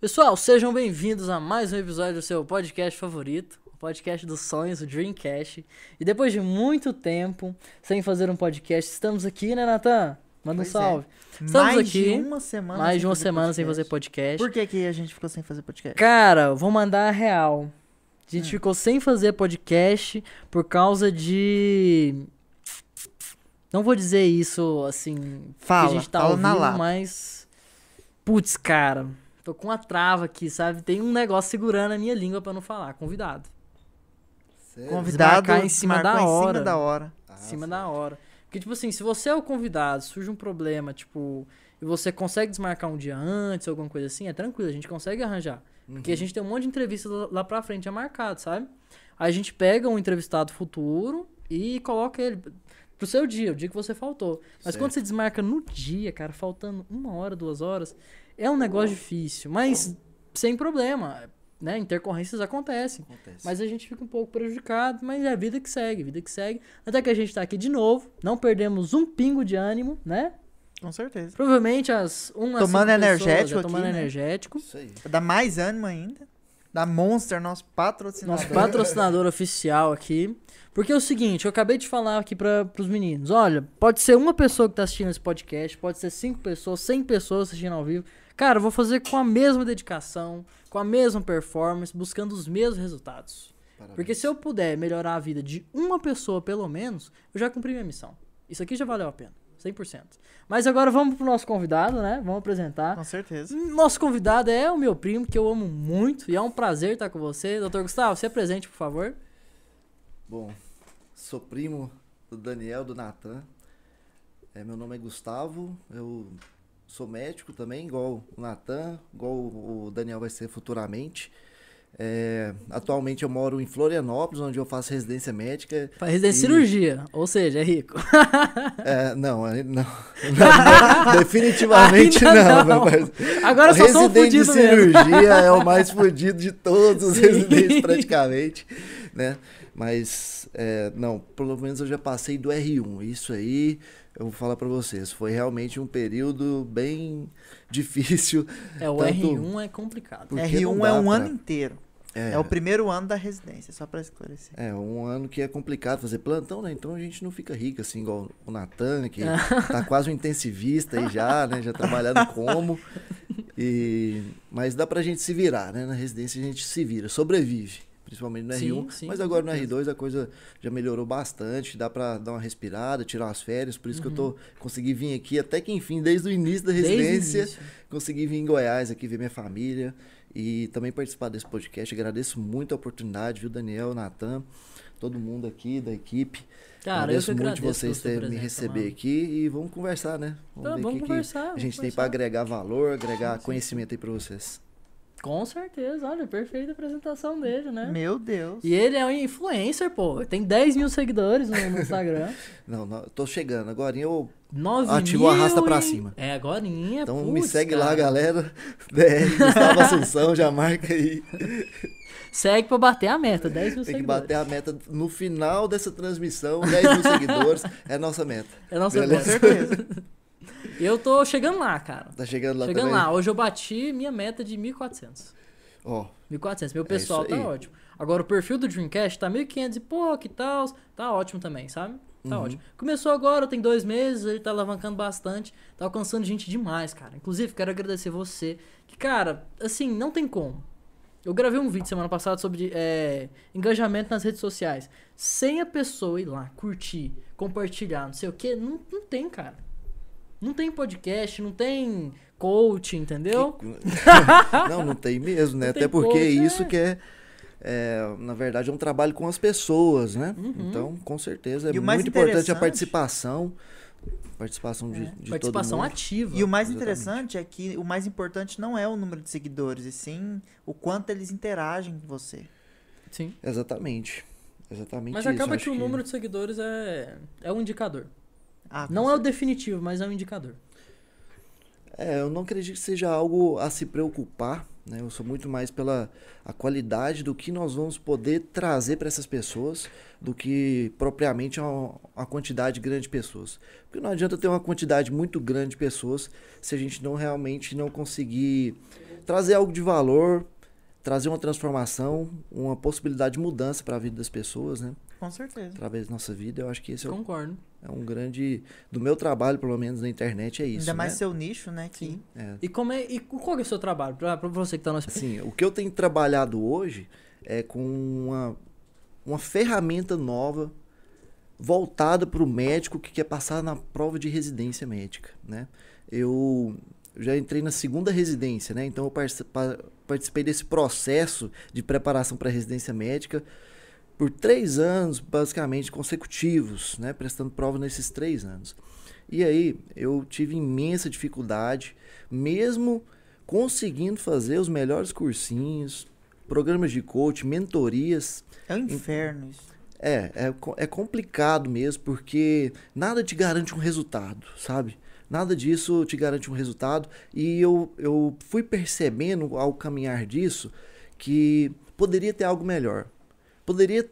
Pessoal, sejam bem-vindos a mais um episódio do seu podcast favorito, o podcast dos sonhos, o Dreamcast. E depois de muito tempo sem fazer um podcast, estamos aqui, né, Natan? Manda um Pois é. salve. Estamos mais aqui, de uma semana mais sem de uma fazer semana sem podcast. fazer podcast. Por que, que a gente ficou sem fazer podcast? Cara, vou mandar a real. A Hum. gente ficou sem fazer podcast por causa de. Não vou dizer isso assim. Fala, que a gente tá fala ao na lata. mas. Putz, cara. Tô com uma trava aqui, sabe? Tem um negócio segurando a minha língua pra não falar. Convidado. Sério? Convidado Desmarcar em cima da hora. Em cima da hora. Ah, em cima sim. da hora. Porque, tipo assim, se você é o convidado, surge um problema, tipo, e você consegue desmarcar um dia antes, alguma coisa assim, é tranquilo, a gente consegue arranjar. Porque Uhum. a gente tem um monte de entrevistas lá- pra frente já marcado, sabe? Aí a gente pega um entrevistado futuro e coloca ele pro seu dia, o dia que você faltou. Mas Certo. quando você desmarca no dia, cara, faltando uma hora, duas horas, é um negócio difícil. Mas sem problema, né? Intercorrências acontecem. Acontece. Mas a gente fica um pouco prejudicado, mas é a vida que segue, vida que segue. Até que a gente tá aqui de novo, não perdemos um pingo de ânimo, né? Com certeza. Provavelmente as uma Tomando cinco pessoas, energético é, tomando aqui, né? energético. Isso aí. Dar mais ânimo ainda. Da Monster, nosso patrocinador. Nosso patrocinador oficial aqui. Porque é o seguinte, eu acabei de falar aqui para pros meninos. Olha, pode ser uma pessoa que tá assistindo esse podcast, pode ser cinco pessoas, cem pessoas assistindo ao vivo. Cara, eu vou fazer com a mesma dedicação, com a mesma performance, buscando os mesmos resultados. Parabéns. Porque se eu puder melhorar a vida de uma pessoa, pelo menos, eu já cumpri minha missão. Isso aqui já valeu a pena. 100%. Mas agora vamos pro nosso convidado, né? Vamos apresentar. Com certeza. Nosso convidado é o meu primo, que eu amo muito, e é um prazer estar com você. Doutor Gustavo, se apresente, por favor. Bom, sou primo do Daniel, do Natan. É, meu nome é Gustavo, eu sou médico também, igual o Natan, igual o Daniel vai ser futuramente. É, atualmente eu moro em Florianópolis, onde eu faço residência médica. Faz residência E- cirurgia, ou seja, é rico. É, não, aí não, Não, definitivamente não, não. Agora eu só sou um de fudido mesmo. cirurgia é o mais fudido de todos os Sim. residentes praticamente, né? Mas é, não, pelo menos eu já passei do R1. Isso aí, eu vou falar pra vocês, foi realmente um período bem difícil. É, o Tanto- R1 é complicado. Porque R1 não é um pra- ano inteiro. É. o primeiro ano da residência, só pra esclarecer. É, um ano que é complicado fazer plantão, né? Então a gente não fica rico assim, igual o Natan, que tá quase um intensivista aí já, né? Já trabalhando como. E... Mas dá pra gente se virar, né? Na residência a gente se vira, sobrevive. Principalmente no Sim, R1. sim, mas agora no certeza. R2 a coisa já melhorou bastante. Dá pra dar uma respirada, tirar umas férias. Por isso que eu tô consegui vir aqui até que enfim, desde o início da Uhum. Residência. início. Consegui vir em Goiás aqui ver minha família e também participar desse podcast. Agradeço muito a oportunidade, viu, Daniel, Natan, todo mundo aqui da equipe. Cara, eu agradeço muito agradeço vocês terem me receber mano. aqui e vamos conversar, né? Vamos que que conversar, a vamos gente tem conversar. para agregar valor, agregar conhecimento aí para vocês. Com certeza, olha, perfeita apresentação dele, né? Meu Deus. E ele é um influencer, pô. Tem 10 mil seguidores no, no Instagram. Não, não, tô chegando. Agora eu 9 Ativou, mil arrasta pra cima. É, agorinha, então me putz, segue lá, cara. galera. DR Gustavo Assunção, já marca aí. Segue pra bater a meta, 10 mil Tem que seguidores. bater a meta no final dessa transmissão, 10 mil seguidores é a nossa meta. É nossa Com meta. certeza. Eu tô chegando lá, cara. Tá chegando lá chegando também? lá. Hoje eu bati minha meta de 1.400. Ó, 1.400. Meu É pessoal isso tá ótimo. Agora o perfil do Dreamcast tá 1.500 e pouco e tal. Tá ótimo também, sabe? Tá Uhum. ótimo. Começou agora, tem dois meses, ele tá alavancando bastante. Tá alcançando gente demais, cara. Inclusive, quero agradecer você. Que, cara, assim, não tem como. Eu gravei um vídeo semana passada sobre é, engajamento nas redes sociais. Sem a pessoa ir lá, curtir, compartilhar, não sei o que, não, não tem, cara. Não tem podcast, não tem coach, entendeu? não, não tem mesmo, né? Não Até porque coach, isso é. que é, é, na verdade, é um trabalho com as pessoas, né? Uhum. Então, com certeza, é E o mais muito importante a participação. Participação de, de Participação todo mundo. ativa. E o mais Exatamente. interessante é que o mais importante não é o número de seguidores, e sim o quanto eles interagem com você. Sim. Exatamente. Exatamente Mas isso. acaba acho que o número de seguidores é, é um indicador. Ah, Não é o certeza. definitivo, mas é um indicador. É, eu não acredito que seja algo a se preocupar, Né? Eu sou muito mais pela a qualidade do que nós vamos poder trazer para essas pessoas do que propriamente uma, uma quantidade grande de pessoas. Porque não adianta ter uma quantidade muito grande de pessoas se a gente não realmente não conseguir trazer algo de valor, trazer uma transformação, uma possibilidade de mudança para a vida das pessoas, né? Com certeza. Através da nossa vida, eu acho que esse é, Concordo. é um grande do meu trabalho, pelo menos na internet é isso, Ainda mais né? seu nicho, né? Que Sim. É. E como é. E qual é o seu trabalho? Pra, pra você que tá no Assim, o que eu tenho trabalhado hoje é com uma, uma ferramenta nova voltada para o médico que quer passar na prova de residência médica, né? Eu já entrei na segunda residência, né? Então eu participei desse processo de preparação para residência médica por três anos, basicamente consecutivos, né? Prestando prova nesses três anos. E aí eu tive imensa dificuldade, mesmo conseguindo fazer os melhores cursinhos, programas de coach, mentorias. é o inferno isso. É, é, é complicado mesmo, porque nada te garante um resultado, sabe? Nada disso te garante um resultado. E eu, eu fui percebendo ao caminhar disso que poderia ter algo melhor. Poderia.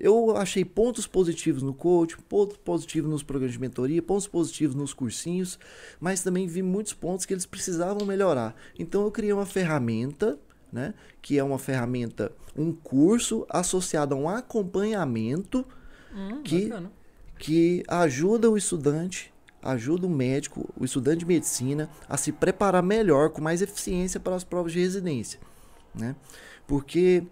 Eu achei pontos positivos no coach, pontos positivos nos programas de mentoria, pontos positivos nos cursinhos, mas também vi muitos pontos que eles precisavam melhorar. Então eu criei uma ferramenta, né? Que é uma ferramenta, um curso associado a um acompanhamento Hum, que- bacana. que ajuda o estudante, ajuda o médico, o estudante de medicina a se preparar melhor, com mais eficiência para as provas de residência, né? Porque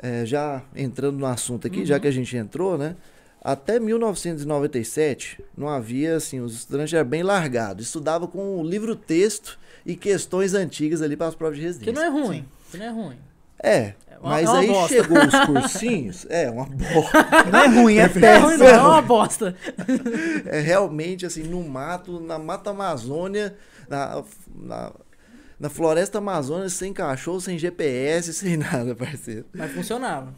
é, já entrando no assunto aqui, já que a gente entrou, né? Até 1997 não havia assim, os estudantes eram bem largados, estudava com o livro texto e questões antigas ali para as provas de Que residência. não é ruim. Que não é ruim. É, É uma- mas é aí bosta. chegou os cursinhos, é uma bosta. Não é ruim, é é ruim, não, é péssimo. uma bosta. É realmente assim, no mato, na Mata Amazônia, na, na, na floresta amazônica, sem cachorro, sem GPS, sem nada, parceiro. Mas funcionava.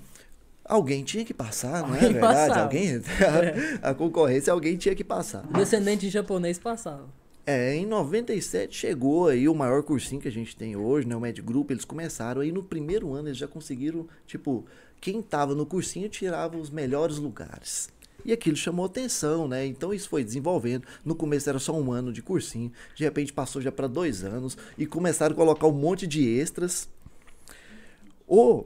Alguém tinha que passar, não é Alguém verdade? passava. É. Alguém, a, concorrência, alguém tinha que passar. O descendente de japonês passava. É, em 97 chegou aí o maior cursinho que a gente tem hoje, né? O Med Group, eles começaram aí no primeiro ano, eles já conseguiram, tipo, quem tava no cursinho tirava os melhores lugares. E aquilo chamou atenção, né? Então isso foi desenvolvendo. No começo era só um ano de cursinho, de repente passou já para dois anos e começaram a colocar um monte de extras. O,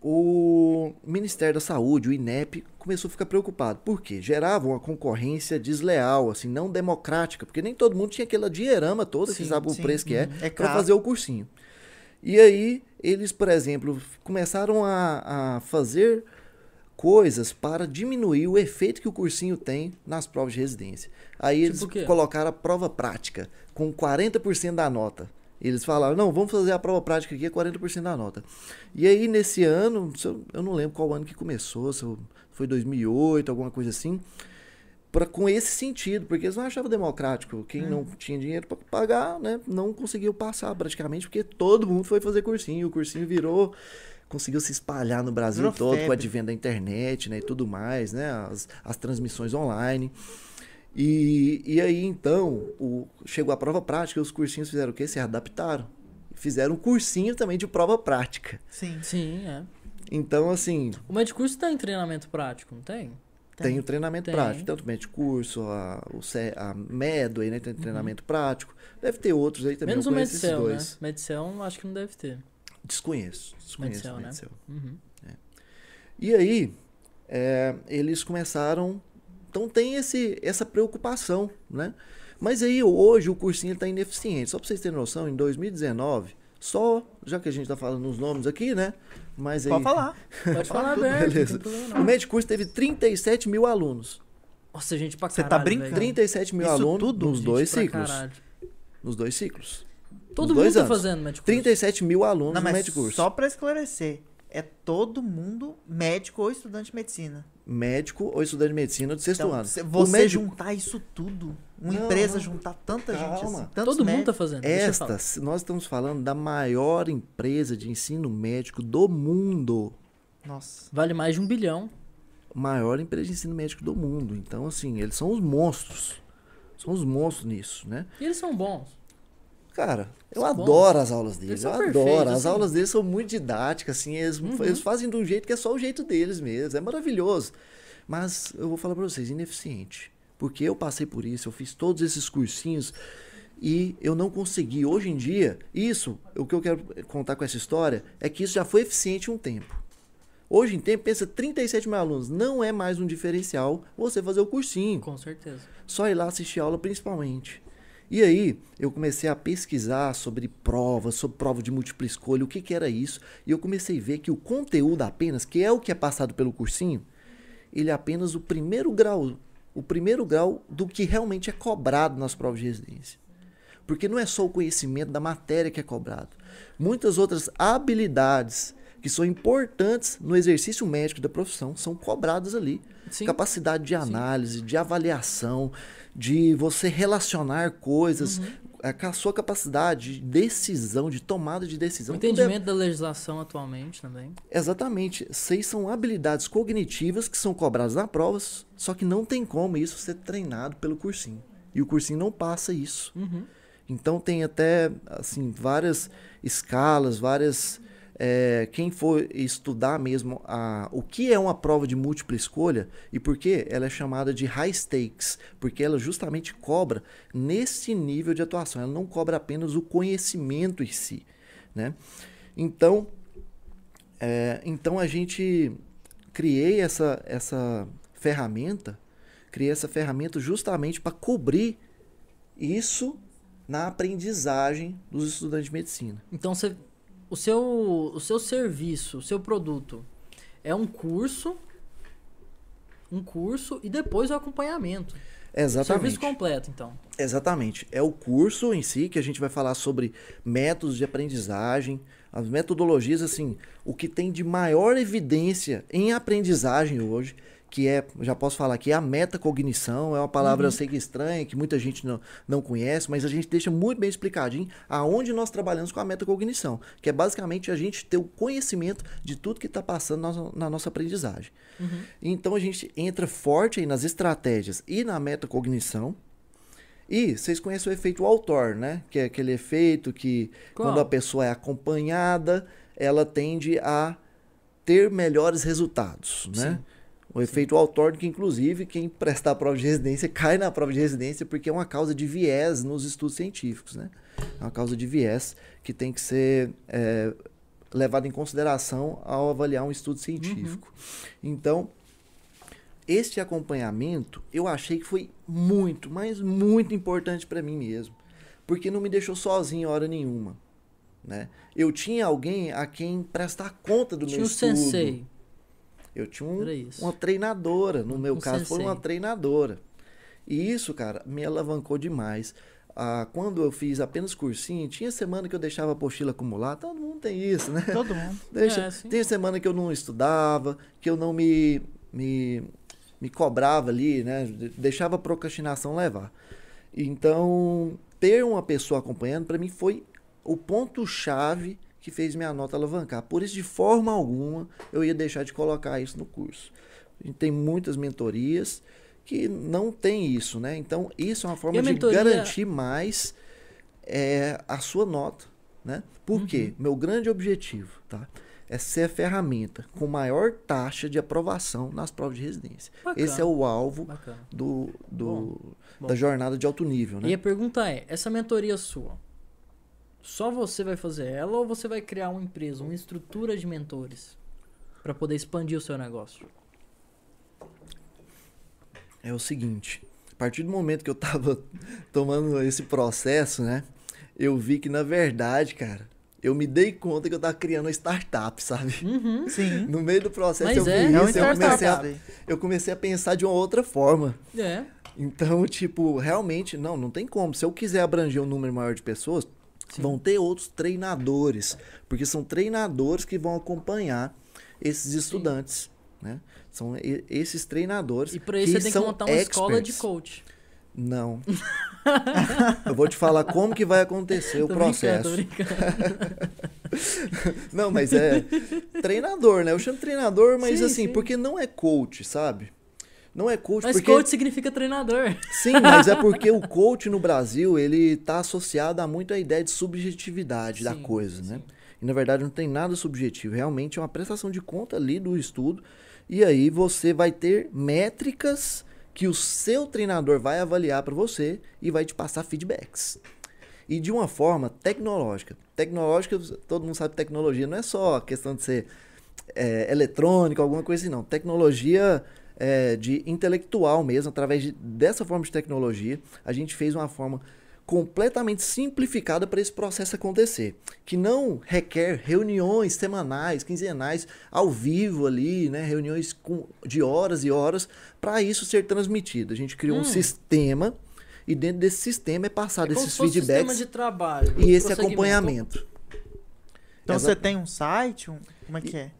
o Ministério da Saúde, o INEP, começou a ficar preocupado. Por quê? Gerava uma concorrência desleal, assim, não democrática, porque nem todo mundo tinha aquela dinheirama toda, que Sim, sabe o sim. preço que é, É para fazer o cursinho. E aí, eles, por exemplo, começaram a, a fazer coisas para diminuir o efeito que o cursinho tem nas provas de residência. Aí eles Tipo quê? colocaram a prova prática com 40% da nota. Eles falaram, não, vamos fazer a prova prática aqui, é 40% da nota. E aí, nesse ano, eu, não lembro qual ano que começou, se foi 2008, alguma coisa assim, pra, com esse sentido, porque eles não achavam democrático. Quem não tinha dinheiro para pagar, né, não conseguiu passar praticamente, porque todo mundo foi fazer cursinho. O cursinho virou, conseguiu se espalhar no Brasil Virou todo com o febre. advento da internet, né, e tudo mais, né, as, as transmissões online. E, e aí, então, o, chegou a prova prática, os cursinhos fizeram o quê? Se adaptaram. Fizeram um cursinho também de prova prática. Sim. Sim, é. Então, assim, O medicurso tem treinamento prático, não tem? tem, o treinamento Tem. prático, tanto o médico curso, a, o, C- a Medway, né? Tem treinamento prático. Deve ter outros aí também. Menos o Medicel, né? Medicel acho que não deve ter. Desconheço. Desconheço o né? Uhum. E aí, é, eles começaram. Então tem esse, essa preocupação, né? Mas aí hoje o cursinho está ineficiente. Só para vocês terem noção, em 2019, só, já que a gente está falando os nomes aqui, né? Mas aí. Pode falar. Pode falar Beleza. O não. Medicurso teve 37 mil alunos. Nossa, gente pra Você caralho, tá brincando? velho. 37 mil Isso alunos tudo, nos Gente dois ciclos. caralho. Nos dois ciclos. Todo mundo tá anos. fazendo medicurso. 37 mil alunos Não, no Medicurso. só pra esclarecer, é todo mundo médico ou estudante de medicina. Médico ou estudante de medicina do sexto Então, ano. você médico- juntar isso tudo, uma Não, empresa não. juntar tanta gente Calma. assim, tantos Todo mundo tá médicos, fazendo. deixa eu falar. Esta, nós estamos falando da maior empresa de ensino médico do mundo. Nossa. Vale mais de um bilhão. Maior empresa de ensino médico do mundo. Então, assim, eles são os monstros. São os monstros nisso, né? E eles são bons. Cara, eu São adoro as aulas deles. Eles Eu adoro. As assim. aulas deles são muito didáticas, assim. Eles, Uhum. eles fazem de um jeito que é só o jeito deles mesmo. É maravilhoso. Mas eu vou falar pra vocês, ineficiente. Porque eu passei por isso, eu fiz todos esses cursinhos e eu não consegui. Hoje em dia, isso, o que eu quero contar com essa história é que isso já foi eficiente um tempo. Hoje em tempo, pensa 37 mil alunos. Não é mais um diferencial você fazer o cursinho. Com certeza. Só ir lá assistir aula principalmente. E aí, eu comecei a pesquisar sobre provas, sobre prova de múltipla escolha, o que, que era isso. E eu comecei a ver que o conteúdo apenas, que é o que é passado pelo cursinho, ele é apenas o primeiro grau, o primeiro grau do que realmente é cobrado nas provas de residência. Porque não é só o conhecimento da matéria que é cobrado. Muitas outras habilidades que são importantes no exercício médico da profissão são cobradas ali. Sim. Capacidade de análise, de avaliação, de você relacionar coisas, a ca- sua capacidade de decisão, de tomada de O decisão. tudo é- entendimento da legislação atualmente também. Exatamente. Seis são habilidades cognitivas que são cobradas na prova, só que não tem como isso ser treinado pelo cursinho. E o cursinho não passa isso. Uhum. Então tem até assim várias escalas, várias é, quem for estudar mesmo a, o que é uma prova de múltipla escolha e por que ela é chamada de high stakes, porque ela justamente cobra nesse nível de atuação, ela não cobra apenas o conhecimento em si, né? Então, é, então a gente criei essa essa ferramenta, criei essa ferramenta justamente para cobrir isso na aprendizagem dos estudantes de medicina. Então você, o seu, o seu serviço, o seu produto é um curso, um curso e depois o acompanhamento. Exatamente. Serviço completo, então. Exatamente. É o curso em si que a gente vai falar sobre métodos de aprendizagem, as metodologias, assim, o que tem de maior evidência em aprendizagem hoje, que é, já posso falar que é a metacognição, é uma palavra eu sei que é estranha, que muita gente não, não conhece, mas a gente deixa muito bem explicadinho aonde nós trabalhamos com a metacognição, que é basicamente a gente ter o conhecimento de tudo que está passando na, na nossa aprendizagem. Então a gente entra forte aí nas estratégias e na metacognição, e vocês conhecem o efeito autor, né? Que é aquele efeito que Qual? quando a pessoa é acompanhada, ela tende a ter melhores resultados, né? Sim. O efeito autor, que inclusive quem prestar a prova de residência cai na prova de residência porque é uma causa de viés nos estudos científicos, né? É uma causa de viés que tem que ser é, levada em consideração ao avaliar um estudo científico. Então, este acompanhamento eu achei que foi muito, mas muito importante para mim mesmo, porque não me deixou sozinho hora nenhuma, né? Eu tinha alguém a quem prestar conta do Tinha meu o estudo. sensei. Eu tinha um- uma treinadora, no meu Um caso foi uma sensei. treinadora. E isso, cara, me alavancou demais. Ah, quando eu fiz apenas cursinho, tinha semana que eu deixava a apostila acumular, todo mundo tem isso, né? Todo mundo. Deixa, É, semana que eu não estudava, que eu não me, me, me cobrava ali, né? De- Deixava a procrastinação levar. Então, ter uma pessoa acompanhando, para mim, foi o ponto-chave que fez minha nota alavancar. Por isso, de forma alguma, eu ia deixar de colocar isso no curso. A gente tem muitas mentorias que não tem isso, né? Então, isso é uma forma de mentoria- garantir mais é, a sua nota, né? Por quê? Meu grande objetivo, tá? É ser a ferramenta com maior taxa de aprovação nas provas de residência. Bacana. Esse é o alvo Bacana. do, do- bom. da jornada de alto nível, né? E a pergunta é, essa mentoria sua, só você vai fazer ela ou você vai criar uma empresa, uma estrutura de mentores para poder expandir o seu negócio? É o seguinte, a partir do momento que eu tava tomando esse processo, né? Eu vi que, na verdade, cara, eu me dei conta que eu tava criando uma startup, sabe? Uhum. Sim. No meio do processo Mas eu vi é, isso, É eu comecei, a, eu comecei a pensar de uma outra forma. É. Então, tipo, realmente, não, não tem como. Se eu quiser abranger um número maior de pessoas, Sim. vão ter outros treinadores. Porque são treinadores que vão acompanhar esses estudantes, né? São esses treinadores E para isso que você tem que montar uma escola de experts. coach. Não. eu vou te falar como que vai acontecer o Tô processo. brincando, brincando. Não, mas é treinador, né? Eu chamo treinador, mas Sim, assim, sim. porque não é coach, sabe? Não é coach Mas porque... coach significa treinador. Sim, mas é porque o coach no Brasil, ele tá associado a muito a ideia de subjetividade da Sim, coisa, né? sim. E na verdade não tem nada subjetivo, realmente é uma prestação de conta ali do estudo. E aí você vai ter métricas que o seu treinador vai avaliar para você e vai te passar feedbacks. E de uma forma tecnológica. Tecnológica, todo mundo sabe que tecnologia não é só a questão de ser é, eletrônica, alguma coisa assim, não. Tecnologia é, de intelectual mesmo, através de- dessa forma de tecnologia, a gente fez uma forma completamente simplificada para esse processo acontecer, que não requer reuniões semanais, quinzenais, ao vivo ali, né, reuniões com, de horas e horas para isso ser transmitido. A gente criou um Hum. sistema e dentro desse sistema é passado É como esses se fosse um sistema feedbacks de trabalho. e esse acompanhamento. Então Exa- você tem um site? um- Como é que é?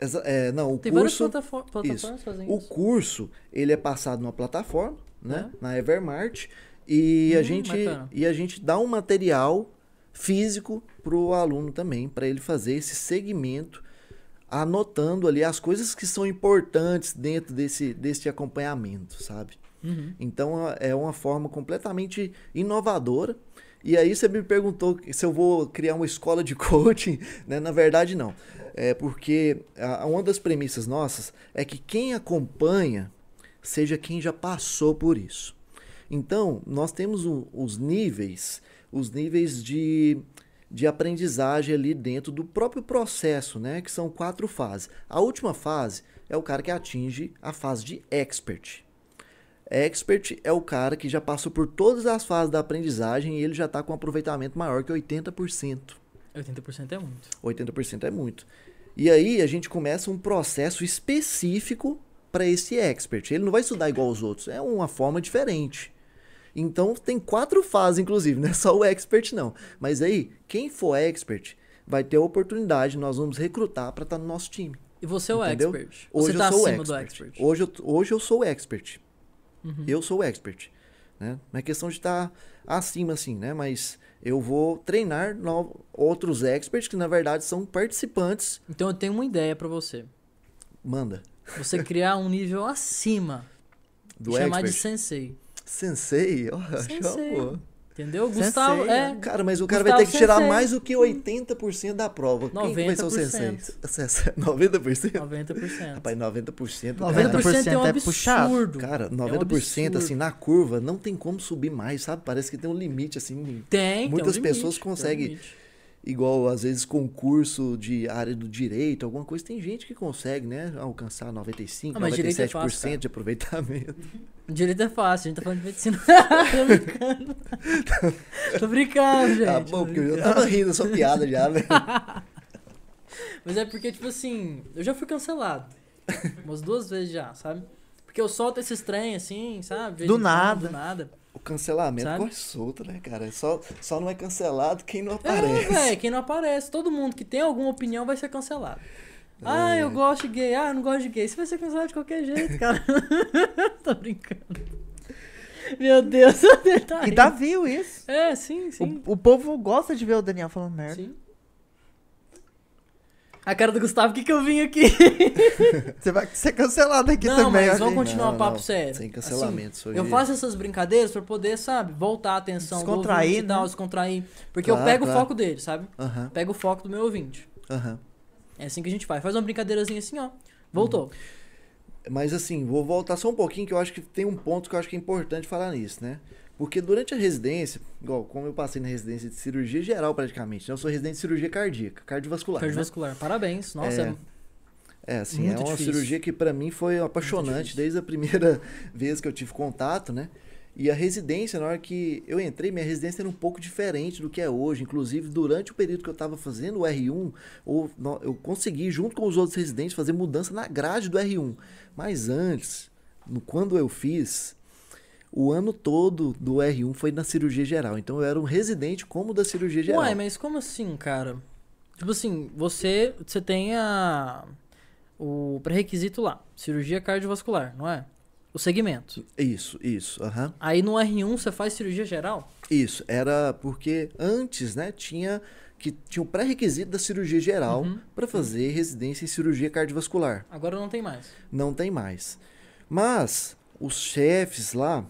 Exa- é, não, o Tem várias curso platafor- plataformas fazendo O isso. curso, ele é passado numa plataforma, né? É. Na Evermart. E, a Hum, gente, bacana. e a gente dá um material físico pro aluno também, para ele fazer esse segmento, anotando ali as coisas que são importantes dentro desse, desse acompanhamento, sabe? Uhum. Então é uma forma completamente inovadora. E aí você me perguntou se eu vou criar uma escola de coaching, né? Na verdade não. É porque a- uma das premissas nossas é que quem acompanha seja quem já passou por isso. Então, nós temos o- os níveis, os níveis de, de aprendizagem ali dentro do próprio processo, né? Que são quatro fases. A última fase é o cara que atinge a fase de expert. Expert é o cara que já passou por todas as fases da aprendizagem e ele já está com um aproveitamento maior que 80%. 80% é muito. 80% é muito. E aí a gente começa um processo específico para esse expert. Ele não vai estudar igual os outros, é uma forma diferente. Então tem quatro fases, inclusive, não é só o expert, não. Mas aí, quem for expert vai ter a oportunidade, nós vamos recrutar para estar no nosso time. E você é o Entendeu? expert. Hoje você tá eu sou o acima do expert. expert. Hoje eu, hoje eu sou o expert. Uhum. Eu sou o expert. Né? Não é questão de estar acima, assim, né? Mas eu vou treinar no- outros experts que, na verdade, são participantes. Então eu tenho uma ideia pra você. Manda. Você criar um nível acima. Do chamar de expert. sensei. Sensei? Ó, Sensei. Entendeu? Sensei, Gustavo, é. Cara, mas o cara Gustavo vai ter que tirar Sensei. mais do que 80% da prova. Quem que vai ser o 90%. sensei? Sensei, 90%? 90%. Rapaz, 90%. 90% cara. 90% é um é puxado. absurdo. Cara, É um 90% absurdo. assim, na curva, não tem como subir mais, sabe? Parece que tem um limite, assim. Tem, Muitas tem um pessoas limite, tem um conseguem- limite. Igual, às vezes, concurso de área do direito, alguma coisa. Tem gente que consegue, né? Alcançar 95%, Ah, mas direito é 97% fácil, de aproveitamento. Direito é fácil, a gente tá falando de medicina. Tô brincando. Tô brincando, gente. Tá tô bom, porque eu já tava rindo da sua piada já, velho. Mas é porque, tipo assim, eu já fui cancelado. Umas duas vezes já, sabe? Porque eu solto esses trem assim, sabe? Do quando, nada. Do nada. Cancelamento Sabe? corre solto, né, cara? Só, só não é cancelado quem não É, aparece. velho, quem não aparece. Todo mundo que tem alguma opinião vai ser cancelado. Ah, É. eu gosto de gay. Ah, eu não gosto de gay. Você vai ser cancelado de qualquer jeito, cara. Tô brincando. Meu Deus, tá E dá view isso. É, sim, sim. O, o povo gosta de ver o Daniel falando merda. Sim. A cara do Gustavo, o que que eu vim aqui? Você vai ser cancelado aqui não, também. mas olha vamos continuar Não, o papo não, sério. sem Assim, cancelamento, aí. eu faço essas brincadeiras pra poder, sabe, voltar a atenção do Descontrair, ouvinte e tal, né? descontrair. Porque Claro, eu pego claro. o foco dele, sabe? Aham, Pego o foco do meu ouvinte. aham. É assim que a gente faz. Faz uma brincadeirazinha assim, ó. Voltou. Mas assim, vou voltar só um pouquinho, que eu acho que tem um ponto que eu acho que é importante falar nisso, né? Porque durante a residência, igual como eu passei na residência de cirurgia geral praticamente, né? eu sou residente de cirurgia cardíaca, cardiovascular. né? Cardiovascular. Parabéns. Nossa, É. é. É, assim, Muito é uma difícil. cirurgia que pra mim foi apaixonante desde a primeira vez que eu tive contato, né? E a residência, na hora que eu entrei, minha residência era um pouco diferente do que é hoje. Inclusive, durante o período que eu estava fazendo o R1, ou no- eu consegui, junto com os outros residentes, fazer mudança na grade do R1. Mas antes, quando eu fiz, o ano todo do R1 foi na cirurgia geral. Então eu era um residente como da cirurgia geral. Ué, mas como assim, cara? Tipo assim, você, você tem a, o pré-requisito lá. Cirurgia cardiovascular, não é? O segmento. Isso, isso, aham. Aí no R1 você faz cirurgia geral? Isso, era porque antes, né, tinha que tinha o pré-requisito da cirurgia geral Uhum. para fazer residência em cirurgia cardiovascular. Agora não tem mais. Não tem mais. Mas os chefes lá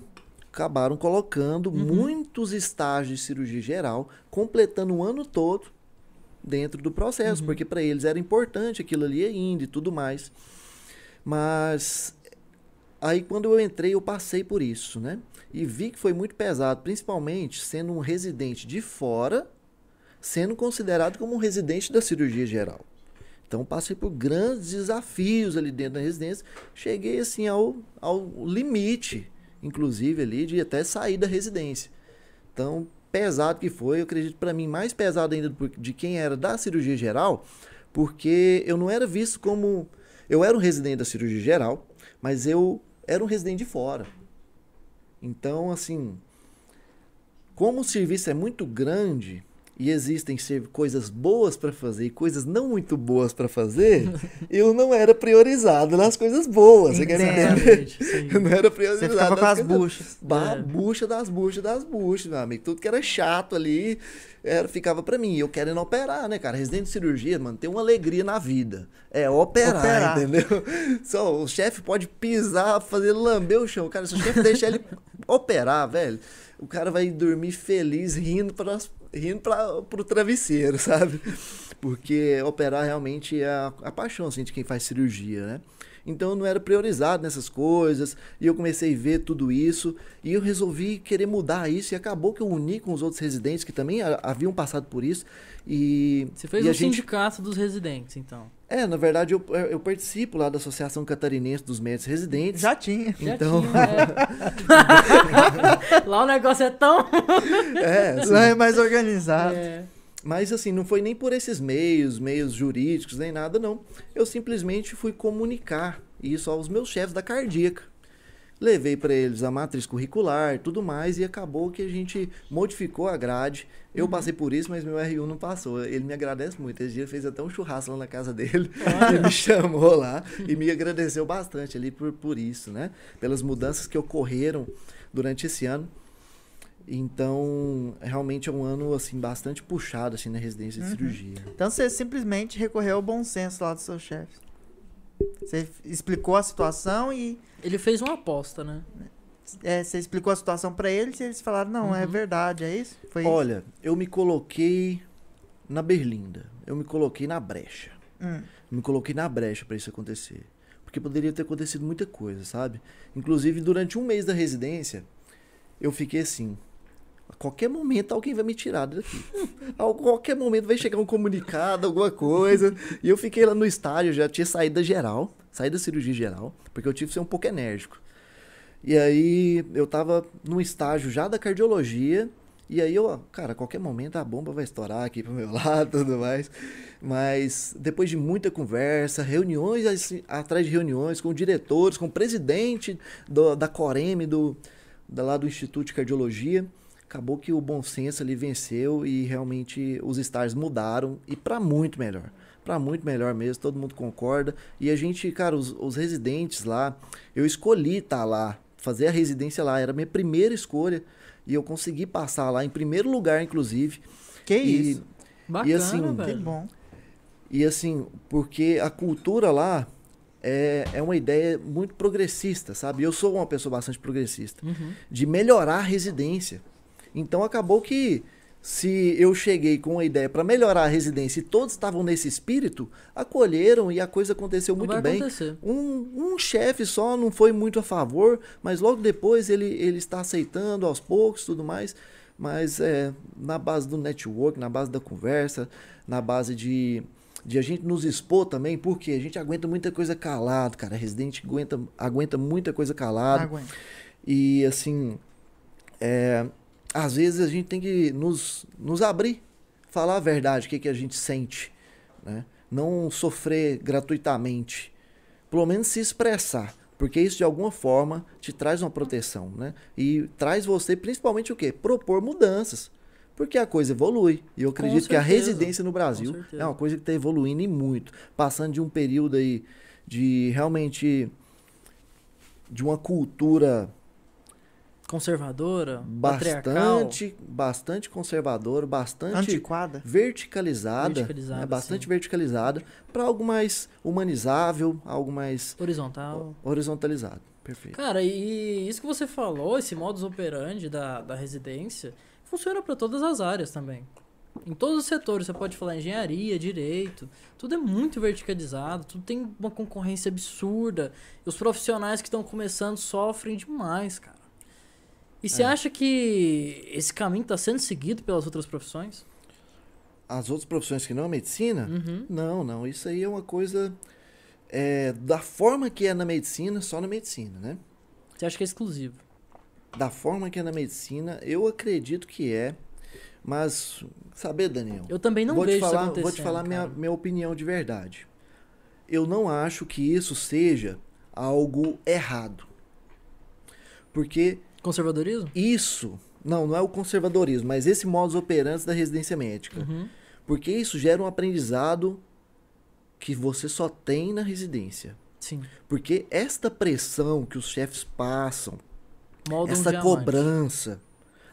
acabaram colocando muitos estágios de cirurgia geral, completando o ano todo dentro do processo, porque para eles era importante aquilo ali ainda e tudo mais. Mas aí quando eu entrei, eu passei por isso, né? E vi que foi muito pesado, principalmente sendo um residente de fora, sendo considerado como um residente da cirurgia geral. Então passei por grandes desafios ali dentro da residência. Cheguei assim ao, ao limite, inclusive ali, de até sair da residência. Então, pesado que foi, eu acredito para mim mais pesado ainda de quem era da cirurgia geral, porque eu não era visto como eu era um residente da cirurgia geral, mas eu era um residente de fora. Então, assim, como o serviço é muito grande e existem coisas boas para fazer e coisas não muito boas para fazer, eu não era priorizado nas coisas boas. Você quer Entendo. entender? Sim. Eu não era priorizado. Você ficava com as coisas- buchas. Bah, É. bucha das buchas das buchas, meu amigo. Tudo que era chato ali era, ficava pra mim. Eu querendo operar, né, cara? Residente de cirurgia, mano, tem uma alegria na vida. É operar, Operar. entendeu? Só o chefe pode pisar, fazer lamber o chão. Cara, se o chefe deixar ele operar, velho, o cara vai dormir feliz, rindo, para rindo pra, pro travesseiro, sabe? Porque operar realmente é a, a paixão assim, de quem faz cirurgia, né? Então eu não era priorizado nessas coisas, e eu comecei a ver tudo isso, e eu resolvi querer mudar isso, e acabou que eu uni com os outros residentes que também ha- haviam passado por isso, e, Você fez e gente... sindicato dos residentes, então. É, na verdade eu, eu participo lá da Associação Catarinense dos Médicos Residentes. Já tinha. Já Então- tinha, é. Lá o negócio é tão. É, assim, Lá é mais organizado. É. Mas assim, não foi nem por esses meios, meios jurídicos, nem nada, não. Eu simplesmente fui comunicar isso aos meus chefes da cardíaca. Levei para eles a matriz curricular e tudo mais, e acabou que a gente modificou a grade. Eu passei por isso, mas meu RU não passou. Ele me agradece muito. Esse dia fez até um churrasco lá na casa dele. Ele me chamou lá e me agradeceu bastante ali por, por isso, né? Pelas mudanças que ocorreram durante esse ano. Então, realmente é um ano assim bastante puxado assim na residência de Uhum. cirurgia. Então você simplesmente recorreu ao bom senso lá dos seus chefes. Você explicou a situação e Ele fez uma aposta, né? é, você explicou a situação pra eles e eles falaram, não, é Uhum. verdade, é isso? Foi isso? Olha, eu me coloquei na berlinda. Eu me coloquei na brecha. Hum. me coloquei na brecha para isso acontecer. Porque poderia ter acontecido muita coisa, sabe? Inclusive, durante um mês da residência, eu fiquei assim. A qualquer momento alguém vai me tirar daqui. A qualquer momento vai chegar um comunicado, alguma coisa. E eu fiquei lá no estádio, já tinha saído da geral, saído da cirurgia geral, porque eu tive que ser um pouco enérgico. E aí eu tava no estágio já da cardiologia. E aí eu, cara, a qualquer momento a bomba vai estourar aqui pro meu lado e tudo mais. Mas depois de muita conversa, reuniões assim, atrás de reuniões com diretores, com o presidente do- da Coreme, do, da, lá do Instituto de Cardiologia, acabou que o bom senso ali venceu e realmente os estágios mudaram e para muito melhor. Para muito melhor mesmo, todo mundo concorda. E a gente, cara, os, os residentes lá, eu escolhi estar lá, fazer a residência lá, era a minha primeira escolha. E eu consegui passar lá em primeiro lugar, inclusive. Que E- isso? Bacana, assim, Que velho. bom. E assim, porque a cultura lá é, é uma ideia muito progressista, sabe? Eu sou uma pessoa bastante progressista. Uhum. De melhorar a residência. Então acabou que se eu cheguei com uma ideia para melhorar a residência e todos estavam nesse espírito, acolheram e a coisa aconteceu muito vai bem. acontecer. Um, um chefe só não foi muito a favor, mas logo depois ele, ele está aceitando aos poucos tudo mais. Mas é, na base do network, na base da conversa, na base de, de a gente nos expor também, porque a gente aguenta muita coisa calado, cara. Residente aguenta, aguenta muita coisa calado. Aguenta. E assim, é, às vezes a gente tem que nos, nos abrir, falar a verdade, o que, que a gente sente, né? Não sofrer gratuitamente. Pelo menos se expressar. Porque isso de alguma forma te traz uma proteção, né? E traz você principalmente o quê? Propor mudanças. Porque a coisa evolui. E eu acredito que a residência no Brasil é uma coisa que está evoluindo e muito. Passando de um período aí de realmente de uma cultura Conservadora, patriarcal. bastante, bastante conservadora, bastante Antiquada. verticalizada, Verticalizada, né? bastante sim. verticalizada, para algo mais humanizável, algo mais Horizontal. horizontalizado. Perfeito. Cara, e isso que você falou, esse modus operandi da, da residência, funciona para todas as áreas também. Em todos os setores, você pode falar engenharia, direito, tudo é muito verticalizado, tudo tem uma concorrência absurda. E os profissionais que estão começando sofrem demais, cara. E você É. acha que esse caminho está sendo seguido pelas outras profissões? As outras profissões que não a medicina? Uhum. Não, não. Isso aí é uma coisa é, da forma que é na medicina, só na medicina, né? Você acha que é exclusivo? Da forma que é na medicina, eu acredito que é. Mas, saber, Daniel? Eu também não vou vejo te falar, isso acontecendo. Vou te falar minha, minha opinião de verdade. Eu não acho que isso seja algo errado. Porque Conservadorismo? isso, não, não é o conservadorismo, mas esse modus operandi da residência médica. Uhum. Porque isso gera um aprendizado que você só tem na residência. Sim. Porque esta pressão que os chefes passam, Molda um essa cobrança,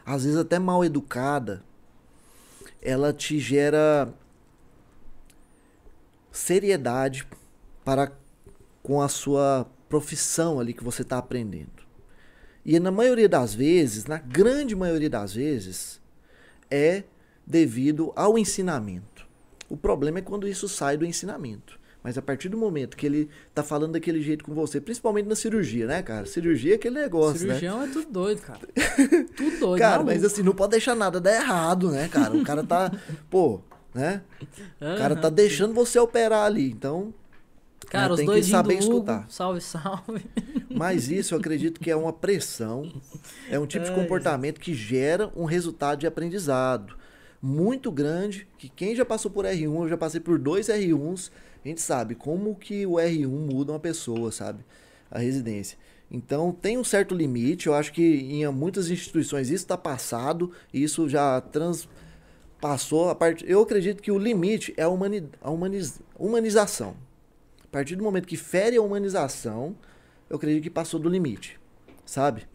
às vezes até mal educada, ela te gera seriedade para com a sua profissão ali que você está aprendendo. E na maioria das vezes, na grande maioria das vezes, é devido ao ensinamento. O problema é quando isso sai do ensinamento. Mas a partir do momento que ele tá falando daquele jeito com você, principalmente na cirurgia, né, cara? Cirurgia é aquele negócio, né? Cirurgião é tudo doido, cara. tudo doido. Cara, maluco. mas assim, não pode deixar nada dar errado, né, cara? O cara tá, pô, né? O cara tá deixando você operar ali, então Cara, né, os tem dois que saber Hugo, escutar. Salve, salve. Mas isso eu acredito que é uma pressão, é um tipo de Ai, comportamento que gera um resultado de aprendizado muito grande, que quem já passou por R1, eu já passei por dois R1s, a gente sabe como que o R1 muda uma pessoa, sabe? A residência. Então tem um certo limite, eu acho que em muitas instituições isso está passado, isso já transpassou a parte. Eu acredito que o limite é a, humani... a humaniz- humanização. A partir do momento que fere a humanização, eu acredito que passou do limite, sabe?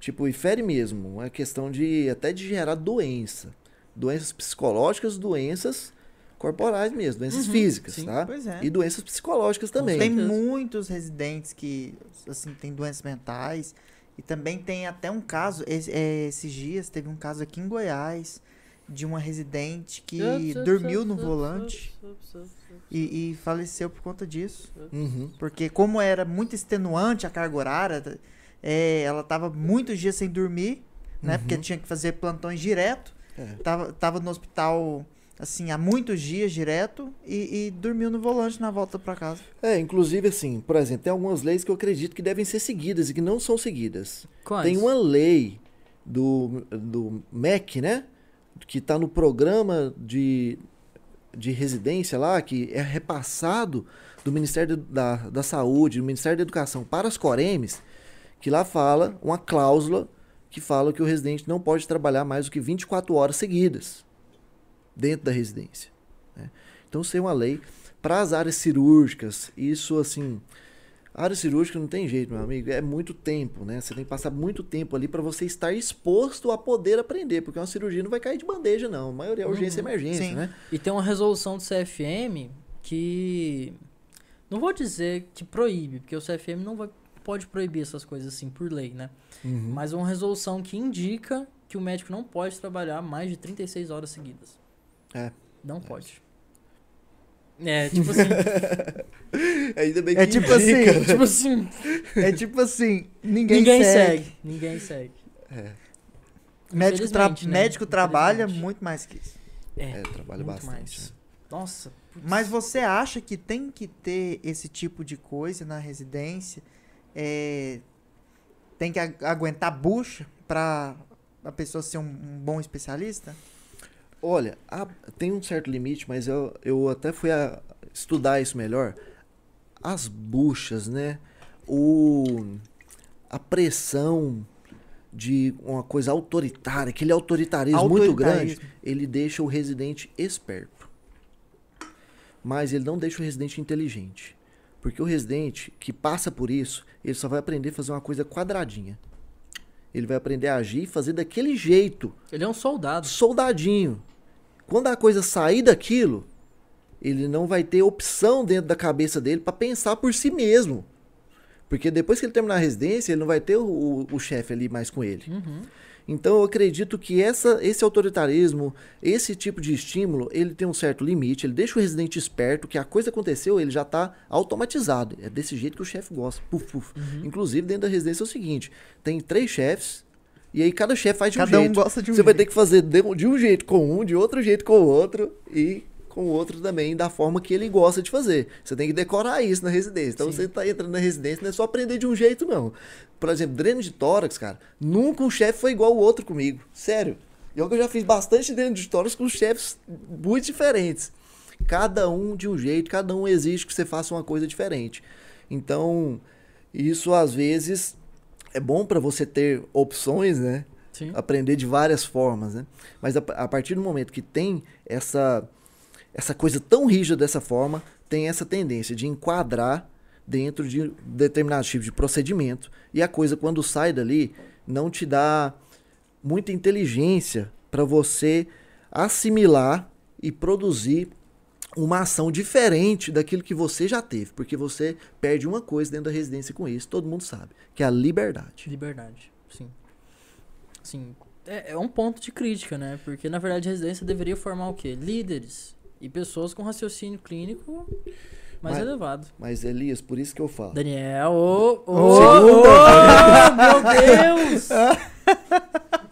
Tipo, e fere mesmo, é questão de até de gerar doença. Doenças psicológicas, doenças corporais mesmo, doenças Uhum, físicas, sim. tá? Pois é. E doenças psicológicas também. Tem muitos residentes que, assim, têm doenças mentais. E também tem até um caso, esse- é, esses dias teve um caso aqui em Goiás, de uma residente que dormiu no volante e, e faleceu por conta disso. Uhum. Porque como era muito extenuante a carga horária, é, ela tava muitos dias sem dormir, né? Uhum. Porque tinha que fazer plantões direto. É. Tava, tava no hospital, assim, há muitos dias direto e, e dormiu no volante na volta pra casa. É, inclusive assim, por exemplo, tem algumas leis que eu acredito que devem ser seguidas e que não são seguidas. Quais? Tem uma lei do, do MEC, né? Que está no programa de, de residência lá, que é repassado do Ministério da, da Saúde, do Ministério da Educação para as Coremes, que lá fala uma cláusula que fala que o residente não pode trabalhar mais do que 24 horas seguidas dentro da residência. né? Então, é uma lei para as áreas cirúrgicas. Isso, assim, a área cirúrgica não tem jeito, meu amigo. É muito tempo, né? Você tem que passar muito tempo ali para você estar exposto a poder aprender, porque uma cirurgia não vai cair de bandeja, não. A maioria é urgência e Uhum, emergência, sim. né? E tem uma resolução do CFM que. Não vou dizer que proíbe, porque o CFM não vai, pode proibir essas coisas assim por lei, né? Uhum. Mas uma resolução que indica que o médico não pode trabalhar mais de 36 horas seguidas. É. Não pode. É, tipo assim. Ainda bem É que tipo indica. assim, tipo assim. É tipo assim, ninguém, Ninguém segue. segue. Ninguém segue. É, Médico, tra- né? médico trabalha muito mais que isso. É, é, trabalha bastante. mais. né? Nossa. putz. Mas você acha que tem que ter esse tipo de coisa na residência? É, tem que agu- aguentar bucha pra a pessoa ser um, um bom especialista? Olha, a- tem um certo limite, mas eu, eu até fui a estudar isso melhor. As buchas, né? O, a pressão de uma coisa autoritária, aquele autoritarismo, muito grande, Autoritarismo. ele deixa o residente esperto. Mas ele não deixa o residente inteligente. Porque o residente que passa por isso, ele só vai aprender a fazer uma coisa quadradinha. Ele vai aprender a agir e fazer daquele jeito Ele é um soldado. soldadinho. Quando a coisa sair daquilo, ele não vai ter opção dentro da cabeça dele para pensar por si mesmo. Porque depois que ele terminar a residência, ele não vai ter o, o, o chefe ali mais com ele. Uhum. Então eu acredito que essa, esse autoritarismo, esse tipo de estímulo, ele tem um certo limite, ele deixa o residente esperto que a coisa aconteceu, ele já está automatizado. É desse jeito que o chefe gosta. Puf, puf. Uhum. Inclusive, dentro da residência é o seguinte: tem três chefes, e aí cada chefe faz de Cada um um jeito. gosta de um Você vai jeito. ter que fazer de, de um jeito com um, de outro jeito com o outro, e com o outro também da forma que ele gosta de fazer. Você tem que decorar isso na residência. Então Sim. você tá entrando na residência, não é só aprender de um jeito, não. Por exemplo, dreno de tórax, cara, nunca um chefe foi igual o outro comigo. Sério. E eu já fiz bastante dreno de tórax com chefes muito diferentes. Cada um de um jeito, cada um exige que você faça uma coisa diferente. Então, isso às vezes é bom para você ter opções, né? Sim. aprender de várias formas, né? Mas a, a partir do momento que tem essa essa coisa tão rígida dessa forma, tem essa tendência de enquadrar dentro de determinado tipo de procedimento e a coisa quando sai dali não te dá muita inteligência para você assimilar e produzir uma ação diferente daquilo que você já teve, porque você perde uma coisa dentro da residência com isso, todo mundo sabe, que é a liberdade. Liberdade, sim. Sim. É, é um ponto de crítica, né? Porque, na verdade, a residência deveria formar o quê? Líderes e pessoas com raciocínio clínico mais Mas- elevado. Mas Elias, por isso que eu falo. Daniel, ô, ô, Ô, ô, meu Deus!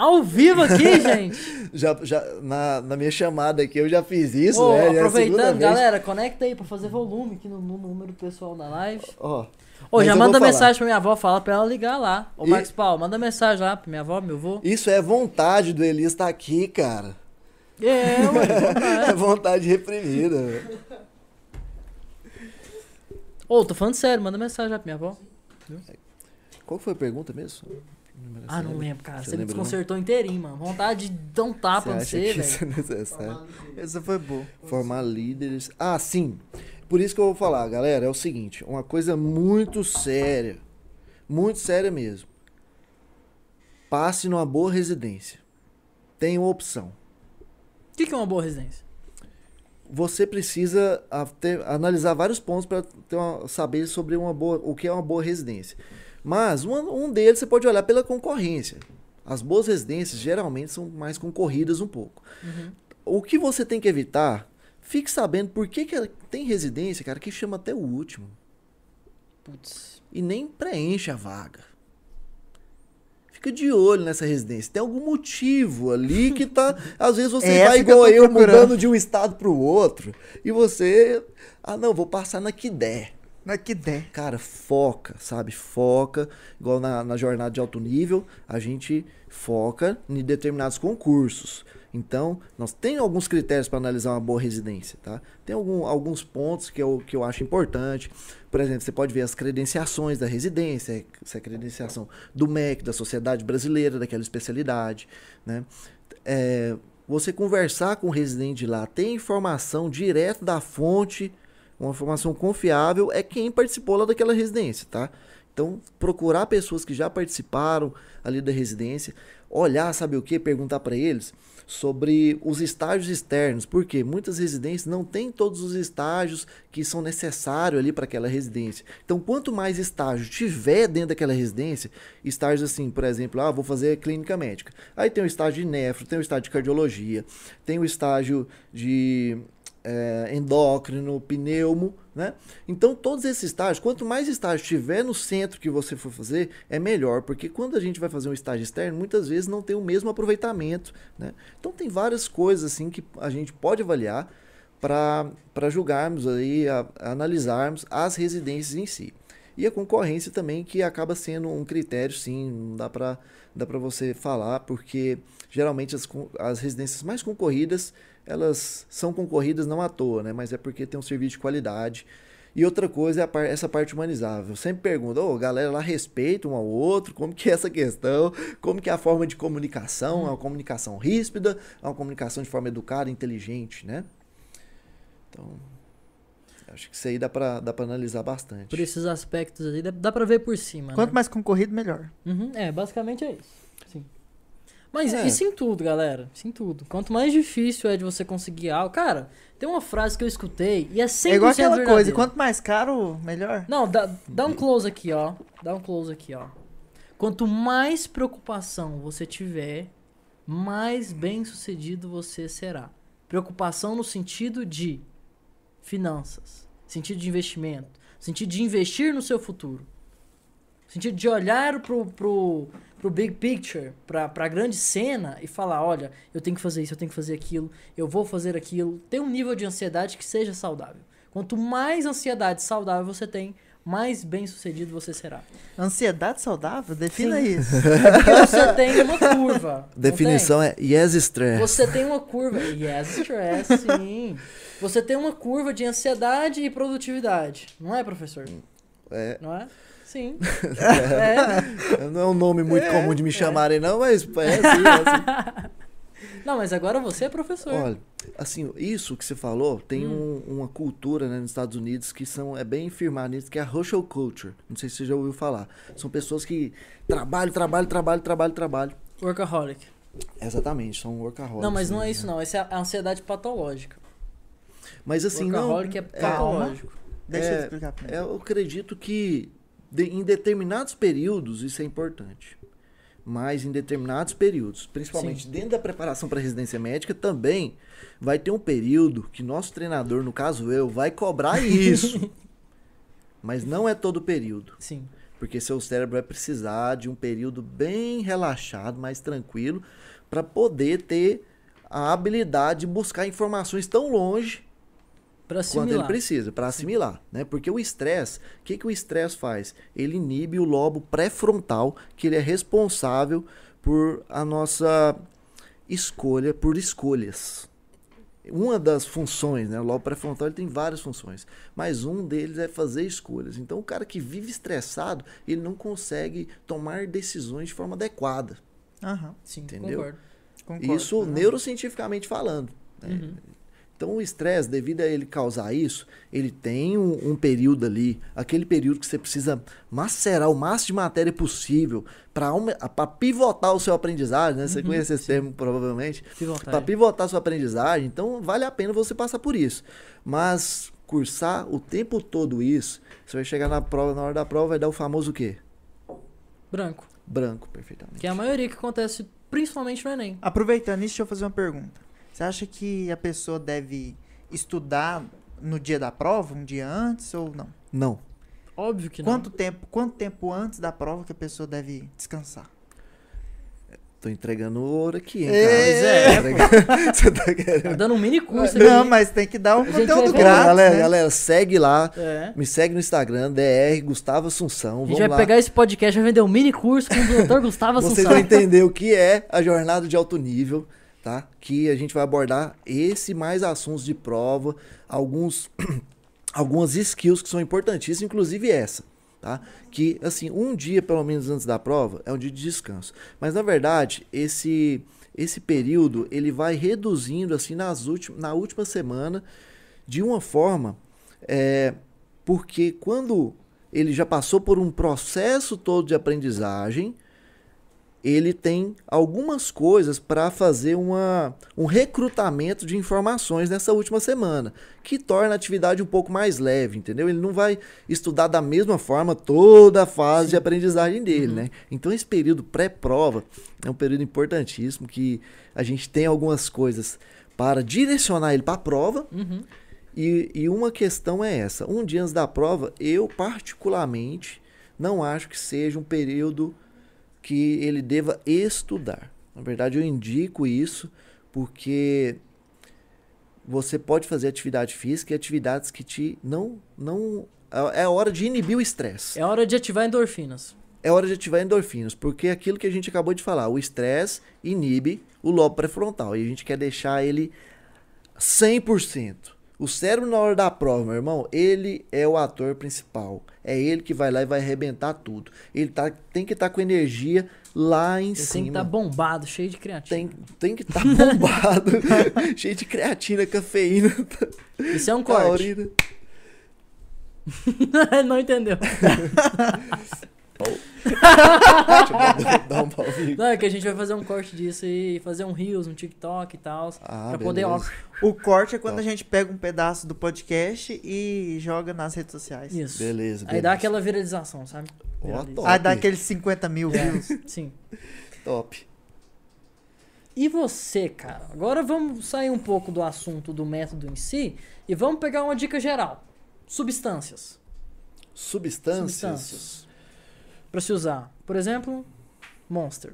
Ao vivo aqui, gente! Já, já, na, na minha chamada aqui eu já fiz isso, Ô, né? É aproveitando, vez. galera, conecta aí pra fazer volume aqui no, no número pessoal da live. Ó, Ô, Mas já manda falar. mensagem pra minha avó, fala pra ela ligar lá. Ô, E- Max Paulo, manda mensagem lá pra minha avó, meu avô. isso é vontade do Elias estar aqui, cara. É, ué, É vontade reprimida. Ô, tô falando sério, manda mensagem lá pra minha avó. Qual foi a pergunta mesmo? Ah, não lembro, cara. Você Você me não? desconcertou inteirinho, mano. Vontade de dar um tapa Você no você, velho. isso é necessário? Essa foi boa. Formar líderes. Ah, sim. Por isso que eu vou falar, galera, é o seguinte, uma coisa muito séria, muito séria mesmo. Passe numa boa residência. Tem uma opção. O que, que é uma boa residência? Você precisa ter- analisar vários pontos para saber sobre uma boa, o que é uma boa residência. Mas uma- um deles você pode olhar pela concorrência. As boas residências geralmente são mais concorridas um pouco. O que você tem que evitar, fique sabendo por que, que ela- tem residência, cara, que chama até o último. Putz. E nem preenche a vaga. Fica de olho nessa residência. Tem algum motivo ali que tá. Às vezes você É vai essa eu igual eu, procurando. mudando de um estado pro outro. E você. Ah, não, vou passar na que der. Não é que der. Cara, foca, sabe? Foca. Igual na, na jornada de alto nível, a gente foca em determinados concursos. Então, nós tem alguns critérios para analisar uma boa residência, tá? Tem algum, alguns pontos que eu, que eu acho importante. Por exemplo, você pode ver as credenciações da residência, se é credenciação do MEC, da Sociedade Brasileira, daquela especialidade, né? É, você conversar com o residente lá, ter informação direto da fonte, uma informação confiável, é quem participou lá daquela residência, tá? Então, procurar pessoas que já participaram ali da residência, olhar, sabe o que? Perguntar para eles sobre os estágios externos, porque muitas residências não têm todos os estágios que são necessários ali para aquela residência. Então, quanto mais estágio tiver dentro daquela residência, estágios assim, por exemplo, ah, vou fazer clínica médica. Aí tem o estágio de nefro, tem o estágio de cardiologia, tem o estágio de é, endócrino, pneumo, né? Então, todos esses estágios, quanto mais estágio tiver no centro que você for fazer, é melhor, porque quando a gente vai fazer um estágio externo, muitas vezes não tem o mesmo aproveitamento, né? Então, tem várias coisas assim que a gente pode avaliar para julgarmos aí, a- analisarmos as residências em si. E a concorrência também, que acaba sendo um critério, sim, não dá para dá você falar, porque geralmente as, as residências mais concorridas, elas são concorridas não à toa, né? Mas é porque tem um serviço de qualidade. E outra coisa é a par- essa parte humanizável. Eu sempre pergunto, ô, galera lá respeita um ao outro, como que é essa questão, como que é a forma de comunicação, é uma comunicação ríspida, é uma comunicação de forma educada, inteligente, né? Então, acho que isso aí dá pra, dá pra analisar bastante. Por esses aspectos aí, dá, dá pra ver por cima. Quanto né? mais concorrido, melhor. Uhum, é, basicamente é isso. Sim. Mas É. isso em tudo, galera. Isso em tudo. Quanto mais difícil é de você conseguir algo. Cara, tem uma frase que eu escutei e é 100% É igual aquela coisa, verdadeira. quanto mais caro, melhor. Não, dá, dá um close aqui, ó. Dá um close aqui, ó. Quanto mais preocupação você tiver, mais bem sucedido você será. Preocupação no sentido de finanças, sentido de investimento, sentido de investir no seu futuro, sentido de olhar pro, pro, pro big picture, pra, pra grande cena e falar: olha, eu tenho que fazer isso, eu tenho que fazer aquilo, eu vou fazer aquilo. Ter um nível de ansiedade que seja saudável. Quanto mais ansiedade saudável você tem, mais bem sucedido você será. Ansiedade saudável? Defina Sim. isso. É porque você tem uma curva. Definição é yes tem? stress. Você tem uma curva. Yes, stress, sim. Você tem uma curva de ansiedade e produtividade. Não é, professor? É, Não é? Sim. é. não é um nome muito comum de me chamarem, não, mas é assim, é assim. Não, mas agora você é professor. Olha, assim, isso que você falou, tem Hum. um- uma cultura né, nos Estados Unidos que são, é bem firmada nisso, que é a hustle culture. Não sei se você já ouviu falar. São pessoas que trabalham, trabalham, trabalham, trabalham, trabalham. Workaholic. Exatamente, são workaholics. Não, mas não né? é isso não. Essa é a ansiedade patológica. Mas assim, não... Workaholic é patológico. Deixa É, eu explicar pra É, eu acredito que de- em determinados períodos isso é importante. Mas em determinados períodos, principalmente Sim. dentro da preparação para residência médica, também vai ter um período que nosso treinador, no caso eu, vai cobrar isso. Mas não é todo período. Sim. Porque seu cérebro vai precisar de um período bem relaxado, mais tranquilo, para poder ter a habilidade de buscar informações tão longe quanto ele precisa para assimilar, né? Porque o estresse, o que, que o estresse faz? Ele inibe o lobo pré-frontal, que ele é responsável por a nossa escolha, por escolhas. Uma das funções, né? O lobo pré-frontal tem várias funções, mas um deles é fazer escolhas. Então, o cara que vive estressado, ele não consegue tomar decisões de forma adequada. Aham, Sim, Entendeu? concordo. concordo. Isso neurocientificamente falando. né? Uhum. Então o estresse, devido a ele causar isso, ele tem um, um período ali, aquele período que você precisa macerar o máximo de matéria possível para pivotar o seu aprendizagem, né? Você conhece esse termo provavelmente. Para pivotar a sua aprendizagem, então vale a pena você passar por isso. Mas cursar o tempo todo isso, você vai chegar na prova, na hora da prova vai dar o famoso o quê? Branco. Branco, perfeitamente. Que é a maioria que acontece principalmente no Enem. Aproveitando isso, deixa eu fazer uma pergunta. Você acha que a pessoa deve estudar no dia da prova, um dia antes ou não? Não. Óbvio que não. Quanto tempo, quanto tempo antes da prova que a pessoa deve descansar? Tô entregando ouro aqui, hein, É, cara? Você, você tá querendo Tá dando um mini curso aqui. Não, mas tem que dar um A conteúdo grátis, galera, né? galera, segue lá. É. Me segue no Instagram, DR Gustavo Assunção. A Vamos gente vai lá. pegar esse podcast e vai vender um mini curso com o Dr. Gustavo Vocês Assunção. vão entender o que é a jornada de alto nível, tá? Que a gente vai abordar esse mais assuntos de prova, alguns algumas skills que são importantíssimas, inclusive essa, tá? Que assim, um dia pelo menos antes da prova é um dia de descanso. Mas na verdade, esse esse período ele vai reduzindo assim nas últimas na última semana de uma forma é, porque quando ele já passou por um processo todo de aprendizagem, ele tem algumas coisas para fazer uma, um recrutamento de informações nessa última semana, que torna a atividade um pouco mais leve, entendeu? Ele não vai estudar da mesma forma toda a fase de aprendizagem dele, né? Então esse período pré-prova é um período importantíssimo que a gente tem algumas coisas para direcionar ele para a prova, Uhum. e, e uma questão é essa: um dia antes da prova, eu particularmente não acho que seja um período que ele deva estudar. Na verdade, eu indico isso porque você pode fazer atividade física e atividades que te não não é hora de inibir o estresse. É hora de ativar endorfinas. É hora de ativar endorfinas, porque é aquilo que a gente acabou de falar, o estresse inibe o lobo pré-frontal e a gente quer deixar ele 100%. O cérebro na hora da prova, meu irmão, ele é o ator principal. É ele que vai lá e vai arrebentar tudo. Ele tá, tem que estar com energia lá em Ele cima. tem que estar bombado, cheio de creatina. Tem, tem que estar bombado, cheio de creatina, cafeína, Isso é um corte. taurina. Não entendeu. Dá um pau vivo. Não, é que a gente vai fazer um corte disso e fazer um Reels, um TikTok e tal. Ah, pra poder. O corte é quando Top. a gente pega um pedaço do podcast e joga nas redes sociais. Isso. Beleza, Aí beleza. dá aquela viralização, sabe? Viraliza. Ah, dá aqueles 50 mil É, views. sim. Top. E você, cara? Agora vamos sair um pouco do assunto do método em si e vamos pegar uma dica geral. Substâncias. Substâncias. Substâncias. Pra se usar. Por exemplo, Monster.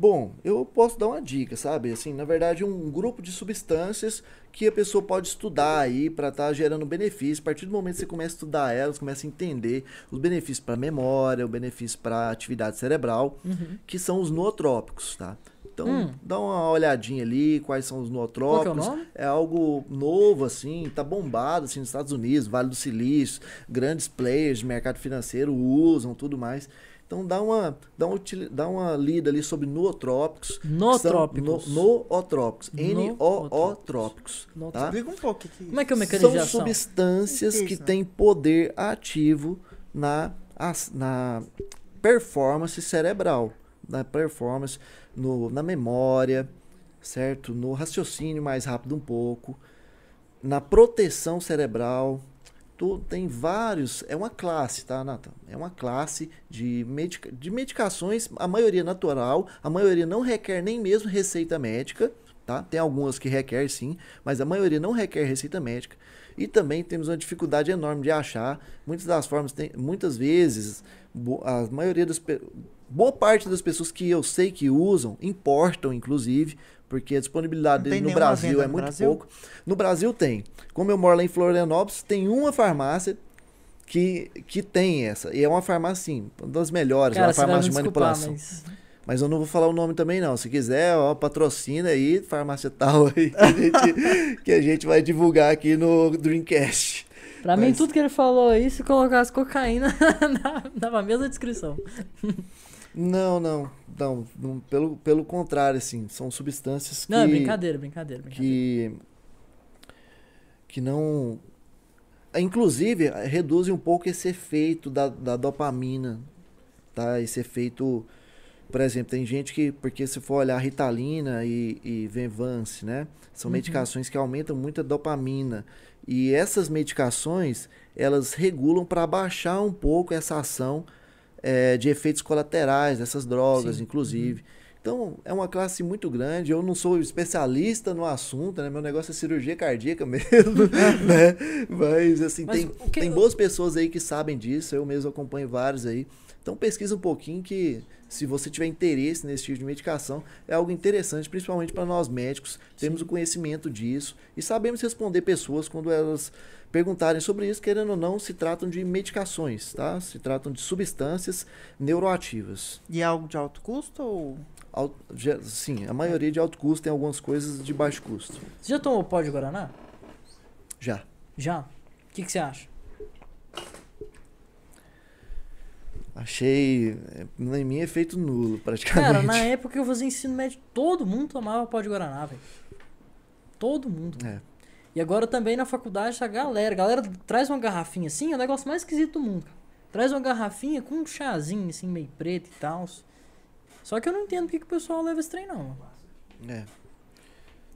Bom, eu posso dar uma dica, sabe? Assim, na verdade, um grupo de substâncias que a pessoa pode estudar aí para estar gerando benefício. A partir do momento que você começa a estudar elas, começa a entender os benefícios para a memória, o benefício para a atividade cerebral, que são os nootrópicos, tá? Então, Hum. dá uma olhadinha ali, quais são os Qual que é nootrópicos. nome? É algo novo, assim, tá bombado, assim, nos Estados Unidos, Vale do Silício, grandes players de mercado financeiro usam, tudo mais. Então dá uma, dá uma, dá uma lida ali sobre nootrópicos. que são Nootrópicos. No, nootrópicos. Nootrópicos. Tá? Explica um pouco o que Como é que é o São mecanização? substâncias Isso, que né? têm poder ativo na, na performance cerebral. Na performance, no, na memória, certo? No raciocínio mais rápido um pouco. Na proteção cerebral. Tu, tem vários. É uma classe, tá, Nathan? É uma classe de, medica, de medicações, a maioria natural, a maioria não requer nem mesmo receita médica, tá? Tem algumas que requer sim, mas a maioria não requer receita médica. E também temos uma dificuldade enorme de achar. Muitas das formas, tem, muitas vezes, a maioria das boa parte das pessoas que eu sei que usam importam, inclusive, porque a disponibilidade dele no Brasil é no muito Brasil? pouco. No Brasil tem. Como eu moro lá em Florianópolis, tem uma farmácia que, que tem essa. E é uma farmácia, assim, uma das melhores, Cara, uma farmácia de manipulação. mas... Mas eu não vou falar o nome também, não. Se quiser, ó, patrocina aí, farmácia tal aí, que a gente, que a gente vai divulgar aqui no Dreamcast. Pra mim, Mas- tudo que ele falou aí, se colocasse cocaína, dava a mesma descrição. Não, não, não. não, pelo, pelo contrário, assim, são substâncias que. Não, é brincadeira, brincadeira, brincadeira. que que não inclusive reduzem um pouco esse efeito da, da dopamina tá esse efeito por exemplo tem gente que porque se for olhar Ritalina e, e Venvance né são Uhum. medicações que aumentam muito a dopamina e essas medicações elas regulam para baixar um pouco essa ação eh, de efeitos colaterais dessas drogas Sim. inclusive então, é uma classe muito grande. Eu não sou especialista no assunto, né? Meu negócio é cirurgia cardíaca mesmo, né? Mas, assim, Mas tem, que- tem boas pessoas aí que sabem disso. Eu mesmo acompanho vários aí. Então, pesquisa um pouquinho que, se você tiver interesse nesse tipo de medicação, é algo interessante, principalmente para nós médicos. Temos o conhecimento disso e sabemos responder pessoas quando elas perguntarem sobre isso, querendo ou não, se tratam de medicações, tá? Se tratam de substâncias neuroativas. E é algo de alto custo ou. Al- Sim, a maioria de alto custo tem algumas coisas de baixo custo. Você já tomou pó de Guaraná? Já. Já? O que, que você acha? Achei, é, em mim, efeito nulo, praticamente. Cara, na época que eu fazia ensino médio, todo mundo tomava pó de Guaraná, velho. Todo mundo. É. E agora também na faculdade, a galera. A galera traz uma garrafinha assim, é o negócio mais esquisito do mundo. Traz uma garrafinha com um chazinho, assim, meio preto e tal. Só que eu não entendo porque que o pessoal leva esse trem, não. É.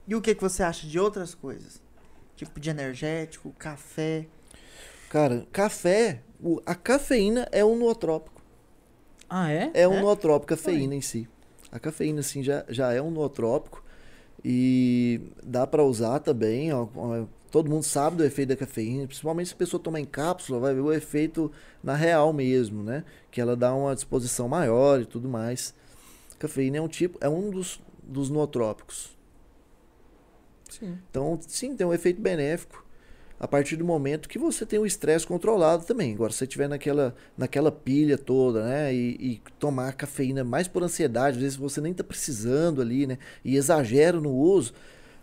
E o que, que você acha de outras coisas? Tipo de energético, café. Cara, café, o- a cafeína é um nootrópico. Ah, é? É um É? nootrópico, a cafeína em si. A cafeína, assim, já, já é um nootrópico. E dá pra usar também, ó, ó, todo mundo sabe do efeito da cafeína, principalmente se a pessoa tomar em cápsula, vai ver o efeito na real mesmo, né? Que ela dá uma disposição maior e tudo mais. Cafeína é um tipo, é um dos, dos nootrópicos. Sim. Então, sim, tem um efeito benéfico a partir do momento que você tem o estresse controlado também. Agora, se você estiver naquela, naquela pilha toda, né, e, e tomar cafeína mais por ansiedade, às vezes você nem está precisando ali, né, e exagero no uso,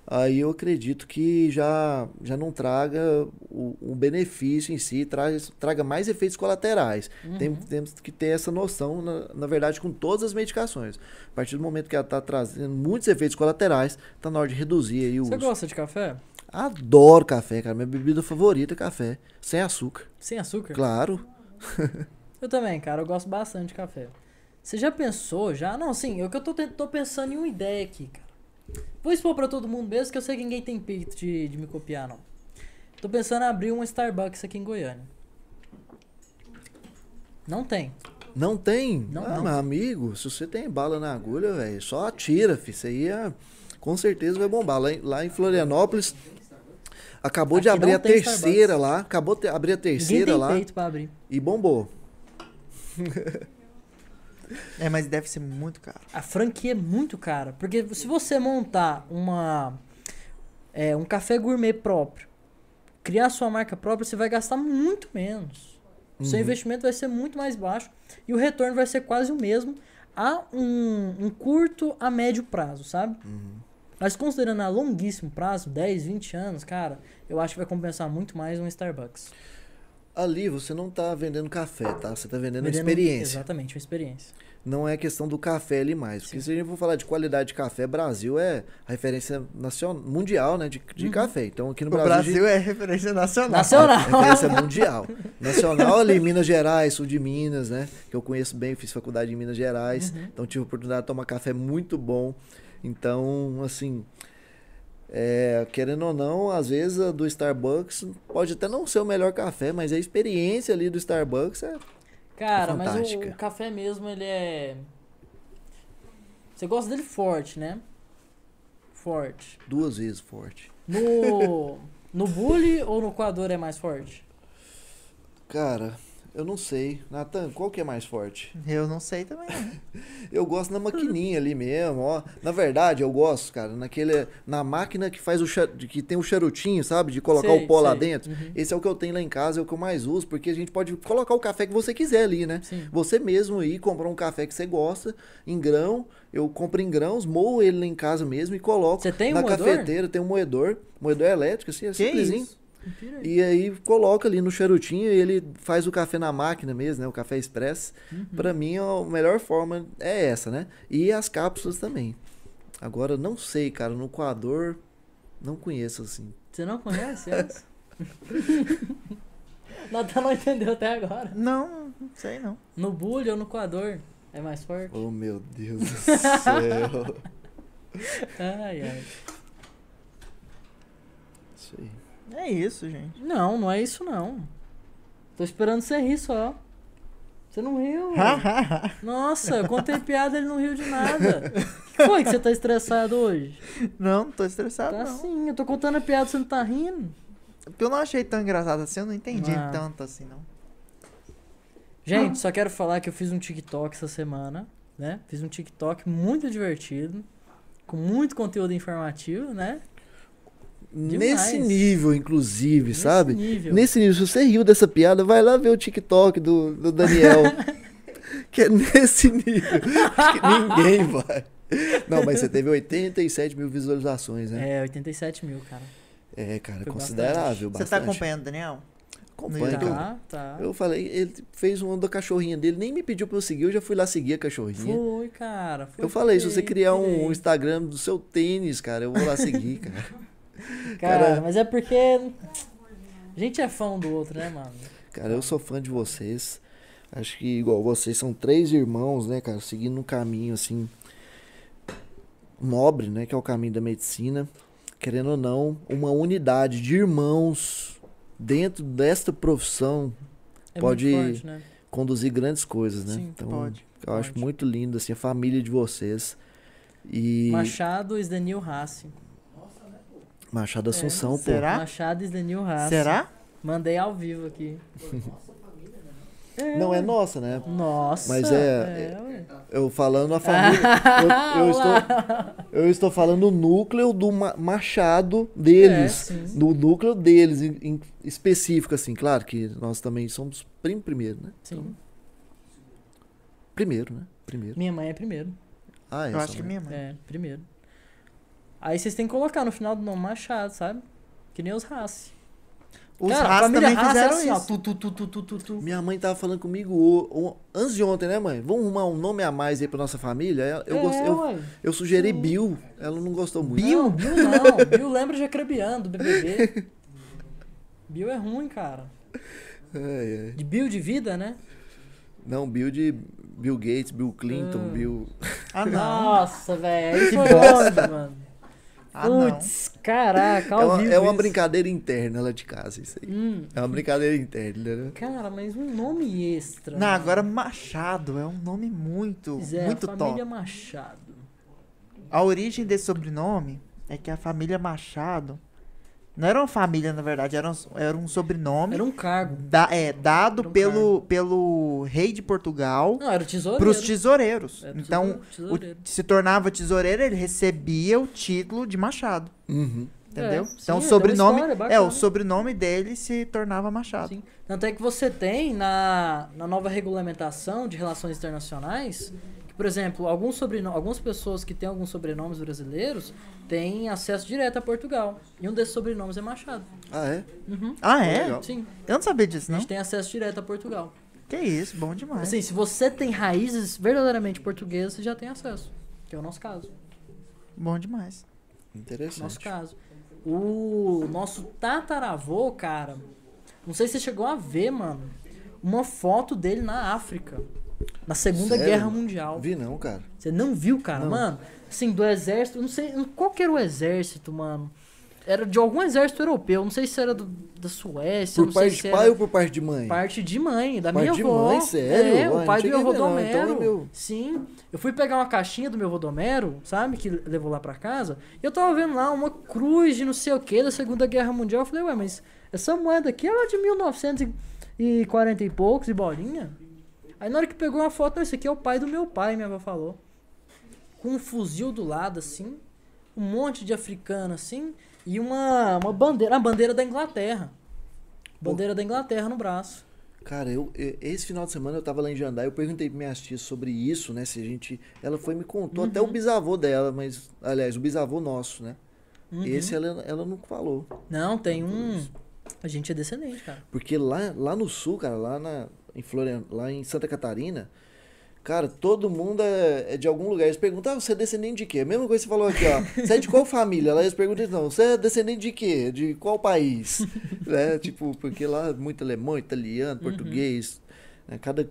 aí eu acredito que já, já não traga o, o benefício em si, traz, traga mais efeitos colaterais. Tem- temos que ter essa noção, na, na verdade, com todas as medicações. A partir do momento que ela está trazendo muitos efeitos colaterais, está na hora de reduzir aí o Você uso. gosta de café? Adoro café, cara. Minha bebida favorita é café. Sem açúcar. Sem açúcar? Claro. Eu também, cara, eu gosto bastante de café. Você já pensou, já? Não, sim, eu que eu tô, tô pensando em uma ideia aqui, cara. Vou expor pra todo mundo mesmo, que eu sei que ninguém tem peito de, de me copiar, não. Tô pensando em abrir um Starbucks aqui em Goiânia. Não tem. Não tem? Não, ah, não. meu amigo, se você tem bala na agulha, velho, só atira, filho. Isso aí é, com certeza vai bombar. Lá, em- lá em Florianópolis, acabou de Aqui abrir não a terceira Starbucks. lá. Acabou de abrir a terceira tem lá peito pra abrir. e bombou. É, mas deve ser muito caro. A franquia é muito cara. Porque se você montar uma. É, um café gourmet próprio, criar sua marca própria, você vai gastar muito menos. O seu Uhum. investimento vai ser muito mais baixo e o retorno vai ser quase o mesmo a um, um curto a médio prazo, sabe? Uhum. Mas considerando a longuíssimo prazo, 10, 20 anos, cara, eu acho que vai compensar muito mais um Starbucks. Ali você não tá vendendo café, tá? Você tá vendendo, Vendendo- experiência. Exatamente, uma experiência. Não é questão do café ali mais. Porque Sim. se a gente for falar de qualidade de café, Brasil é a referência nacional, mundial, né? De, de Uhum. café. Então aqui no O Brasil. a gente- Brasil é referência nacional. Nacional. Referência mundial. Nacional ali, Minas Gerais, sul de Minas, né? Que eu conheço bem, fiz faculdade em Minas Gerais. Uhum. Então tive a oportunidade de tomar café muito bom. Então, assim, é, querendo ou não, às vezes a do Starbucks pode até não ser o melhor café, mas a experiência ali do Starbucks é. Cara, É mas o, o café mesmo, ele é. Você gosta dele forte, né? Forte. duas vezes forte. No. No bully ou no coador é mais forte? Cara, eu não sei. Nathan, qual que é mais forte? Eu não sei também. Eu gosto na maquininha ali mesmo, ó. Na verdade, eu gosto, cara, naquele na máquina que faz o que tem o charutinho, sabe, de colocar Sei, o pó lá sei. dentro. Uhum. Esse é o que eu tenho lá em casa, é o que eu mais uso, porque a gente pode colocar o café que você quiser ali, né? Sim. Você mesmo ir comprar um café que você gosta, em grão, eu compro em grãos, moo ele lá em casa mesmo e coloco Você tem um na moedor? cafeteira, tem um moedor, moedor elétrico assim, é Que simplesinho. isso? E aí coloca ali no charutinho e ele faz o café na máquina mesmo, né? O café express. Uhum. Pra mim, a melhor forma é essa, né? E as cápsulas também. Agora, não sei, cara, no coador, não conheço assim. Você não conhece essa? Natan não entendeu até agora. Não, não sei não. No bully ou no coador é mais forte? Oh, meu Deus do céu. Ai, ai. Isso aí. É isso, gente. Não, não é isso não. Tô esperando você rir só. Você não riu? Nossa, eu contei piada ele não riu de nada. O que foi que você tá estressado hoje? não, não tô estressado Tá não. sim, eu tô contando a piada, você não tá rindo. Porque eu não achei tão engraçado assim, eu não entendi Ah. tanto assim, não. Gente, só quero falar que eu fiz um TikTok essa semana, né? Fiz um TikTok muito divertido, com muito conteúdo informativo, né? Nesse nível, inclusive, Nesse sabe? nível. Nesse nível, se você riu dessa piada, vai lá ver o TikTok do, do Daniel. que é nesse nível. Acho que ninguém vai. Não, mas você teve 87 mil visualizações, né? É, 87 mil, cara. É, cara, Foi considerável. Você Bastante. tá acompanhando, Daniel? Acompanho. Tá, tá. Eu falei, ele fez um da cachorrinha dele, nem me pediu pra eu seguir, eu já fui lá seguir a cachorrinha. Foi, cara. Foi eu falei, se você criar um. Instagram do seu tênis, cara, eu vou lá seguir, cara. Cara, cara- mas é porque. A gente é fã um do outro, né, mano? Cara, eu sou fã de vocês. Acho que, igual vocês, são três irmãos, né, cara, seguindo um caminho, assim, nobre, né, que é o caminho da medicina. Querendo ou não, uma unidade de irmãos dentro desta profissão É Pode- forte, né? conduzir grandes coisas, né? Sim, então, pode, eu acho pode. muito lindo, assim, a família de vocês. E Machado the new race. Machado Assunção, pô. Será? Machado is the new. Será? Mandei ao vivo aqui. Não é nossa, né? Nossa. Mas é- ué. Eu falando a família. eu, eu estou, eu estou falando o núcleo do ma- Machado É, deles. sim. do núcleo deles, em, em específico, assim. Claro que nós também somos primo primeiro, né? Sim. Primeiro, né? Primeiro. Minha mãe é primeiro. Ah, é. Eu acho que mãe. minha mãe. É, primeiro. Aí vocês têm que colocar no final do nome Machado, sabe? Que nem os Race. Os Cara, família também Haas fizeram era assim, ó, isso. tu, tu, tu, tu. Minha mãe tava falando comigo o- antes de ontem, né, mãe? Vamos arrumar um nome a mais aí pra nossa família? Eu, é, gost- eu, eu sugeri Sim. Bill. Ela não gostou muito. Bill? Bill não. Bill lembra de Acrebiano, do BBB. Bill é ruim, cara. Ai, ai. De Bill de vida, né? Não, Bill de Bill Gates, Bill Clinton, Hum. Bill. Ah, não. Nossa, velho. Que bosta. mano. Ah. Putz, caraca, ao É uma, vivo é uma isso. brincadeira interna lá de casa, isso aí. Hum, É uma brincadeira interna, né? cara, mas um nome extra. Não, agora Machado é um nome muito, é, muito família top. Machado. A origem desse sobrenome é que a família Machado não era uma família, na verdade, era um, era um sobrenome Era um cargo. da- é, dado um pelo, pelo rei de Portugal Não, era o tesoureiro. para os tesoureiros. Era então, tesouro- o- tesoureiro. se tornava tesoureiro, ele recebia o título de Machado. Uhum. Entendeu? É, sim, então, o tem uma sobrenome. história É, bacana. o sobrenome dele se tornava Machado. Sim. Tanto é que você tem na, na nova regulamentação de relações internacionais que, por exemplo, alguns sobreno- algumas pessoas que têm alguns sobrenomes brasileiros têm acesso direto a Portugal. E um desses sobrenomes é Machado. Ah, é? Uhum. Ah, é? Legal. Sim. Eu não sabia disso, A não. gente tem acesso direto a Portugal. Que isso, bom demais. Assim, se você tem raízes verdadeiramente portuguesas, você já tem acesso. Que é o nosso caso. Bom demais. Interessante. Nosso caso. O nosso tataravô, cara. Não sei se você chegou a ver, mano. Uma foto dele na África. Na Segunda Sério? Guerra Mundial. Vi não, cara. Você não viu, cara? Não. Mano, assim, do exército. Não sei. Qual que era o exército, mano? Era de algum exército europeu. Não sei se era do, da Suécia. Por não sei parte se de era pai ou por parte de mãe? parte de mãe, da Parte minha de avó. mãe, sério? É, o pai do meu avô não. Então é Domero. meu- Sim. Eu fui pegar uma caixinha do meu avô Domero, sabe? Que levou lá pra casa. E eu tava vendo lá uma cruz de não sei o que da Segunda Guerra Mundial. Eu falei, ué, mas essa moeda aqui é de 1940 e poucos e bolinha. Aí na hora que pegou uma foto, não, esse aqui é o pai do meu pai, minha avó falou. Com um fuzil do lado, assim. Um monte de africano, assim. E uma, uma bandeira, a bandeira da Inglaterra. Bandeira da Inglaterra no braço. Cara, eu, esse final de semana eu tava lá em Jandai, eu perguntei pra minha tia sobre isso, né? Se a gente. Ela foi e me contou até o Uhum. bisavô dela, mas. Aliás, o bisavô nosso, né? Uhum. Esse ela, ela não falou. Não, tem um. A gente é descendente, cara. Porque lá, lá no sul, cara, lá, na, em Florian, lá em Santa Catarina, cara, todo mundo é, é de algum lugar. Eles perguntam, ah, você é descendente de quê? A mesma coisa que você falou aqui, ó. Você é de qual família? Lá eles perguntam, não, você é descendente de quê? De qual país? né? Tipo, porque lá é muito alemão, italiano, português. Né? Cada.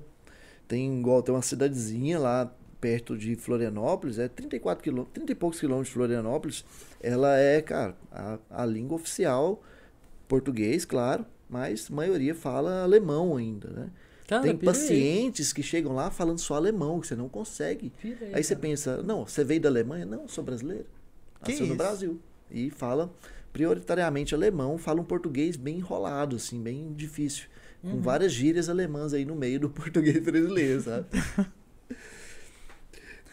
Tem igual, tem uma cidadezinha lá perto de Florianópolis, é 34 quilômetros, 30 e poucos quilômetros de Florianópolis. Ela é, cara, a, a língua oficial português, claro, mas a maioria fala alemão ainda, né? Cara, Tem pacientes que chegam lá falando só alemão, que você não consegue. Pirei, Aí você cara. pensa, não, você veio da Alemanha? Não, sou brasileiro. Que Nasceu no? Brasil. E fala prioritariamente alemão, fala um português bem enrolado, assim, bem difícil. Uhum. Com várias gírias alemãs aí no meio do português brasileiro, sabe?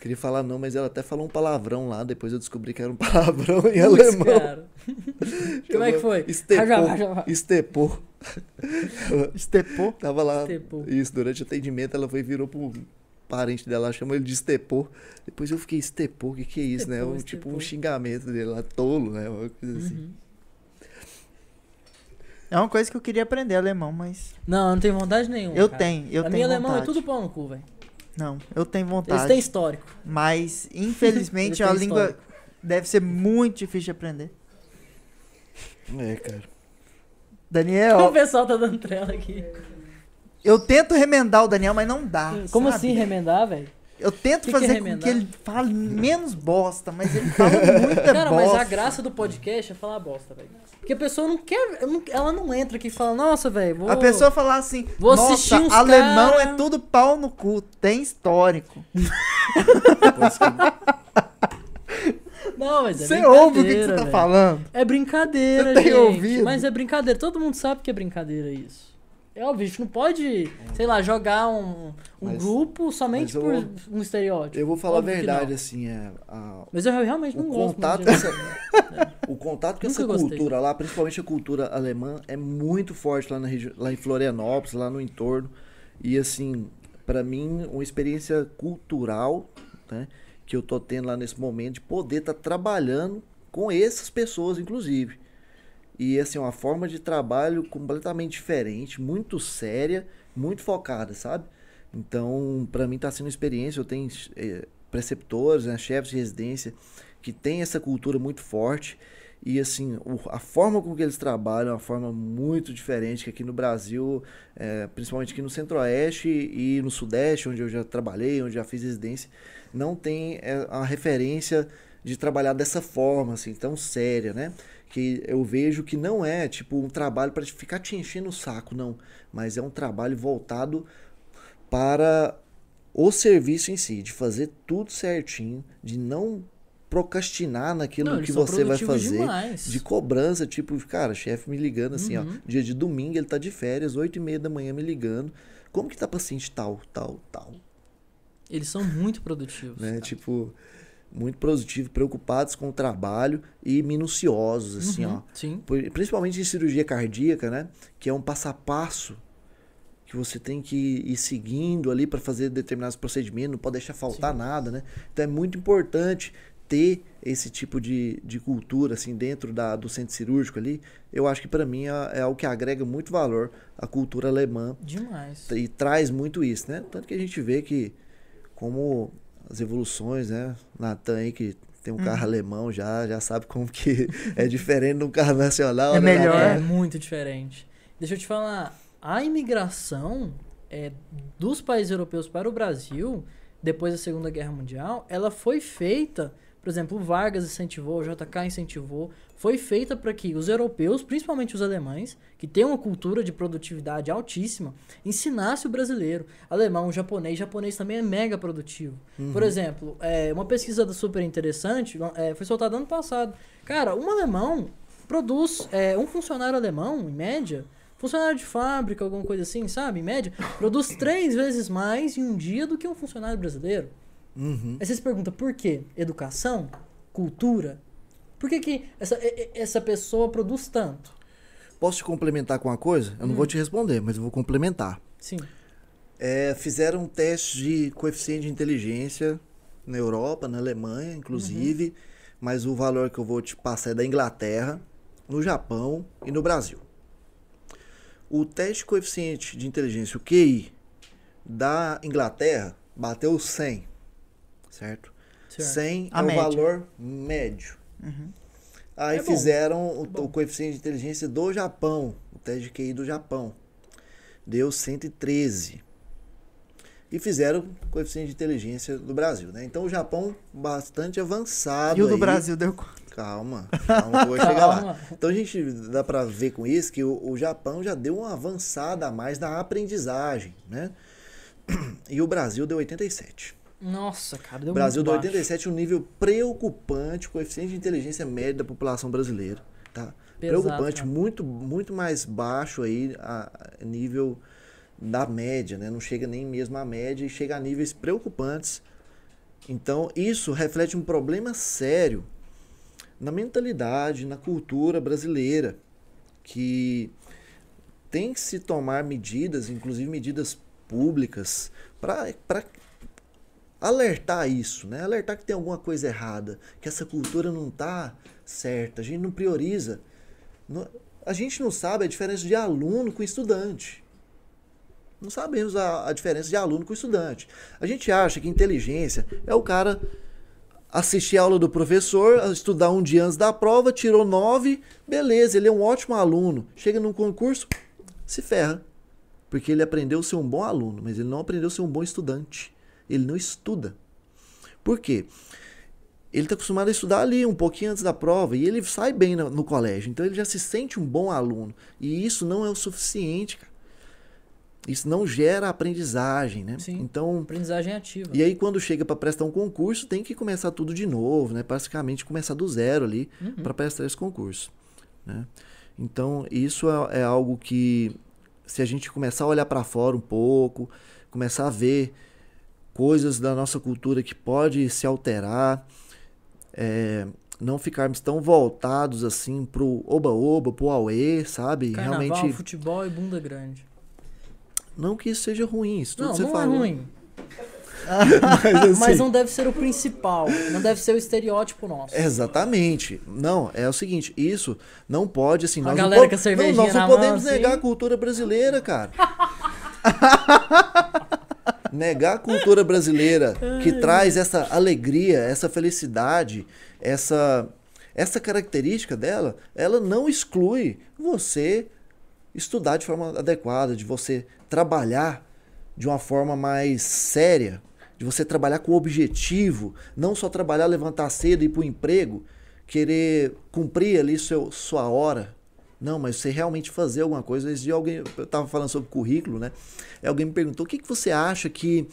Queria falar não, mas ela até falou um palavrão lá, depois eu descobri que era um palavrão em alemão. Como é que foi? Estepou. Estepou. Estepou. Tava lá. Estepou. Isso, durante o atendimento ela foi virou pro parente dela, chamou ele de estepou. Depois eu fiquei, estepou, o que que é isso, né? Estepou, Um, tipo um xingamento dele lá, tolo, né? Uma coisa assim. Uhum. É uma coisa que eu queria aprender alemão, mas. Não, eu não tenho vontade nenhuma. Eu cara. tenho, eu Pra tenho mim, alemão vontade. é tudo pau no cu, velho. Não, eu tenho Eles vontade. têm histórico. Mas, infelizmente, Eles é uma têm língua histórico. deve ser muito difícil de aprender. É, cara. O Daniel, pessoal tá dando trela aqui. eu tento remendar o Daniel, mas não dá. Como sabe? assim remendar, velho? Eu tento Que que é fazer com que ele fale menos bosta, mas ele fala muita Cara, mas bosta. a graça do podcast é falar bosta, velho. Porque a pessoa não quer. Ela não entra aqui e fala, nossa, velho. A pessoa falar assim, Vou nossa, assistir uns alemão cara- é tudo pau no cu, tem histórico. Não, mas é Você ouve o que, que você tá velho. falando? É brincadeira, Você tem gente. ouvido? Mas é brincadeira. Todo mundo sabe que é brincadeira isso. É óbvio, a gente não pode, sei lá, jogar um, um Mas- grupo somente por vou- um estereótipo. eu vou falar a Óbvio que verdade, assim, é, a- Mas eu realmente não gosto contato essa, o contato com Nunca essa gostei. cultura lá, principalmente a cultura alemã, é muito forte lá, na lá em Florianópolis, lá no entorno. E assim, pra mim, uma experiência cultural, né, que eu tô tendo lá nesse momento de poder estar trabalhando com essas pessoas, inclusive. E assim, uma forma de trabalho completamente diferente, muito séria, muito focada, sabe? Então, pra mim tá sendo uma experiência, eu tenho eh, preceptores, né, chefes de residência que têm essa cultura muito forte E assim, a forma com que eles trabalham é uma forma muito diferente que aqui no Brasil, é, principalmente aqui no Centro-Oeste e no Sudeste, onde eu já trabalhei, onde já fiz residência, não tem é, a referência de trabalhar dessa forma, assim, tão séria, né? Que eu vejo que não é tipo um trabalho para ficar te enchendo o saco, não. Mas é um trabalho voltado para o serviço em si, de fazer tudo certinho, de não procrastinar naquilo Não, que você vai fazer. demais. De cobrança, tipo, cara, chefe me ligando assim, Uhum. ó. Dia de domingo, ele tá de férias, oito e meia da manhã me ligando. Como que tá paciente tal, tal, tal? Eles são muito produtivos. Né? cara. Tipo, muito positivo, preocupados com o trabalho e minuciosos, assim, Uhum, ó. Sim. Principalmente em cirurgia cardíaca, né? Que é um passo a passo que você tem que ir seguindo ali para fazer determinados procedimentos, não pode deixar faltar nada, né? Então é muito importante ter esse tipo de, de cultura assim dentro da, do centro cirúrgico ali. Eu acho que para mim é, é algo que agrega muito valor à cultura alemã Demais. e traz muito isso, né? Tanto que a gente vê que como as evoluções, né? Natan aí que tem um Uhum. carro alemão já, já sabe como que é diferente de um carro nacional. É né, melhor. É muito diferente. Deixa eu te falar, a imigração é, dos países europeus para o Brasil, depois da Segunda Guerra Mundial, ela foi feita, por exemplo, o Vargas incentivou, o JK incentivou, foi feita para que os europeus, principalmente os alemães, que têm uma cultura de produtividade altíssima, ensinasse o brasileiro. Alemão, japonês, japonês também é mega produtivo. Por exemplo, é, uma pesquisa super interessante é, foi soltada ano passado. Cara, um alemão produz, é, um funcionário alemão, em média, funcionário de fábrica, alguma coisa assim, sabe? Em média, produz três vezes mais em um dia do que um funcionário brasileiro. Uhum. Aí você se pergunta por quê? Educação? Cultura? Por que, que essa, essa pessoa produz tanto? Posso te complementar com uma coisa? Eu não Hum. vou te responder, mas eu vou complementar. Sim. É, fizeram um teste de coeficiente de inteligência na Europa, na Alemanha, inclusive, mas o valor que eu vou te passar é da Inglaterra, no Japão e no Brasil. O teste de coeficiente de inteligência, o QI, da Inglaterra, bateu 100, certo? Certo. 100 A é média. o valor médio. Uhum. Aí É fizeram o, Bom. o coeficiente de inteligência do Japão, o teste de QI do Japão. Deu 113. E fizeram o coeficiente de inteligência do Brasil, né? Então o Japão bastante avançado E o do aí. Brasil deu quanto? Calma, calma que eu vou chegar lá. Então a gente dá pra ver com isso que o, o Japão já deu uma avançada a mais na aprendizagem, né? E o Brasil deu 87. Nossa, cara, deu O Brasil muito baixo. 87, um nível preocupante, coeficiente de inteligência média da população brasileira, tá? Pesado, preocupante, cara. muito muito mais baixo aí a a nível da média, né? Não chega nem mesmo à média e chega a níveis preocupantes. Então, isso reflete um problema sério na mentalidade, na cultura brasileira, que tem que se tomar medidas, inclusive medidas públicas, para alertar isso, né? Alertar que tem alguma coisa errada, que essa cultura não tá certa, a gente não prioriza. A gente não sabe a diferença de aluno com estudante. Não sabemos a, a diferença de aluno com estudante. A gente acha que inteligência é o cara assistir a aula do professor, estudar um dia antes da prova, tirou nove, beleza, ele é um ótimo aluno. Chega num concurso, se ferra. Porque ele aprendeu a ser um bom aluno, mas ele não aprendeu a ser um bom estudante. Ele não estuda. Por quê? Ele está acostumado a estudar ali um pouquinho antes da prova e ele sai bem no, no colégio. Então ele já se sente um bom aluno. E isso não é o suficiente, cara. Isso não gera aprendizagem, né? Sim. Então, Aprendizagem ativa. e aí, quando chega para prestar um concurso, tem que começar tudo de novo, né? Basicamente, começar do zero ali Uhum. para prestar esse concurso, né? Então, isso é, é algo que, se a gente começar a olhar para fora um pouco, começar a ver coisas da nossa cultura que pode se alterar, é, não ficarmos tão voltados assim pro oba-oba, pro auê, sabe? Carnaval, Realmente, futebol e bunda grande. não que isso seja ruim, isso tudo Não, que você não falou. é ruim. Mas, assim, Mas não deve ser o principal. Não deve ser o estereótipo nosso. Exatamente. Não, é o seguinte, isso não pode, assim, A nós galera não, a po- cervejinha não, nós não podemos mão, negar assim. a cultura brasileira, cara. negar a cultura brasileira que traz essa alegria, essa felicidade, essa essa característica dela, ela não exclui você estudar de forma adequada, de você trabalhar de uma forma mais séria, de você trabalhar com objetivo, não só trabalhar, levantar cedo e ir para o emprego, querer cumprir ali seu, sua hora. Não, mas você realmente fazer alguma coisa. Esse dia alguém, eu estava falando sobre currículo, né? E alguém me perguntou o que, que você acha que,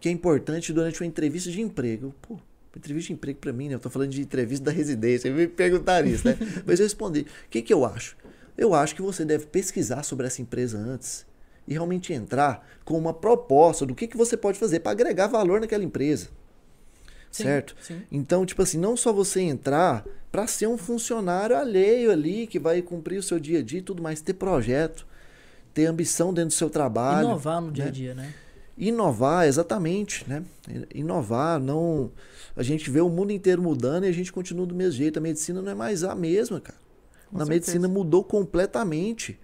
que é importante durante uma entrevista de emprego. Pô, entrevista de emprego para mim, né? Eu tô falando de entrevista da residência. Me perguntaram isso, né? mas eu respondi. O que, que eu acho? Eu acho que você deve pesquisar sobre essa empresa antes e realmente entrar com uma proposta do que, que você pode fazer para agregar valor naquela empresa. Sim, certo? Sim. Então, tipo assim, não só você entrar para ser um funcionário alheio ali que vai cumprir o seu dia a dia e tudo mais, ter projeto, ter ambição dentro do seu trabalho. Inovar no dia a dia, né? Inovar, exatamente, né? Inovar, não. A gente vê o mundo inteiro mudando e a gente continua do mesmo jeito. A medicina não é mais a mesma, cara. Com Na certeza. medicina mudou completamente.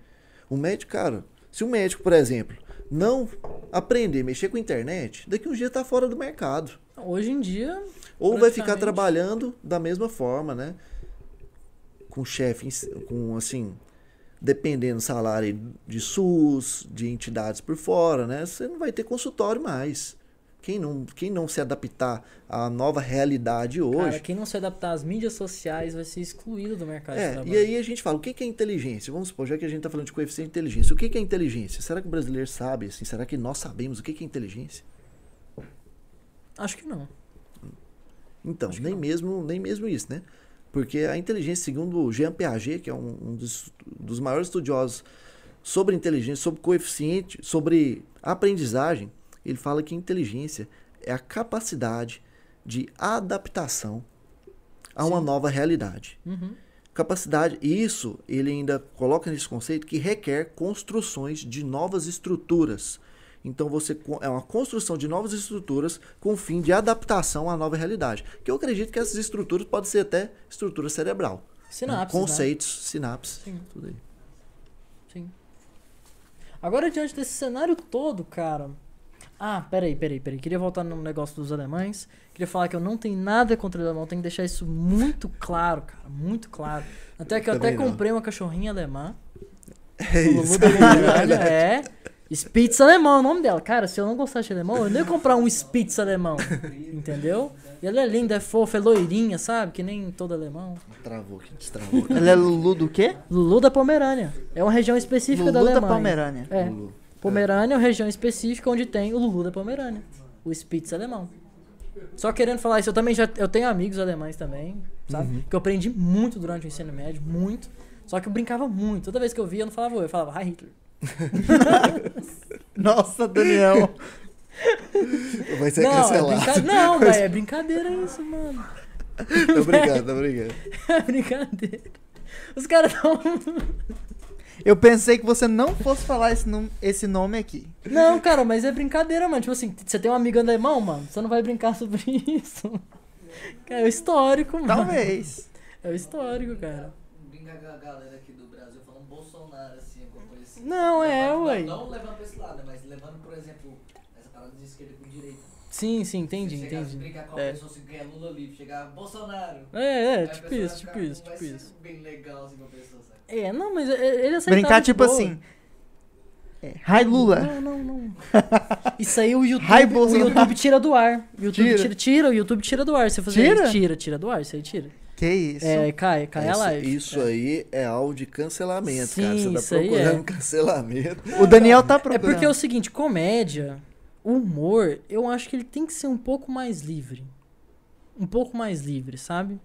O médico, cara, se o médico, por exemplo, não aprender a mexer com a internet, daqui uns dias tá fora do mercado. Hoje em dia. Ou vai ficar trabalhando da mesma forma, né? Com chefe, com assim, dependendo do salário de SUS, de entidades por fora, né? Você não vai ter consultório mais. Quem não, quem não se adaptar à nova realidade hoje. Cara, quem não se adaptar às mídias sociais vai ser excluído do mercado é, de trabalho. E aí a gente fala, o que é inteligência? Vamos supor, já que a gente está falando de coeficiente de inteligência, o que é inteligência? Será que o brasileiro sabe? Assim, será que nós sabemos o que é inteligência? Acho que não. Então, nem mesmo, nem mesmo isso, né? Porque a inteligência, segundo o Jean Piaget, que é um, um dos, dos maiores estudiosos sobre inteligência, sobre coeficiente, sobre aprendizagem, ele fala que inteligência é a capacidade de adaptação a uma Sim. nova realidade. Uhum. Capacidade, isso ele ainda coloca nesse conceito que requer construções de novas estruturas. Então você é uma construção de novas estruturas com o fim de adaptação à nova realidade. Que eu acredito que essas estruturas podem ser até estrutura cerebral. Sinapses. Né? Conceitos, né? sinapses, Sim. tudo aí. Sim. Agora, diante desse cenário todo, cara, ah, peraí, peraí, peraí. Queria voltar no negócio dos alemães. Queria falar que eu não tenho nada contra o alemão. Tenho que deixar isso muito claro, cara. Muito claro. Até que eu até comprei uma cachorrinha alemã. É isso. é. Spitz alemão é o nome dela. Cara, se eu não gostasse de alemão, eu nem ia comprar um Spitz alemão. Entendeu? E ela é linda, é fofa, é loirinha, sabe? Que nem todo alemão. Travou aqui, destravou. ela é Lulu do quê? Lulu da Pomerânia. É uma região específica Lulu da Alemanha. Lulu da Pomerânia. É. Lulu. Pomerânia é uma região específica onde tem o Lulu da Pomerânia, o Spitz alemão. Só querendo falar isso, eu também já eu tenho amigos alemães também, sabe? Uhum. Que eu aprendi muito durante o ensino médio, muito. Só que eu brincava muito. Toda vez que eu via, eu não falava eu, eu falava Hi Hitler. Nossa, Daniel. Vai ser não, é cancelado. É brinca... Não, mas é brincadeira isso, mano. Obrigado, obrigado. É brincadeira. Os caras tão. Eu pensei que você não fosse falar esse, nome, esse nome aqui. Não, cara, mas é brincadeira, mano. Tipo assim, você tem um amigo alemão, mano, você não vai brincar sobre isso. Cara, é o histórico, mano. Talvez. É o histórico, cara. Brinca com a galera aqui do Brasil falando Bolsonaro, assim, alguma coisa assim. Não, é, ué. Não, não levando pra esse lado, né, mas levando, por exemplo, essa parada de esquerda com direita. Sim, sim, entendi, você entendi. brincar com a é. pessoa assim, ganha Lula livre, chegar Bolsonaro. É, é, tipo isso, tipo isso, tipo isso. bem legal assim com a pessoa, sabe? É, não, mas ele aceitava Brincar tipo boa. assim. É, Hi Lula. Não, não, não. Isso aí o YouTube, o YouTube tira do ar. O YouTube tira. tira. tira, o YouTube tira do ar. Você fazer tira? Isso, tira, tira do ar, isso aí tira. Que isso? É, cai, cai isso, a live. Isso é. aí é áudio de cancelamento, Sim, cara. Você tá isso procurando é. cancelamento. O Daniel tá procurando. É porque é o seguinte, comédia, humor, eu acho que ele tem que ser um pouco mais livre. Um pouco mais livre, sabe?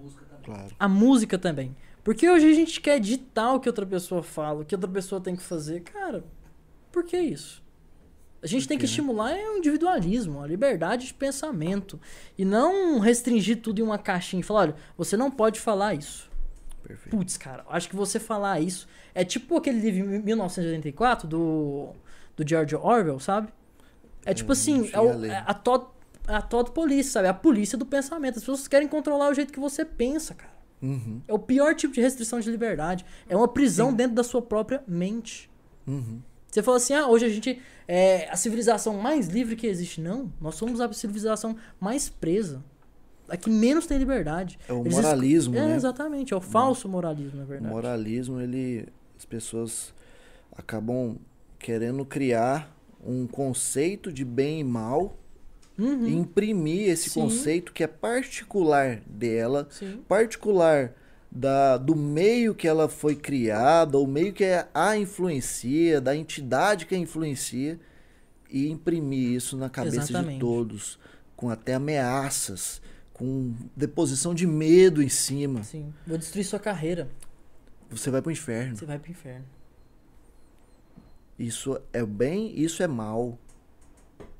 Música também. Claro. A música também. Porque hoje a gente quer ditar o que outra pessoa fala, o que outra pessoa tem que fazer. Cara, por que isso? A gente tem que estimular é o individualismo, a liberdade de pensamento. E não restringir tudo em uma caixinha e falar, olha, você não pode falar isso. Perfeito. Putz, cara, acho que você falar isso. É tipo aquele livro 1984 do, do George Orwell, sabe? É tipo Hum, assim, é, o- é a Todd, é a Todd Police, sabe? É a polícia do pensamento. As pessoas querem controlar o jeito que você pensa, cara. Uhum, É o pior tipo de restrição de liberdade. É uma prisão dentro da sua própria mente. uhum. Você fala assim, ah, hoje a gente é a civilização mais livre que existe. Não, nós somos a civilização mais presa. a que menos tem liberdade. É o Eles moralismo, É, né? exatamente. É o falso moralismo, na O verdade. moralismo, ele. As pessoas acabam querendo criar um conceito de bem e mal Uhum, e imprimir esse Sim. conceito que é particular dela, Sim. particular da, do meio que ela foi criada, o meio que a influencia, da entidade que a influencia, e imprimir isso na cabeça de Exatamente. todos, com até ameaças, com deposição de medo em cima. Sim. Vou destruir sua carreira. Você vai pro inferno. Você vai pro inferno. Isso é bem, isso é mal.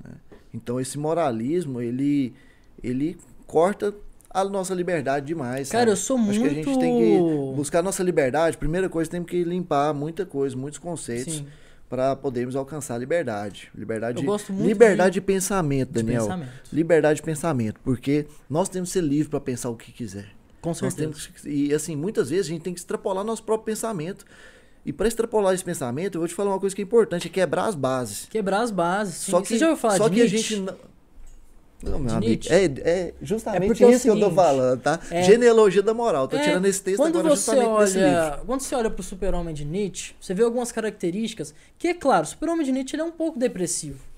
né? Então esse moralismo, ele, ele corta a nossa liberdade demais. Cara, sabe? eu sou Acho muito. que a gente tem que buscar a nossa liberdade. Primeira coisa, temos que limpar muita coisa, muitos conceitos para podermos alcançar a liberdade. Liberdade, Eu de, gosto muito liberdade de, pensamento, de Daniel. pensamento. Liberdade de pensamento, porque nós temos que ser livres para pensar o que quiser. Com certeza. que- e assim, muitas vezes a gente tem que extrapolar nosso próprio pensamento. E para extrapolar esse pensamento, eu vou te falar uma coisa que é importante, é quebrar as bases. Quebrar as bases. Sim. Só que, Você já ouviu falar só de que a gente não. Meu amigo, é, é justamente É é o isso que eu tô seguinte, falando, tá? é- Genealogia da moral. Tô É, tirando esse texto quando agora você olha, Quando você olha pro super-homem de Nietzsche, você vê algumas características que, é claro, o super-homem de Nietzsche é um pouco depressivo.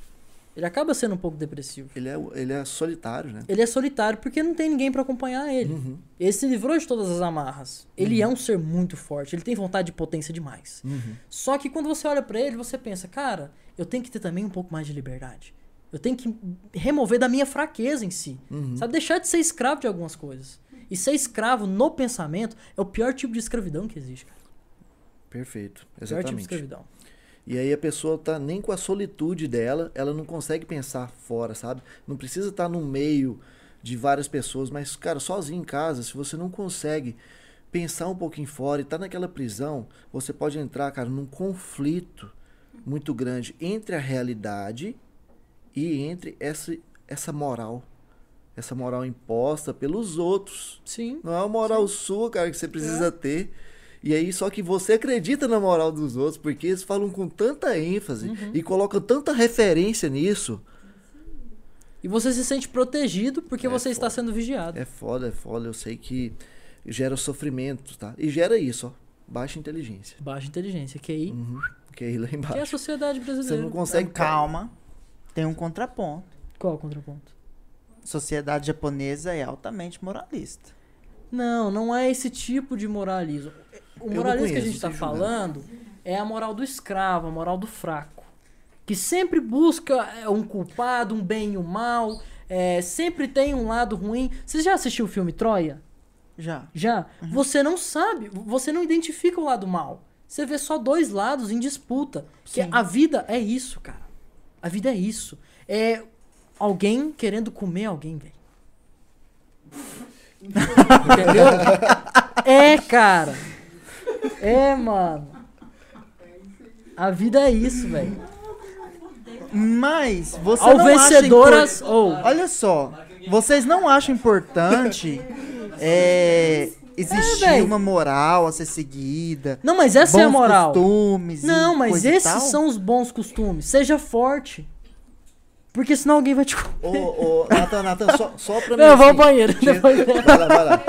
Ele acaba sendo um pouco depressivo. Ele é, ele é solitário, né? Ele é solitário porque não tem ninguém pra acompanhar ele. Uhum, Ele se livrou de todas as amarras. Ele é um ser muito forte, ele tem vontade de potência demais. uhum. Só que quando você olha pra ele, você pensa, cara, eu tenho que ter também um pouco mais de liberdade. Eu tenho que remover da minha fraqueza em si. Uhum. Sabe, deixar de ser escravo de algumas coisas. E ser escravo no pensamento é o pior tipo de escravidão que existe, cara. Perfeito, O pior tipo de exatamente. escravidão. E aí a pessoa tá nem com a solitude dela, ela não consegue pensar fora, sabe? Não precisa estar no meio de várias pessoas, mas, cara, sozinho em casa, se você não consegue pensar um pouquinho fora e tá naquela prisão, você pode entrar, cara, num conflito muito grande entre a realidade e entre essa, essa moral. Essa moral imposta pelos outros. Sim. Não é uma moral sua, cara, que você precisa ter. E aí, só que você acredita na moral dos outros, porque eles falam com tanta ênfase Uhum. e colocam tanta referência nisso. E você se sente protegido porque É você está foda. sendo vigiado. É foda, é foda. Eu sei que gera sofrimento, tá? E gera isso, ó. Baixa inteligência. Baixa inteligência, QI, Uhum. Que é aí lá que é a embaixo. sociedade Você brasileira. não consegue. Então, calma. Tem um contraponto. Qual o contraponto? Sociedade japonesa é altamente moralista. Não, não é esse tipo de moralismo. O moralismo que a conheço, gente está falando é a moral do escravo, a moral do fraco. Que sempre busca é, um culpado, um bem e um mal. é, sempre tem um lado ruim. Você já assistiu o filme Troia? Já. Já? Você não sabe, você não identifica o lado mal. Você vê só dois lados em disputa. Que Sim. a vida é isso, cara. A vida é isso. É alguém querendo comer alguém, velho. Entendeu? É, cara. É, mano. A vida é isso, velho. Mas você Ao não acha vencedoras impor- ou Olha só, vocês não acham importante é, existir É, uma moral a ser seguida? Não, mas essa é a bons moral. costumes Não, mas esses são os bons costumes. Seja forte. Porque senão alguém vai te comer. Ô, ô, Natan, Natan, só, só pra mim. Eu vou ao assim, banheiro. Vai lá, vai lá.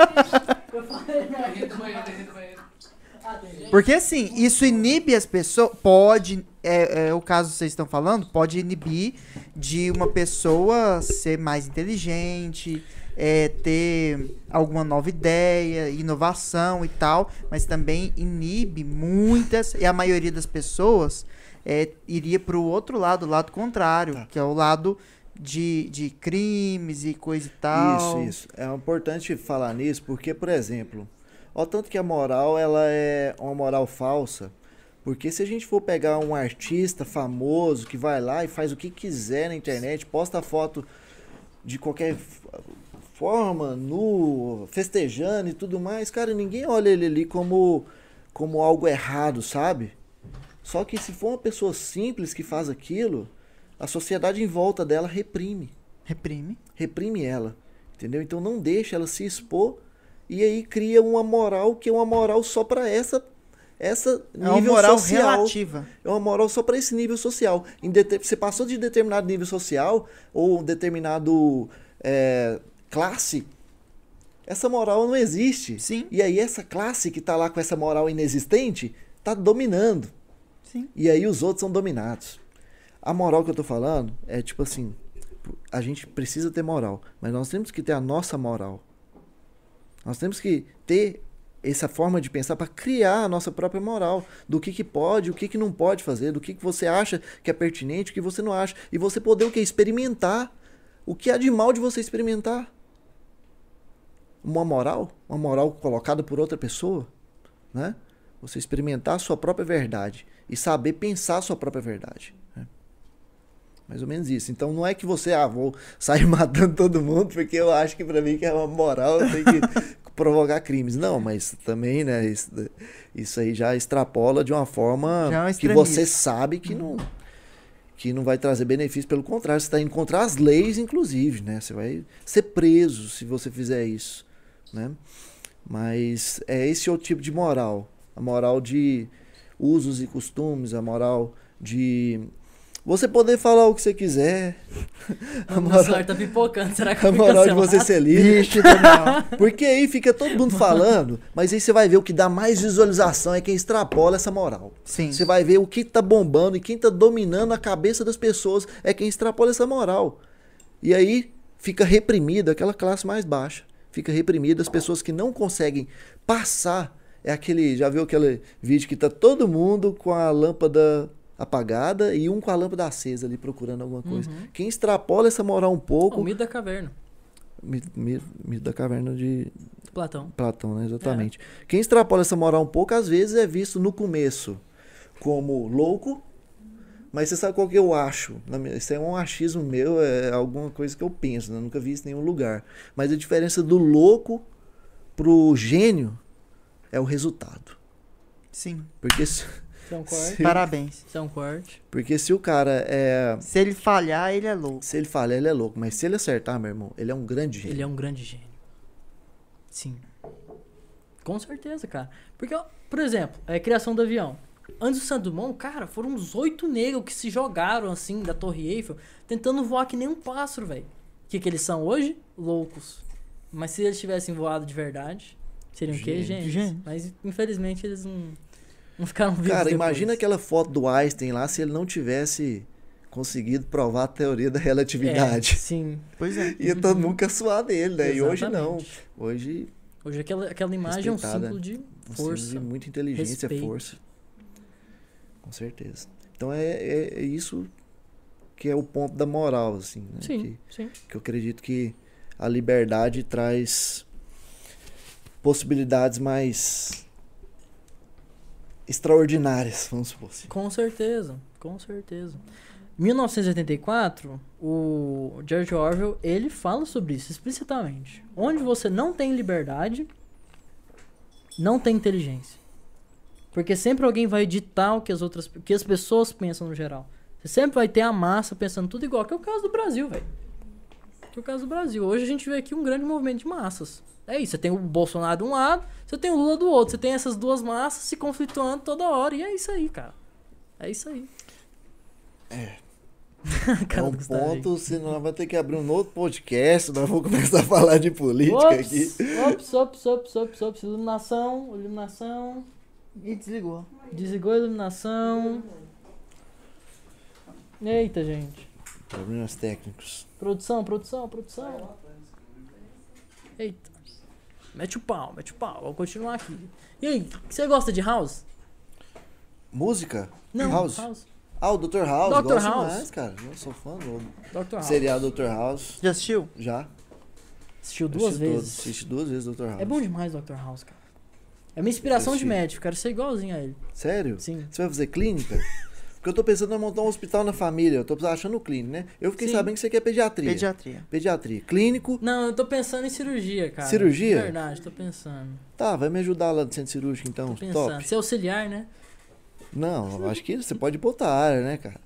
Porque assim, isso inibe as pessoas. Pode, é, é o caso que vocês estão falando, pode inibir de uma pessoa ser mais inteligente, é, ter alguma nova ideia, inovação e tal, mas também inibe muitas, e a maioria das pessoas é, iria para o outro lado, o lado contrário, que é o lado de, de crimes e coisa e tal. Isso, isso. É importante falar nisso porque, por exemplo, ó, tanto que a moral ela é uma moral falsa. Porque se a gente for pegar um artista famoso que vai lá e faz o que quiser na internet, posta foto de qualquer forma, nu, festejando e tudo mais, cara, ninguém olha ele ali como, como algo errado, sabe? Só que se for uma pessoa simples que faz aquilo, a sociedade em volta dela reprime Reprime. reprime ela, entendeu? Então não deixa ela se expor e aí cria uma moral que é uma moral só para essa essa É uma nível moral social. relativa. É uma moral só para esse nível social. Em Você passou de determinado nível social ou um determinado é, classe, essa moral não existe. Sim. E aí essa classe que tá lá com essa moral inexistente tá dominando. Sim. E aí os outros são dominados. A moral que eu tô falando é tipo assim, a gente precisa ter moral, mas nós temos que ter a nossa moral. Nós temos que ter essa forma de pensar para criar a nossa própria moral do que, que pode, o que, que não pode fazer, do que, que você acha que é pertinente, o que você não acha, e você poder o que experimentar o que há de mal de você experimentar. Uma moral, uma moral colocada por outra pessoa, né? Você experimentar a sua própria verdade e saber pensar a sua própria verdade. né? Mais ou menos isso. Então não é que você, ah, vou sair matando todo mundo porque eu acho que pra mim que é uma moral, eu tenho que provocar crimes. Não, mas também, né, isso, isso aí já extrapola de uma forma é que você sabe que não que não vai trazer benefício, pelo contrário, você está indo contra as leis, inclusive, né? Você vai ser preso se você fizer isso, né? Mas é esse outro tipo de moral, a moral de usos e costumes, a moral de você poder falar o que você quiser, O meu celular tá pipocando. Será que a moral de você ser livre. Daniel. Porque aí fica todo mundo falando, mas aí você vai ver o que dá mais visualização é quem extrapola essa moral. Sim. Você vai ver o que tá bombando e quem tá dominando a cabeça das pessoas é quem extrapola essa moral. E aí fica reprimida aquela classe mais baixa. Fica reprimida as pessoas que não conseguem passar. É aquele, já viu aquele vídeo que tá todo mundo com a lâmpada apagada e um com a lâmpada acesa ali procurando alguma coisa. Quem extrapola essa moral um O pouco, mito da caverna. mito, mito- mito da caverna de Platão. Platão, né? Exatamente. Quem extrapola essa moral um pouco, às vezes é visto no começo como louco, mas você sabe qual que eu acho? Isso é um achismo meu, é alguma coisa que eu penso, né? Eu nunca vi isso em nenhum lugar. Mas a diferença do louco pro gênio é o resultado. Sim. Porque se, Isso é um corte. se- Parabéns. Isso é um corte. porque se o cara é. Se ele falhar, ele é louco. Se ele falhar, ele é louco. Mas se ele acertar, meu irmão, ele é um grande gênio. Ele é um grande gênio. Sim. Com certeza, cara. Porque, por exemplo, a criação do avião. Antes do Santo Dumont, cara, foram uns oito negros que se jogaram assim da Torre Eiffel, tentando voar que nem um pássaro, velho. O que, que eles são hoje? Loucos. Mas se eles tivessem voado de verdade, seriam o quê? Gênios. Gênios. Gênios. Mas infelizmente eles não, não ficaram vivos. Cara, depois. imagina aquela foto do Einstein lá se ele não tivesse conseguido provar a teoria da É, relatividade. sim. Pois é. Ia todo mundo caçoar dele, né? E hoje não. Exatamente. Hoje, Hoje aquela, aquela imagem é um símbolo de um força. símbolo de muita inteligência, respeito. força. Com certeza. Então é, é, é isso que é o ponto da moral, assim, né? Sim, Que, sim. que eu acredito que a liberdade traz possibilidades mais extraordinárias, vamos supor assim. Com certeza, com certeza. 1984, o George Orwell, ele fala sobre isso explicitamente. Onde você não tem liberdade, não tem inteligência. Porque sempre alguém vai ditar o que as outras, que as pessoas pensam no geral. Você sempre vai ter a massa pensando tudo igual, que é o caso do Brasil, velho. Que é o caso do Brasil. Hoje a gente vê aqui um grande movimento de massas. É isso, você tem o Bolsonaro de um lado, você tem o Lula do outro. Você tem essas duas massas se conflituando toda hora. E é isso aí, cara. É isso aí. É. É um ponto, senão vamos ter que abrir um outro podcast, nós vamos começar a falar de política Ops, aqui. ops, ops, ops, ops, ops. Iluminação, iluminação. E desligou. Desligou a iluminação. Eita, gente. Problemas técnicos. Produção, produção, produção. Eita. Mete o pau, mete o pau. Vou continuar aqui. E aí, você gosta de House? Música? Não, House? House. Ah, o Dr. House, Dr. gosto House. demais, cara. Eu sou fã do Dr. House. seriado Dr. House. Já assistiu? Já. Assistiu duas Assisti vezes. Assisti duas vezes Dr. House. É bom demais Dr. House, cara. É minha inspiração de médico. Quero ser igualzinho a ele. Sério? Sim. Você vai fazer clínica? Porque eu tô pensando em montar um hospital na família. Eu tô achando clínico, né? Eu fiquei Sim. sabendo que você quer pediatria. Pediatria. Pediatria. Clínico. Não, eu tô pensando em cirurgia, cara. Cirurgia? Verdade, tô pensando. Tá, vai me ajudar lá no centro cirúrgico então. Tô pensando. Top. Ser auxiliar, né? Não, eu acho que você pode botar a área, né, cara?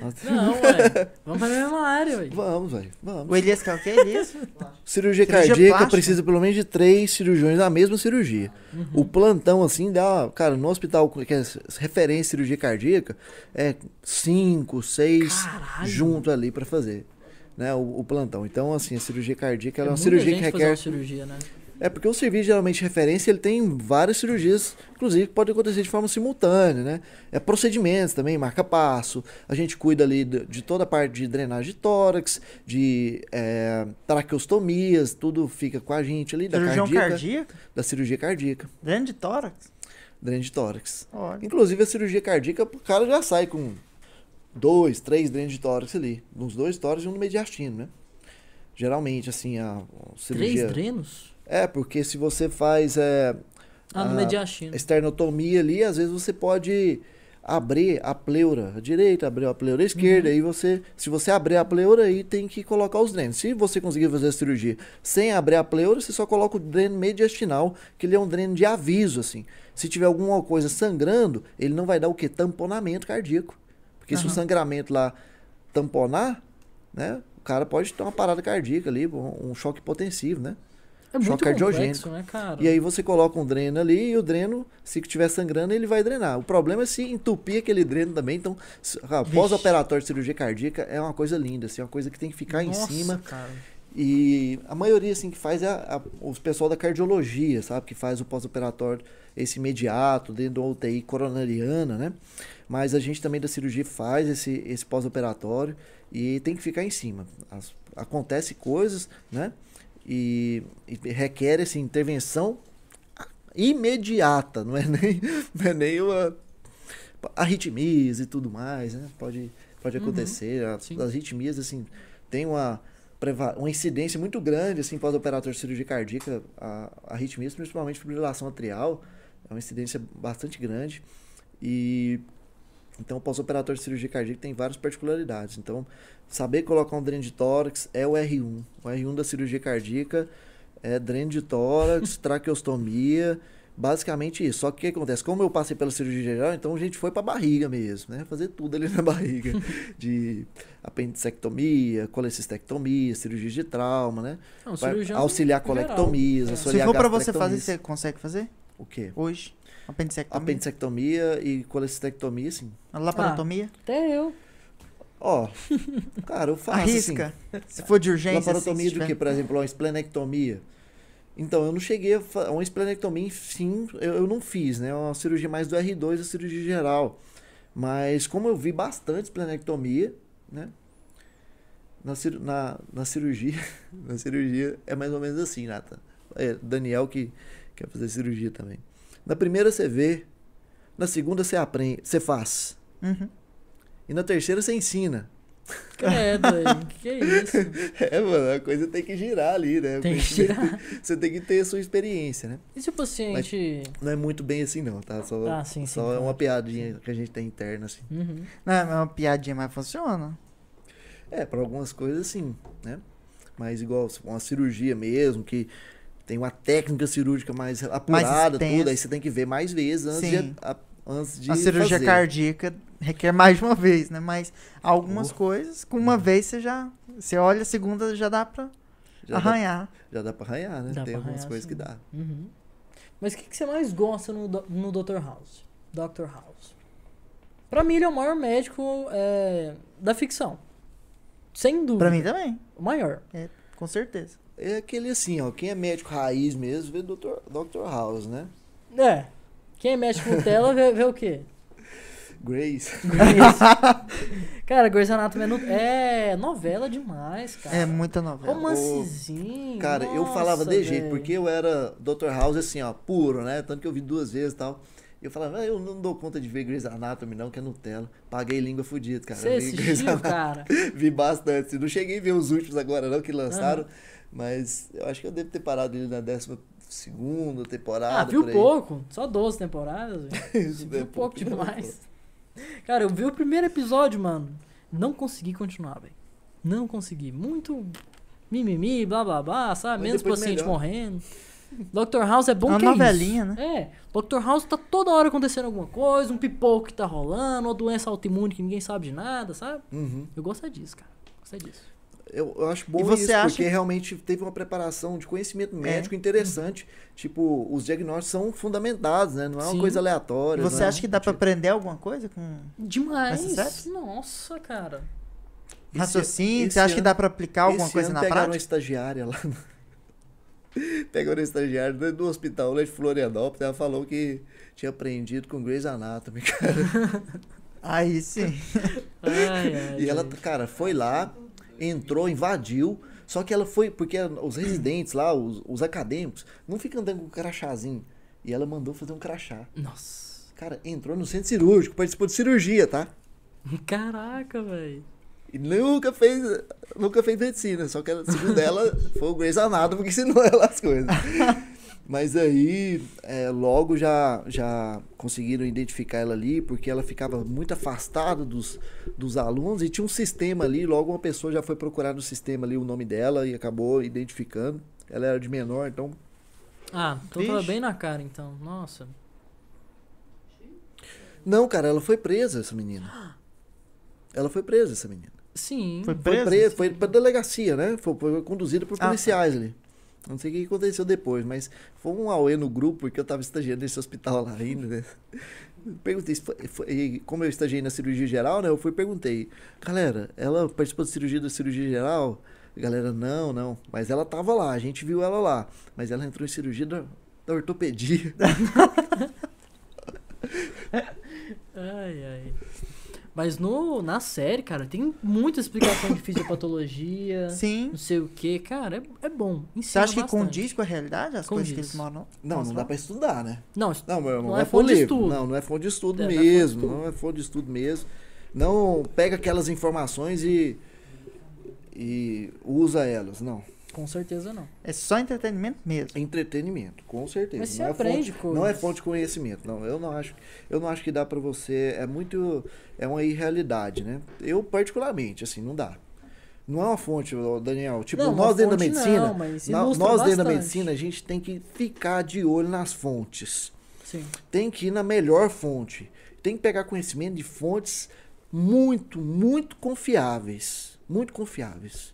Nossa. Não, ué. Vamos pra mesma área, ué. Vamos, velho. Vamos. O Elias quer o quê, Elias? Cirurgia, Cirurgia cardíaca plástica? precisa pelo menos de três cirurgiões na mesma cirurgia. Uhum. O plantão, assim, dá. Cara, no hospital que é referência cirurgia cardíaca, é cinco, seis Caralho. junto ali pra fazer. Né, o, o plantão. Então, assim, a cirurgia cardíaca ela é, uma muita cirurgia que requer. uma cirurgia, né? É porque o serviço geralmente de referência ele tem várias cirurgias, inclusive que podem acontecer de forma simultânea, né? É procedimentos também, marca passo. A gente cuida ali de, de toda a parte de drenagem de tórax, de é, traqueostomias, tudo fica com a gente ali da Cirurgião cardíaca, cardíaco? da cirurgia cardíaca, Dentro de tórax? dreno de tórax. Olha. Inclusive a cirurgia cardíaca, o cara já sai com dois, três drenos de tórax ali, uns dois tórax e um no mediastino, né? Geralmente assim a, a cirurgia Três drenos? É, porque se você faz é, Ah, Ah, mediastino. esternotomia ali, às vezes você pode abrir a pleura direita, abrir a pleura esquerda, Uhum. aí você, se você abrir a pleura aí tem que colocar os drenos. Se você conseguir fazer a cirurgia sem abrir a pleura, você só coloca o dreno mediastinal, que ele é um dreno de aviso assim. Se tiver alguma coisa sangrando, ele não vai dar o que tamponamento cardíaco. Porque se o sangramento lá tamponar, né, o cara pode ter uma parada cardíaca ali, um um choque hipotensivo, né? É muito choque cardiogênico. complexo, né, cara? E aí você coloca um dreno ali e o dreno, se estiver sangrando, ele vai drenar. O problema é se entupir aquele dreno também. Então, ah, pós-operatório de cirurgia cardíaca é uma coisa linda, assim, é uma coisa que tem que ficar Nossa, em cima. cara. E a maioria, assim, que faz é a, a- os pessoal da cardiologia, sabe? Que faz o pós-operatório, esse imediato, dentro da UTI coronariana, né? Mas a gente também da cirurgia faz esse, esse pós-operatório e tem que ficar em cima. As- acontece coisas, né? E, e requer, assim, intervenção imediata, não é nem, não é nem uma arritmias e tudo mais, né? Pode, pode Uhum, acontecer. Sim. As arritmias, assim, tem uma, uma incidência muito grande, assim, pós-operatório de cirurgia cardíaca, a, a arritmias, principalmente fibrilação atrial, é uma incidência bastante grande. E então o pós-operatório de cirurgia cardíaca tem várias particularidades. Então, saber colocar um dreno de tórax é o R1. O R1 da cirurgia cardíaca é dreno de tórax, traqueostomia, basicamente isso. Só que o que acontece? Como eu passei pela cirurgia geral, então a gente foi pra barriga mesmo, né? Fazer tudo ali na barriga. de apendicectomia, colecistectomia, cirurgia de trauma, né? Não, cirurgião auxiliar colectomias, É. Se auxiliar for pra você fazer, você consegue fazer? O quê? Hoje? Apendicectomia? Apendicectomia e colecistectomia, sim. Laparotomia? Até eu. Ó, cara, eu faço Arrisca. assim. Se for de urgência. Laparotomia assim, do que, por exemplo, uma esplenectomia. Então, eu não cheguei a fa- uma esplenectomia, sim, eu, eu não fiz, né? É uma cirurgia mais do R2, a cirurgia geral. Mas como eu vi bastante esplenectomia, né? Na, cir- na, na cirurgia, na cirurgia é mais ou menos assim, Nathan. É, Daniel que quer fazer cirurgia também. Na primeira você vê, na segunda você aprende, você faz. Uhum. E na terceira você ensina. Credo, que que é isso? É, mano, a coisa tem que girar ali, né? Tem que girar. Você tem que ter a sua experiência, né? E se o paciente. Não é muito bem assim, não, tá? Só, Ah, sim, sim, só é claro. uma piadinha que a gente tem interna, assim. Uhum. Não, é uma piadinha, mas funciona. É, para algumas coisas, sim, né? Mas igual uma cirurgia mesmo, que tem uma técnica cirúrgica mais apurada, extensa. tudo, aí você tem que ver mais vezes antes Sim. de, a- antes de a cirurgia fazer. cardíaca requer mais de uma vez, né? Mas algumas Oh. coisas, com uma vez você já. Você olha, a segunda já dá pra Já dá, arranhar. já dá pra arranhar, né? Dá tem algumas arranhar, coisas sim. que dá. Uhum. Mas o que, que você mais gosta no, no Dr. House? Dr. House. Pra mim, ele é o maior médico é, da ficção. Sem dúvida. Pra mim também, O maior. com certeza. É aquele assim, ó, quem é médico raiz mesmo, vê Dr. Dr. House, né? É. Quem é médico Nutella vê, vê o quê? Grace. Grey's. cara, Grey's Anatomy é, no- é novela demais, cara. É muita novela. Romancezinho. Cara, eu nossa, falava de jeito, porque eu era Dr. House assim, ó, puro, né? Tanto que eu vi duas vezes e tal. Eu falava, ah, eu não dou conta de ver Grey's Anatomy, não, que é Nutella. Paguei língua fudida, cara. Você assistiu, Anatomy. cara? Vi bastante. Não cheguei a ver os últimos agora, não, que lançaram. Mas eu acho que eu devo ter parado ele na décima segunda temporada. Ah, viu por aí. pouco? Só 12 temporadas, velho. Isso, viu é pouco pouco, demais. Cara, eu vi o primeiro episódio, mano. Não consegui continuar, velho. Não consegui. Muito mimimi, blá blá blá, sabe? Mas Menos paciente melhora. morrendo. Dr. House é bom Uma que é novelinha, isso. né? É. Dr. House tá toda hora acontecendo alguma coisa, um pipoco que tá rolando, uma doença autoimune que ninguém sabe de nada, sabe? Uhum. Eu gosto é disso, cara. Gosto é disso. Eu, eu acho bom E você isso, acha porque que- realmente teve uma preparação de conhecimento médico É. interessante. Tipo, os diagnósticos são fundamentados, né? Não é uma Sim. coisa E aleatória. você não é acha que dá pra tipo- aprender alguma coisa com Demais. Nossa, cara. Esse- raciocínio? esse Você acha que ano- dá pra aplicar alguma esse coisa ano na pegaram uma prática? estagiária lá. Pegou no estagiário dentro do hospital lá de Florianópolis. Ela falou que tinha aprendido com Grey's Anatomy, cara. Aí sim. Ai, ai, E ela, gente. cara, foi lá, entrou, invadiu. Só que ela foi, porque os residentes lá, os, os acadêmicos, não ficam andando com crachazinho. E ela mandou fazer um crachá. Nossa. Cara, entrou no centro cirúrgico, participou de cirurgia, tá? Caraca, velho. E nunca fez, nunca fez medicina, só que ela, segundo ela, foi o Grey's Anatomy que ensinou ela as coisas. Mas aí, é, logo já, já conseguiram identificar ela ali, porque ela ficava muito afastada dos, dos alunos e tinha um sistema ali, logo uma pessoa já foi procurar no sistema ali o nome dela e acabou identificando. Ela era de menor, então Ah, então tava bem na cara, então. Nossa. Não, cara, ela foi presa, essa menina. Ela foi presa, essa menina. Sim. Foi Foi presa? presa, foi pra delegacia, né? Foi, foi conduzida por Ah, tá. policiais ali. Não sei o que aconteceu depois, mas foi um auê no grupo, porque eu tava estagiando nesse hospital lá ainda, né? Perguntei, foi- foi- como eu estagiei na cirurgia geral, né? Eu fui perguntei, galera, ela participou de cirurgia da cirurgia geral? Galera, não, não. Mas ela tava lá, a gente viu ela lá. Mas ela entrou em cirurgia da, da ortopedia. Ai, ai. Mas no, na série, cara, tem muita explicação de fisiopatologia, Sim. não sei o que. Cara, é, é bom. Você acha que bastante. condiz com a realidade as coisas que Condiz. eles moram? Não, não dá pra estudar, né? Não, Não, meu irmão, Não não, é é fonte de estudo. Não, não é fonte de estudo É, não mesmo. Não é fonte de estudo mesmo. Não pega aquelas informações e. e usa elas. Não. Com certeza não. É só entretenimento mesmo. É entretenimento, com certeza. Mas você não é aprende fonte, Não é coisas. fonte de conhecimento. Não, eu não acho. Eu não acho que dá pra você. É muito. É uma irrealidade, né? Eu, particularmente, assim, não dá. Não é uma fonte, Daniel. Tipo, Não, nós dentro da medicina. não, mas na- ilustra nós dentro da bastante. medicina, a gente tem que ficar de olho nas fontes. Sim. tem que ir na melhor fonte. Tem que pegar conhecimento de fontes muito, muito confiáveis. Muito confiáveis.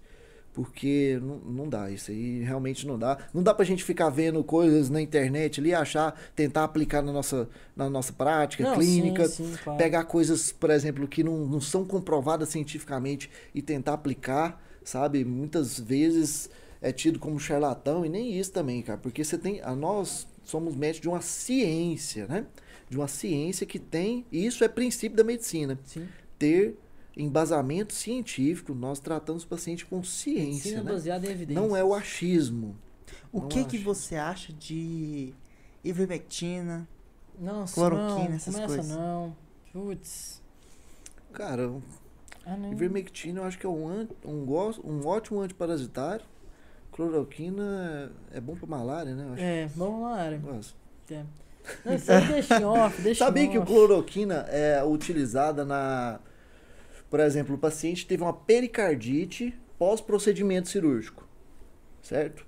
Porque não, não dá, isso aí realmente não dá. Não dá pra gente ficar vendo coisas na internet ali, achar, tentar aplicar na nossa, na nossa prática Não, clínica. sim, sim, claro. Pegar coisas, por exemplo, que não, não são comprovadas cientificamente e tentar aplicar, sabe? Muitas vezes é tido como charlatão e nem isso também, cara. Porque você tem. A nós somos médicos de uma ciência, né? De uma ciência que tem. E isso é princípio da medicina. Sim. Ter embasamento científico, nós tratamos o paciente com ciência, né? baseada em evidências. Não é o achismo. O Não que que acho. você acha de ivermectina? Nossa, cloroquina, não, essas começa coisas. não. Putz. Cara, Ah, não. ivermectina eu acho que é um, um, um ótimo antiparasitário. Cloroquina é bom pra malária, né? Eu acho. É, vamos lá, área. Gosto. É. Não, isso aí deixa off, deixa Sabia em que o off. cloroquina é utilizada na. Por exemplo, o paciente teve uma pericardite pós-procedimento cirúrgico. Certo?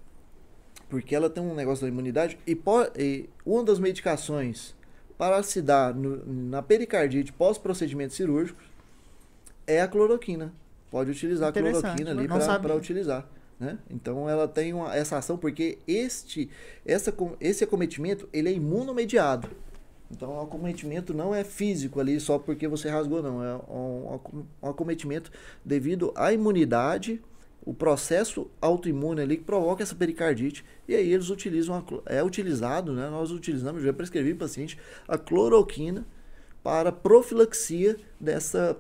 Porque ela tem um negócio da imunidade. E, e uma das medicações para se dar no- na pericardite pós-procedimento cirúrgico é a cloroquina. Pode utilizar a cloroquina ali para utilizar. Né? Então ela tem uma, essa ação porque este, essa, esse acometimento ele é imunomediado. Então o acometimento não é físico ali só porque você rasgou, não. É um, acom- acometimento devido à imunidade, o processo autoimune ali que provoca essa pericardite. E aí eles utilizam, é utilizado, né? Nós utilizamos, já prescrevi para paciente, a cloroquina para profilaxia dessa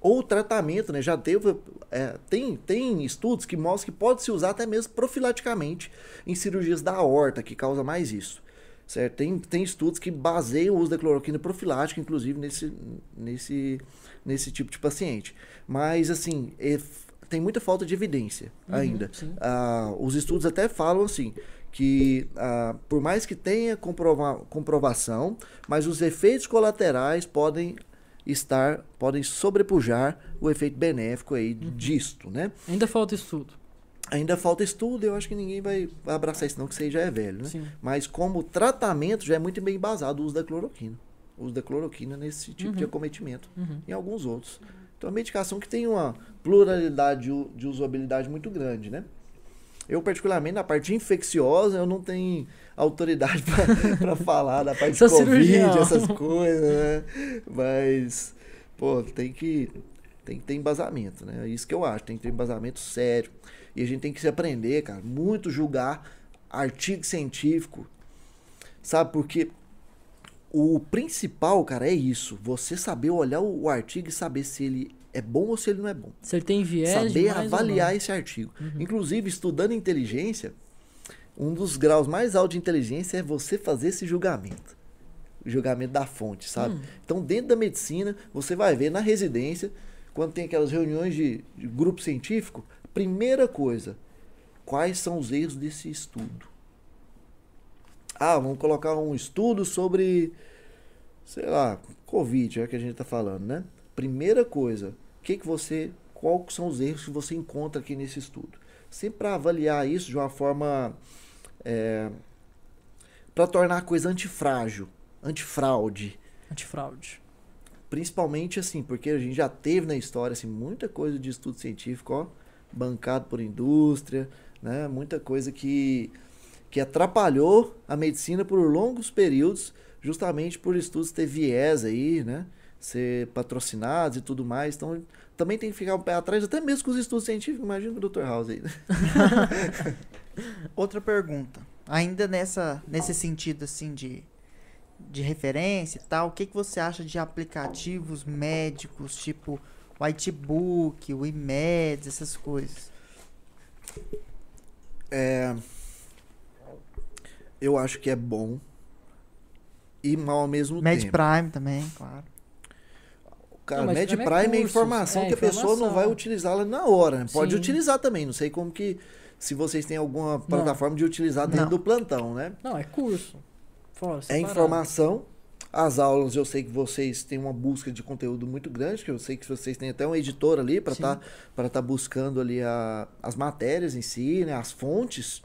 ou tratamento, né? Já teve, é, tem, tem estudos que mostram que pode se usar até mesmo profilaticamente em cirurgias da aorta, que causa mais isso. Certo? Tem, tem estudos que baseiam o uso da cloroquina profilática, inclusive nesse, nesse, nesse tipo de paciente. Mas, assim, é tem muita falta de evidência Uhum, ainda. Ah, os estudos até falam assim que ah, por mais que tenha comprova comprovação, mas os efeitos colaterais podem estar, podem sobrepujar o efeito benéfico aí Uhum. disto, né? Ainda falta estudo. Ainda falta estudo, eu acho que ninguém vai abraçar isso não, que aí já é velho, né? Sim. Mas como tratamento já é muito bem embasado o uso da cloroquina. O uso da cloroquina nesse tipo de Uhum. acometimento Uhum. e alguns outros. Então, é uma medicação que tem uma pluralidade de de usabilidade muito grande, né? Eu, particularmente, na parte infecciosa, eu não tenho autoridade para falar da parte Sou de Covid, cirurgião. essas coisas, né? Mas, pô, tem que... Tem que ter embasamento, né? É isso que eu acho, tem que ter embasamento sério. E a gente tem que se aprender, cara, muito julgar artigo científico, sabe? Porque o principal, cara, é isso. Você saber olhar o artigo e saber se ele é bom ou se ele não é bom. Se ele tem viés Saber avaliar esse artigo. Inclusive, estudando inteligência, um dos graus mais altos de inteligência é você fazer esse julgamento. O julgamento da fonte, sabe? Então, dentro da medicina, você vai ver na residência, quando tem aquelas reuniões de, de grupo científico, primeira coisa, quais são os erros desse estudo? Ah, vamos colocar um estudo sobre, sei lá, Covid, é que a gente está falando, né? Primeira coisa, que, que você, quais são os erros que você encontra aqui nesse estudo? Sempre para avaliar isso de uma forma, para tornar a coisa antifrágil, antifraude. Antifraude. Principalmente assim, porque a gente já teve na história assim, muita coisa de estudo científico, ó, bancado por indústria, né? Muita coisa que, que atrapalhou a medicina por longos períodos, justamente por estudos ter viés aí, né? Ser patrocinados e tudo mais. Então, também tem que ficar um pé atrás, até mesmo com os estudos científicos. Imagina o Dr. House aí. né? Outra pergunta. Ainda nessa, nesse sentido, assim, de, de referência e tal, o que, que você acha de aplicativos médicos, tipo Whitebook, o IMEDS, essas coisas? É, eu acho que é bom e mal ao mesmo Med tempo. Prime também, claro. Cara, Não, Med Prime é Prime é informação é que a pessoa não vai utilizá-la na hora. né? Pode Sim. utilizar também. Não sei como que. Se vocês têm alguma plataforma de utilizar dentro Não. do plantão, né? Não, é curso. Fora, É informação. As aulas, eu sei que vocês têm uma busca de conteúdo muito grande, que eu sei que vocês têm até um editor ali para estar para tá buscando ali a, as matérias em si, né, as fontes.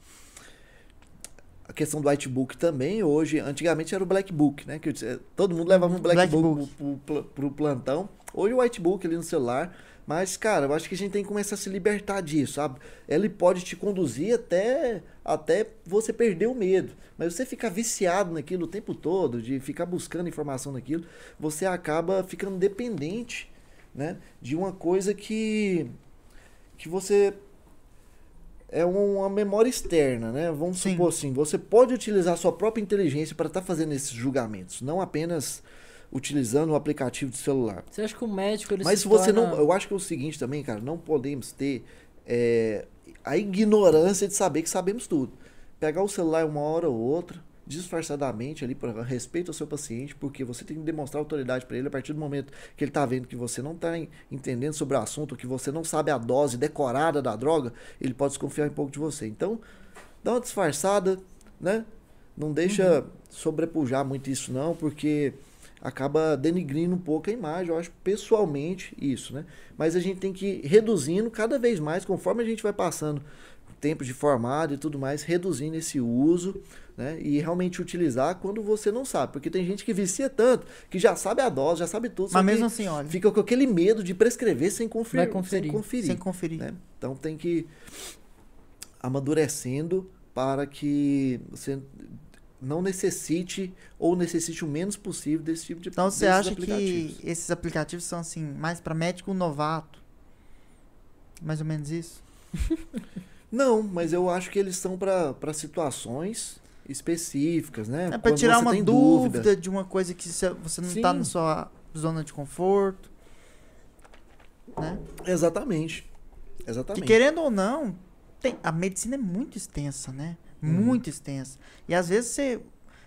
A questão do whitebook também, hoje, antigamente era o black book, né, que eu todo mundo levava um black, Black book, book. Pro, pro, pro plantão. Hoje o whitebook ali no celular, mas cara, eu acho que a gente tem que começar a se libertar disso, sabe? Ele pode te conduzir até até você perder o medo. Mas você ficar viciado naquilo o tempo todo, de ficar buscando informação naquilo, você acaba ficando dependente, né, de uma coisa que que você é uma memória externa, né? Vamos Sim. supor assim, você pode utilizar sua própria inteligência para estar fazendo esses julgamentos, não apenas utilizando o aplicativo de celular. Você acha que o médico ele Mas se você torna... não. Eu acho que é o seguinte também, cara, não podemos ter é, a ignorância de saber que sabemos tudo. Pegar o celular uma hora ou outra, disfarçadamente ali, para respeito ao seu paciente, porque você tem que demonstrar autoridade para ele a partir do momento que ele tá vendo que você não tá en- entendendo sobre o assunto, que você não sabe a dose decorada da droga, ele pode desconfiar um pouco de você. Então, dá uma disfarçada, né? Não deixa sobrepujar muito isso não, porque acaba denigrindo um pouco a imagem, eu acho pessoalmente isso, né? Mas a gente tem que ir reduzindo cada vez mais, conforme a gente vai passando o tempo de formado e tudo mais, reduzindo esse uso, né? E realmente utilizar quando você não sabe, porque tem gente que vicia tanto, que já sabe a dose, já sabe tudo, Mas mesmo assim, olha, fica com aquele medo de prescrever sem conferir, conferir. sem conferir sem conferir. né? Então tem que ir amadurecendo para que você não necessite ou necessite o menos possível desse tipo de Então você acha que esses aplicativos são assim, mais para médico novato? Mais ou menos isso? Não, mas eu acho que eles são para situações específicas, né? É para tirar uma tem dúvida, de uma coisa que você não tá Sim. na sua zona de conforto. Né? Exatamente. Que Exatamente. querendo ou não, tem- a medicina é muito extensa, né? Uhum. Muito extensa. E às vezes você,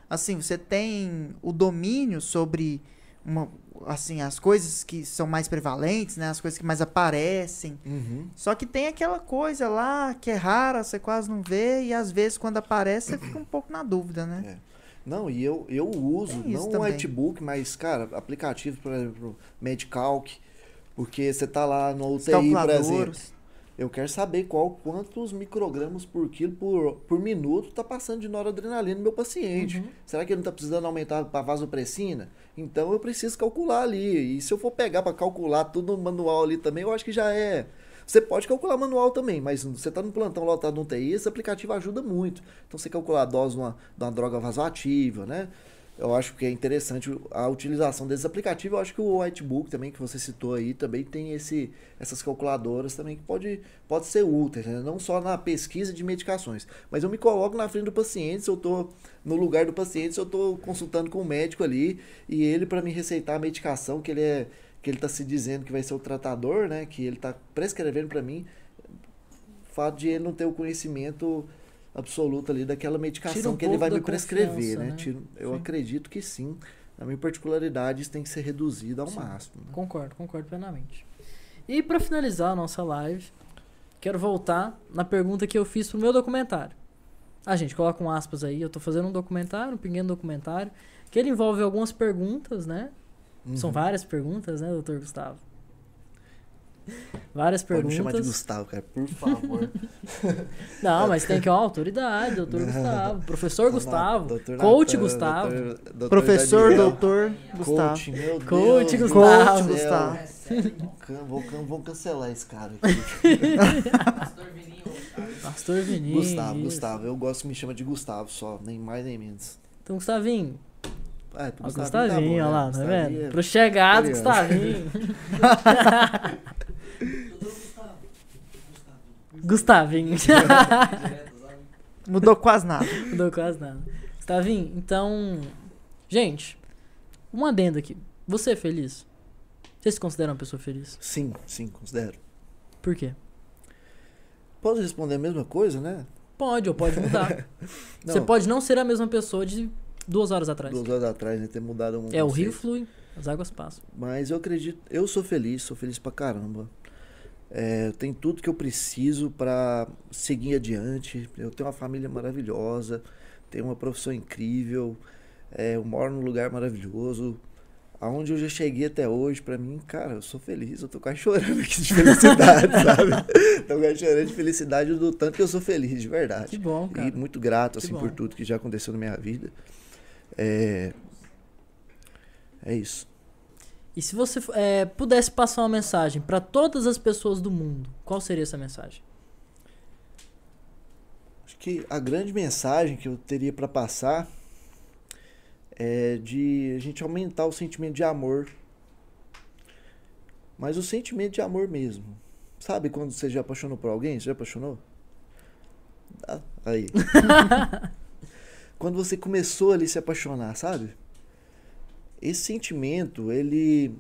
assim, você tem o domínio sobre uma, assim, as coisas que são mais prevalentes, né? As coisas que mais aparecem. Uhum. Só que tem aquela coisa lá que é rara, você quase não vê, e às vezes quando aparece você fica um pouco na dúvida, né? Não, e eu, eu uso, não o também. Whitebook, mas, cara, aplicativos, por exemplo, MedCalc, porque você tá lá no UTI, por exemplo. Eu quero saber qual quantos microgramas por quilo por, por minuto tá passando de noradrenalina no meu paciente. Uhum. Será que ele não tá precisando aumentar para vasopressina? Então eu preciso calcular ali. E se eu for pegar para calcular tudo no manual ali também, eu acho que já é. Você pode calcular manual também, mas você tá no plantão lotado no TI, esse aplicativo ajuda muito. Então você calcular a dose de uma, de uma droga vasoativa, né? Eu acho que é interessante a utilização desses aplicativos. Eu acho que o Whitebook também, que você citou aí, também tem esse, essas calculadoras também que pode, pode ser úteis, né? não só na pesquisa de medicações. Mas eu me coloco na frente do paciente, se eu estou no lugar do paciente, se eu estou consultando com o médico ali, e ele para me receitar a medicação que ele é que ele está se dizendo que vai ser o tratador, né? Que ele está prescrevendo para mim, o fato de ele não ter o conhecimento absoluta ali daquela medicação um que ele vai me prescrever, né? né? Tira- eu Sim. acredito que sim. Na minha particularidade, isso tem que ser reduzido ao Sim. máximo. né? Concordo, concordo plenamente. E pra finalizar a nossa live, quero voltar na pergunta que eu fiz pro meu documentário. Ah, gente, coloca um aspas aí. Eu tô fazendo um documentário, um pequeno documentário, que ele envolve algumas perguntas, né? São Uhum. várias perguntas, né, doutor Gustavo? Várias Pode me perguntas. chamar de Gustavo, cara, por favor. Não, mas tem que uma autoridade, doutor Gustavo. Professor Gustavo. Doutor coach Natan, Gustavo. doutor- doutor Professor, Daniel, doutor Gustavo. Coach, meu Coach Deus. Gustavo. Coach. Gustavo. É sério, irmão. Can- Vou, vou cancelar esse cara aqui. Pastor Vininho. Pastor. Gustavo, Gustavo. Eu gosto que me chama de Gustavo só, nem mais nem menos. Então, Gustavinho. É, pro Gustavinho Gustavinho, tá bom, olha lá, né? tá Gustavinho vendo? é- Pro chegado. Gustavinho. Gustavinho. Mudou quase nada. Deu quase nada. Gustavinho, então. Gente, um adendo aqui. Você é feliz? Você se considera uma pessoa feliz? Sim, sim, considero. Por quê? Posso responder a mesma coisa, né? Pode ou pode mudar. Você pode não ser a mesma pessoa de duas horas atrás. Duas horas atrás, né? Ter mudado um. É, o rio conceito. flui, as águas passam. Mas eu acredito, eu sou feliz, sou feliz pra caramba. É, eu tenho tudo que eu preciso pra seguir adiante. Eu tenho uma família maravilhosa, tenho uma profissão incrível, é, eu moro num lugar maravilhoso. Aonde eu já cheguei até hoje, pra mim, cara, eu sou feliz, eu tô quase chorando aqui de felicidade, sabe? Tô quase chorando de felicidade do tanto que eu sou feliz, de verdade. Que bom, cara. E muito grato, Que assim, bom. por tudo que já aconteceu na minha vida. É, é isso. E se você é, pudesse passar uma mensagem pra todas as pessoas do mundo, qual seria essa mensagem? Acho que a grande mensagem que eu teria para passar é de a gente aumentar o sentimento de amor. Mas o sentimento de amor mesmo. Sabe quando você já apaixonou por alguém? Você já apaixonou? Ah, Aí. quando você começou ali a se apaixonar, sabe? Esse sentimento, ele.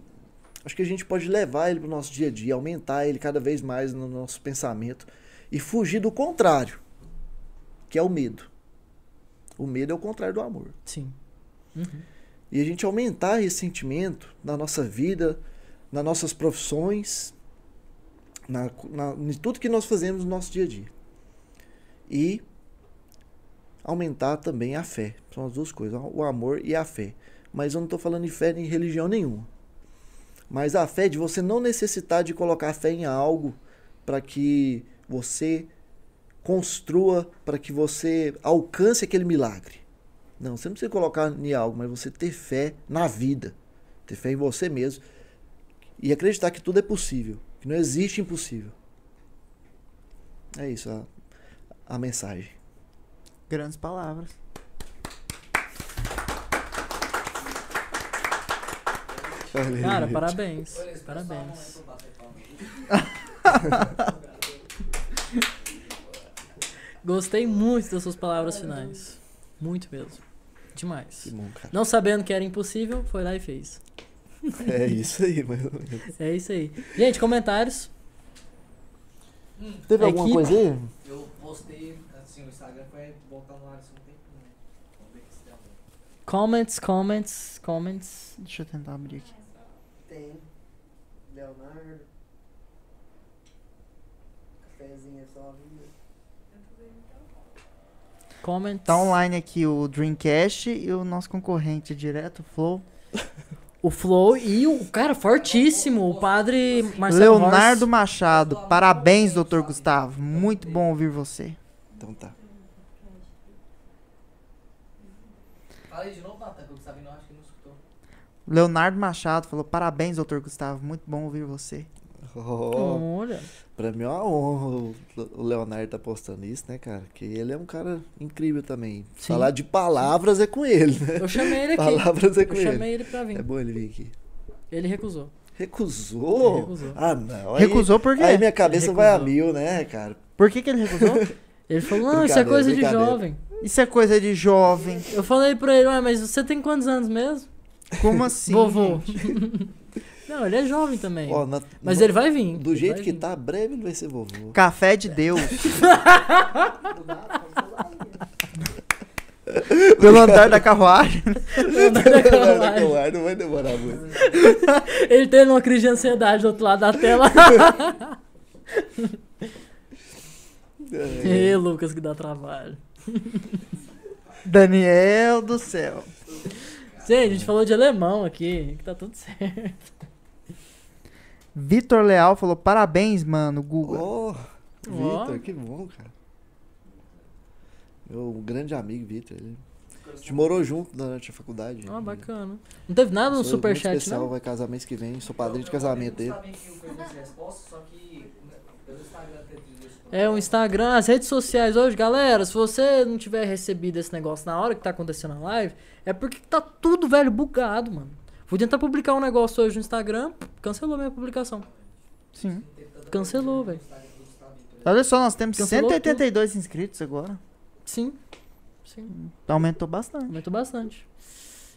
Acho que a gente pode levar ele pro nosso dia a dia, aumentar ele cada vez mais no nosso pensamento e fugir do contrário que é o medo. O medo é o contrário do amor. Sim. Uhum. E a gente aumentar esse sentimento na nossa vida, nas nossas profissões, na, na, em tudo que nós fazemos no nosso dia a dia. E aumentar também a fé. São as duas coisas, o amor e a fé. Mas eu não estou falando de fé em religião nenhuma. Mas a fé de você não necessitar de colocar fé em algo para que você construa, para que você alcance aquele milagre. Não, você não precisa colocar em algo, mas você ter fé na vida. Ter fé em você mesmo. E acreditar que tudo é possível. Que não existe impossível. É isso a, a mensagem. Grandes palavras. Cara, parabéns. Olha, Parabéns. Gostei muito das suas palavras finais. Muito mesmo. Demais. Que bom, cara. Não sabendo que era impossível, foi lá e fez. É isso aí, mais ou menos. É isso aí. Gente, comentários. Teve A alguma equipe- coisa aí? Eu postei, assim, o Instagram foi voltar no ar assim um tempo, né? Vamos ver se. Comments, comments, comments. Deixa eu tentar abrir aqui. Tem. Leonardo. Cafézinho é só a vida. Comments. Tá online aqui o Dreamcast e o nosso concorrente direto, o Flow. O Flow e o cara fortíssimo, o padre Marcelo Leonardo Horst. Machado. Parabéns, doutor Gustavo. Muito bom ouvir você. Então tá. Fala aí de novo, Natan, que o Gustavo não acho que não escutou. Leonardo Machado falou: Parabéns, doutor Gustavo. Muito bom ouvir você. Oh, Olha. pra mim é uma honra o- Leonardo tá postando isso, né, cara? Que ele é um cara incrível também. Sim. Falar de palavras é com ele, né? Eu chamei ele aqui. Palavras é Eu com ele. chamei ele pra vir. É bom ele vir aqui. Ele recusou. Recusou? Ele recusou. Ah, não. Aí, Recusou por quê? Aí minha cabeça vai a mil, né, cara? Por que, que ele recusou? Ele falou, não, isso é coisa de jovem. Isso é coisa de jovem. Eu falei pra ele, ué, mas você tem quantos anos mesmo? Como assim? Vovô. não, ele é jovem também. Ó, na- mas no- ele vai vir. Do ele jeito vai que vir. tá, breve ele vai ser vovô. Café de Deus. Pelo andar da carruagem. Não, não vai demorar muito. Ele teve uma crise de ansiedade do outro lado da tela. Ê, Lucas, que dá trabalho. Daniel do céu. Gente, a gente falou de alemão aqui, que tá tudo certo. Vitor Leal falou: parabéns, mano, Guga. Oh. Vitor, que bom, cara. Meu grande amigo, Vitor. Ele... A gente morou junto durante a faculdade. Ó, bacana. Não teve nada no superchat, especial, não? vai casar mês que vem, sou padrinho de casamento dele. sabem que essa resposta, só que pelo Instagram teve isso. É, o Instagram, as redes sociais hoje, galera, se você não tiver recebido esse negócio na hora que tá acontecendo a live, é porque tá tudo, velho, bugado, mano. Fui tentar publicar um negócio hoje no Instagram, cancelou minha publicação. Sim. Cancelou, velho. Olha só, nós temos Cancelou 182 inscritos agora. Sim. Sim. Aumentou bastante. Aumentou bastante.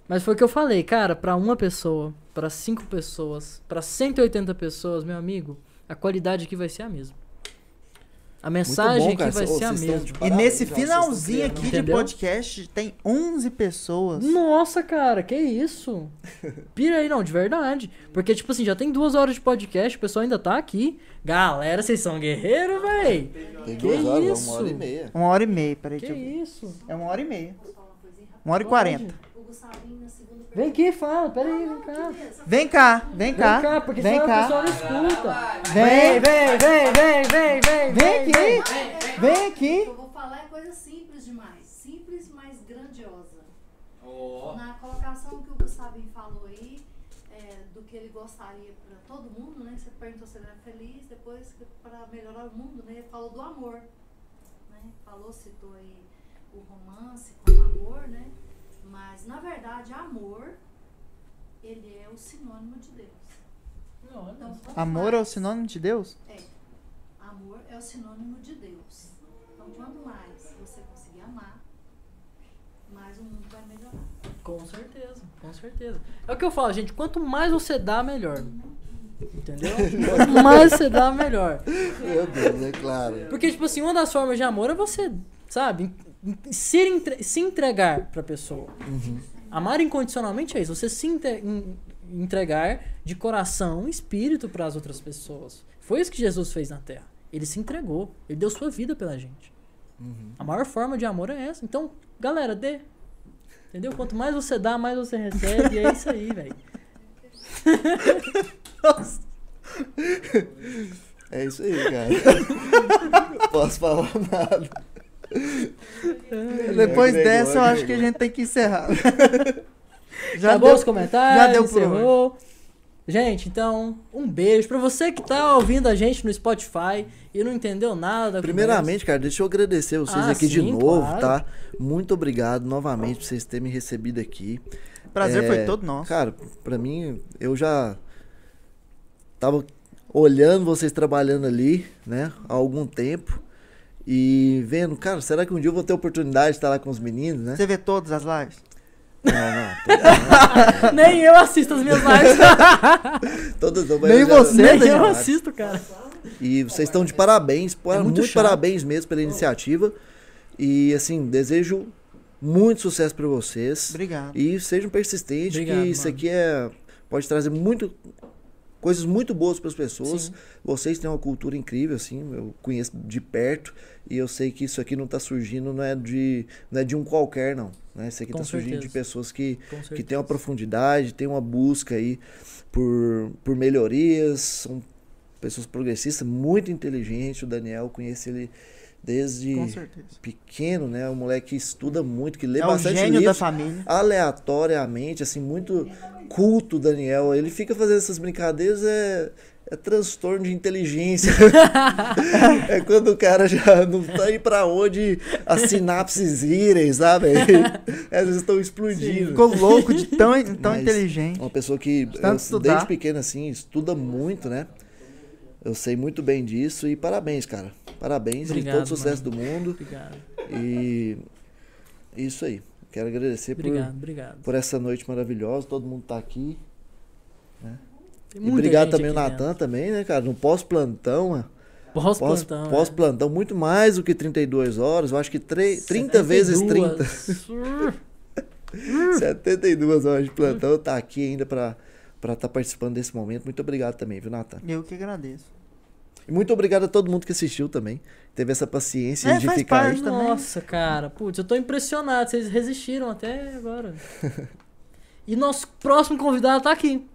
Mas foi o que eu falei, cara, pra uma pessoa, pra cinco pessoas, pra 180 pessoas, meu amigo, a qualidade aqui vai ser a mesma. A mensagem cara. aqui vai Ô, ser a mesma. E nesse finalzinho aqui de Entendeu? podcast tem 11 pessoas. Nossa, cara, que isso? Pira aí, não, de verdade. Porque, tipo assim, já tem duas horas de podcast, o pessoal ainda tá aqui. Galera, vocês são guerreiros, véi. Tem Que duas horas, isso? uma hora e meia. Uma hora e meia, peraí. Que isso? É uma hora e meia. Uma hora e quarenta. O segunda Vem aqui, fala, pera aí, vem cá. Vem cá, vem Vem cá. cá, porque vem senão o cá. pessoal não escuta. Vem, vem, vem, vem, vem, vem. Vem aqui. Vem O que aqui. eu vou falar é coisa simples demais. Simples, mas grandiosa. Ó, Na colocação que o Gustavinho falou aí, é, do que ele gostaria para todo mundo, né? Você perguntou se ele era feliz, depois para melhorar o mundo, né? Ele falou do amor. Né? Falou, citou aí o romance como amor, né? Mas na verdade, amor, ele é o sinônimo de Deus. Então, quanto Amor é o mais- sinônimo de Deus? É. Amor é o sinônimo de Deus. Então, quanto mais você conseguir amar, mais o mundo vai melhorar. Com certeza, com certeza. É o que eu falo, gente, quanto mais você dá, melhor. Entendeu? Quanto mais você dá, melhor. Meu Deus, é claro. Porque, tipo assim, uma das formas de amor é você, sabe, en- en- se, entre- se entregar pra pessoa. Amar incondicionalmente é isso, você se entregar de coração espírito pras outras pessoas. Foi isso que Jesus fez na Terra. Ele se entregou, ele deu sua vida pela gente. A maior forma de amor é essa. Então, galera, dê. Entendeu? Quanto mais você dá, mais você recebe. E é isso aí, velho. É isso aí, cara. Posso falar nada. Depois agregou, dessa, eu acho que a gente tem que encerrar. Já Acabou deu- os comentários, já deu por encerrou. Gente, então, um beijo pra você que tá ouvindo a gente no Spotify e não entendeu nada. da Primeiramente, cara, deixa eu agradecer vocês Ah, aqui de sim, novo, claro. tá? Muito obrigado novamente por vocês terem me recebido aqui. Prazer É, foi todo nosso. Cara, pra mim, eu já tava olhando vocês trabalhando ali, né, há algum tempo. E vendo, cara, será que um dia eu vou ter oportunidade de estar lá com os meninos, né? Você vê todas as lives? Não, não. Nem eu assisto as minhas lives. Todas não, mas Nem você, Nem eu Daniel. assisto, cara. E vocês estão de parabéns, pô, É muito muito, parabéns mesmo pela iniciativa. E assim, desejo muito sucesso pra vocês. Obrigado. E sejam persistentes, Obrigado, que isso mano. aqui é pode trazer muito coisas muito boas para as pessoas. Sim. Vocês têm uma cultura incrível assim, eu conheço de perto e eu sei que isso aqui não tá surgindo não é de não é de um qualquer não, né? Isso aqui Com tá surgindo de pessoas que que tem uma profundidade, tem uma busca aí por, por melhorias, são pessoas progressistas, muito inteligentes. O Daniel conheço ele desde pequeno, né? Um moleque que estuda muito, que lê É o bastante gênio da livros, família. aleatoriamente, assim, muito culto, Daniel. Ele fica fazendo essas brincadeiras, é, é transtorno de inteligência. é quando o cara já não tá aí pra onde as sinapses irem, sabe? Elas estão explodindo. Ficou louco de tão, tão Mas inteligente. Uma pessoa que eu, estudar. desde pequeno assim, estuda muito, né? Eu sei muito bem disso e parabéns, cara. Parabéns Obrigado, e todo sucesso do mundo. Obrigado. E isso aí. Quero agradecer por, Obrigado, obrigado. por essa noite maravilhosa. Todo mundo tá aqui. Tem E obrigado gente também ao aqui Natan também, né, cara? No pós-plantão, dentro. Pós-plantão. é. Pós-plantão, muito mais do que 32 horas. Eu acho que tre- 30 vezes 30. 72. 72 horas de plantão. Tá aqui ainda pra estar tá participando desse momento. Muito obrigado também, viu, Natan? Eu que agradeço. E muito obrigado a todo mundo que assistiu também. Teve essa paciência É, de faz ficar aí. parte. também. Nossa, cara. Putz, eu tô impressionado. Vocês resistiram até agora. e nosso próximo convidado tá aqui.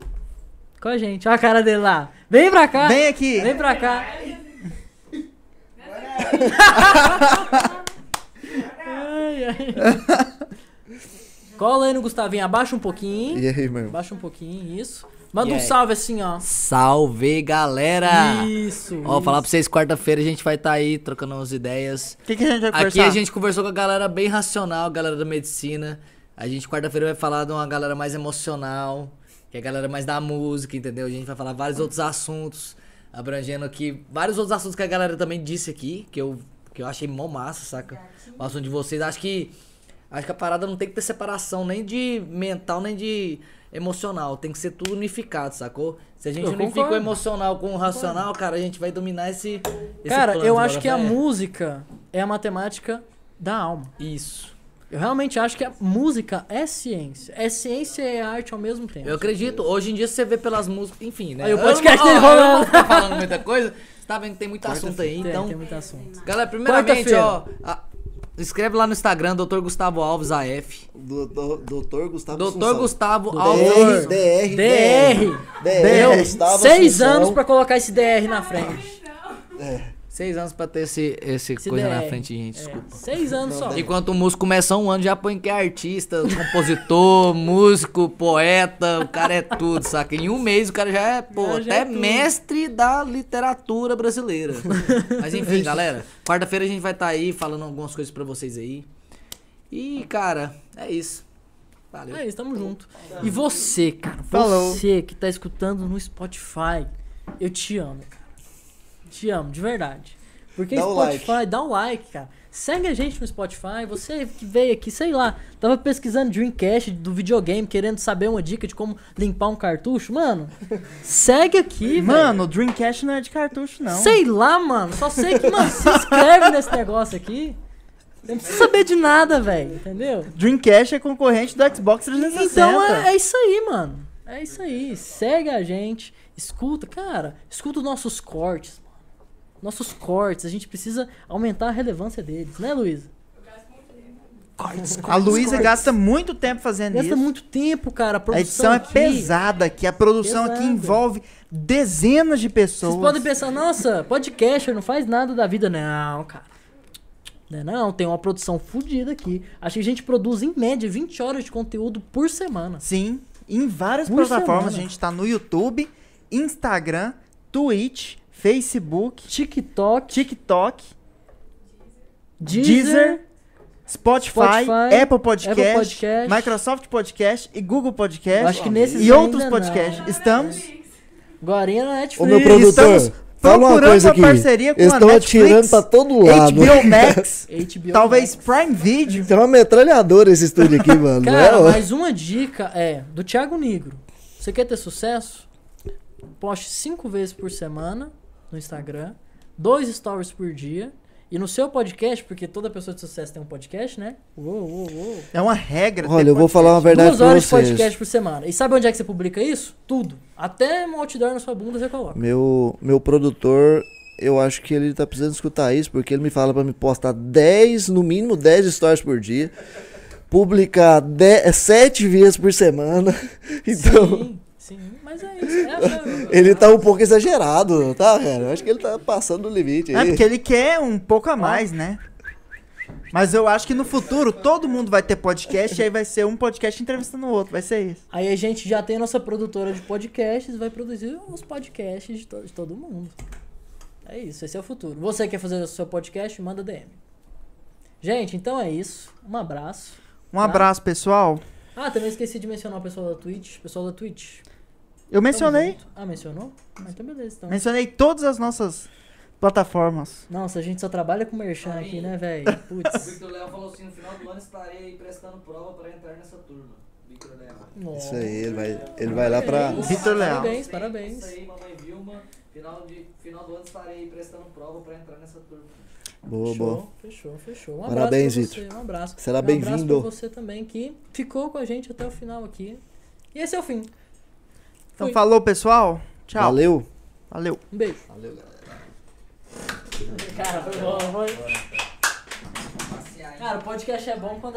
Com a gente. Olha a cara dele lá. Vem pra cá. Vem aqui. Vem pra cá. ai, ai. Cola aí no Gustavinho. Abaixa um pouquinho. E aí, meu irmão? Abaixa um pouquinho, isso. Manda E um salve assim, ó. Salve, galera! Isso. Ó, isso. falar pra vocês, quarta-feira a gente vai estar aí trocando umas ideias. O que, que a gente vai Aqui conversar? a gente conversou com a galera bem racional, galera da medicina. A gente quarta-feira vai falar de uma galera mais emocional, que é a galera mais da música, entendeu? A gente vai falar vários outros assuntos, abrangendo aqui vários outros assuntos que a galera também disse aqui, que eu, que eu achei mó massa, saca? O assunto de vocês. Acho que acho que a parada não tem que ter separação nem de mental, nem de emocional. Tem que ser tudo unificado, sacou? Se a gente Eu unifica concordo. o emocional com o racional, cara, a gente vai dominar esse. esse Cara, eu acho que a música é a matemática da alma. Isso. Eu realmente acho que a música é ciência. É ciência e é arte ao mesmo tempo. Eu acredito. Hoje em dia você vê pelas músicas, enfim, né? Aí o Eu podcast não- dele ó, eu não falando muita coisa. Você tá vendo que tem muito assunto aí, Tem, então. tem muito assunto. Galera, primeiramente, ó. a- escreve lá no Instagram, Dr. Gustavo Alves AF. Doutor, doutor Gustavo Dr. Assunção. Gustavo Doutor. Alves. DR, DR, DR. DR. Deu Gustavo seis Assunção. anos pra colocar esse DR na frente. Seis anos pra ter esse, esse coisa na DR. frente, gente. É, Desculpa. seis anos só. Enquanto o músico começa um ano, já põe que é artista, compositor, músico, poeta, o cara é tudo, saca? Em um mês o cara já é, pô, Já- até é mestre da literatura brasileira. Mas enfim, galera, quarta-feira a gente vai estar aí falando algumas coisas pra vocês aí. E, cara, é isso. Valeu. É isso, tamo junto. E você, cara, Falou. você que tá escutando no Spotify, eu te amo, cara. Te amo, de verdade. Porque Dá o Spotify, dá o like, cara. Segue a gente no Spotify. Você que veio aqui, sei lá, tava pesquisando Dreamcast do videogame, querendo saber uma dica de como limpar um cartucho. Mano, segue aqui, velho. Mano, o Dreamcast não é de cartucho, não. Sei lá, mano. Só sei que, mano, se inscreve nesse negócio aqui. Não precisa saber de nada, velho. Entendeu? Dreamcast é concorrente do Xbox 360. Então é, é isso aí, mano. É isso aí. Segue a gente. Escuta, cara. Escuta os nossos cortes. Nossos cortes. A gente precisa aumentar a relevância deles, né, Luísa? Cortes, A Luísa gasta muito tempo fazendo Gasta isso. muito tempo, cara. A, A produção edição é aqui. pesada aqui. A produção aqui Pesada. envolve dezenas de pessoas. Vocês podem pensar, nossa, podcaster não faz nada da vida. Não, cara. Não, é não, tem uma produção fodida aqui. Acho que a gente produz, em média, 20 horas de conteúdo por semana. Sim, em várias Por plataformas. semana. A gente tá no YouTube, Instagram, Twitch, Facebook, TikTok, TikTok, Deezer, Deezer, Spotify, Spotify, Apple, Podcast, Apple Podcast. Microsoft Podcast e Google Podcast. Eu acho que nesses e outros podcasts. não. Estamos Gorinha na Netflix. Ô, meu produtor, Estamos fala uma procurando coisa uma aqui. parceria com Eles a estão atirando pra todo lado. HBO Max, HBO talvez Max. Prime Video. Tem uma metralhadora esse estúdio aqui, mano. Cara, não é? mais uma dica é do Thiago Negro. Você quer ter sucesso? Poste cinco vezes por semana no Instagram, dois stories por dia. E no seu podcast, porque toda pessoa de sucesso tem um podcast, né? Uou, uou, uou. É uma regra. Olha, eu vou falar uma verdade Duas pra horas de podcast por semana. E sabe onde é que você publica isso? Tudo. Até um outdoor na sua bunda você coloca. Meu, meu produtor, eu acho que ele tá precisando escutar isso, porque ele me fala pra me postar 10, no mínimo 10 stories por dia, publicar 10, 7 vezes por semana. Então, Sim, sim. Mas é isso. É a- ele tá um pouco exagerado, tá, cara? Eu acho que ele tá passando do limite É aí. porque ele quer um pouco a mais, né? Mas eu acho que no futuro todo mundo vai ter podcast e aí vai ser um podcast entrevistando o outro. Vai ser isso. Aí a gente já tem a nossa produtora de podcasts, vai produzir os podcasts de, to- de todo mundo. É isso, esse é o futuro. Você quer fazer o seu podcast? Manda DM. Gente, então é isso. Um abraço. Um abraço, pessoal. Ah, também esqueci de mencionar o pessoal da Twitch. Pessoal da Twitch. Eu mencionei. Ah, mencionou? Ah, então beleza. Então. Mencionei todas as nossas plataformas. Nossa, a gente só trabalha com merchan aqui, né, velho? O Putz. Victor Léo falou assim: no final do ano estarei prestando prova para entrar nessa turma. Victor Léo. Isso aí, ele vai, ele vai lá pra. Parabéns, Vitor Leal. Parabéns, parabéns. Isso aí, mamãe Vilma. Final, de, final do ano estarei prestando prova para entrar nessa turma. Boa, fechou, boa. fechou, fechou. Um Parabéns, abraço pra Vitor. você, Um abraço. Será um abraço bem-vindo. pra você também que ficou com a gente até o final aqui. E esse é o fim. Então Fui. falou, pessoal. Tchau. Valeu. Valeu. Um beijo. Valeu, galera. Cara, foi bom, foi. Cara, o podcast é bom quando.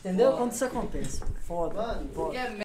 Entendeu? Quando isso acontece. Foda. Mano, foda.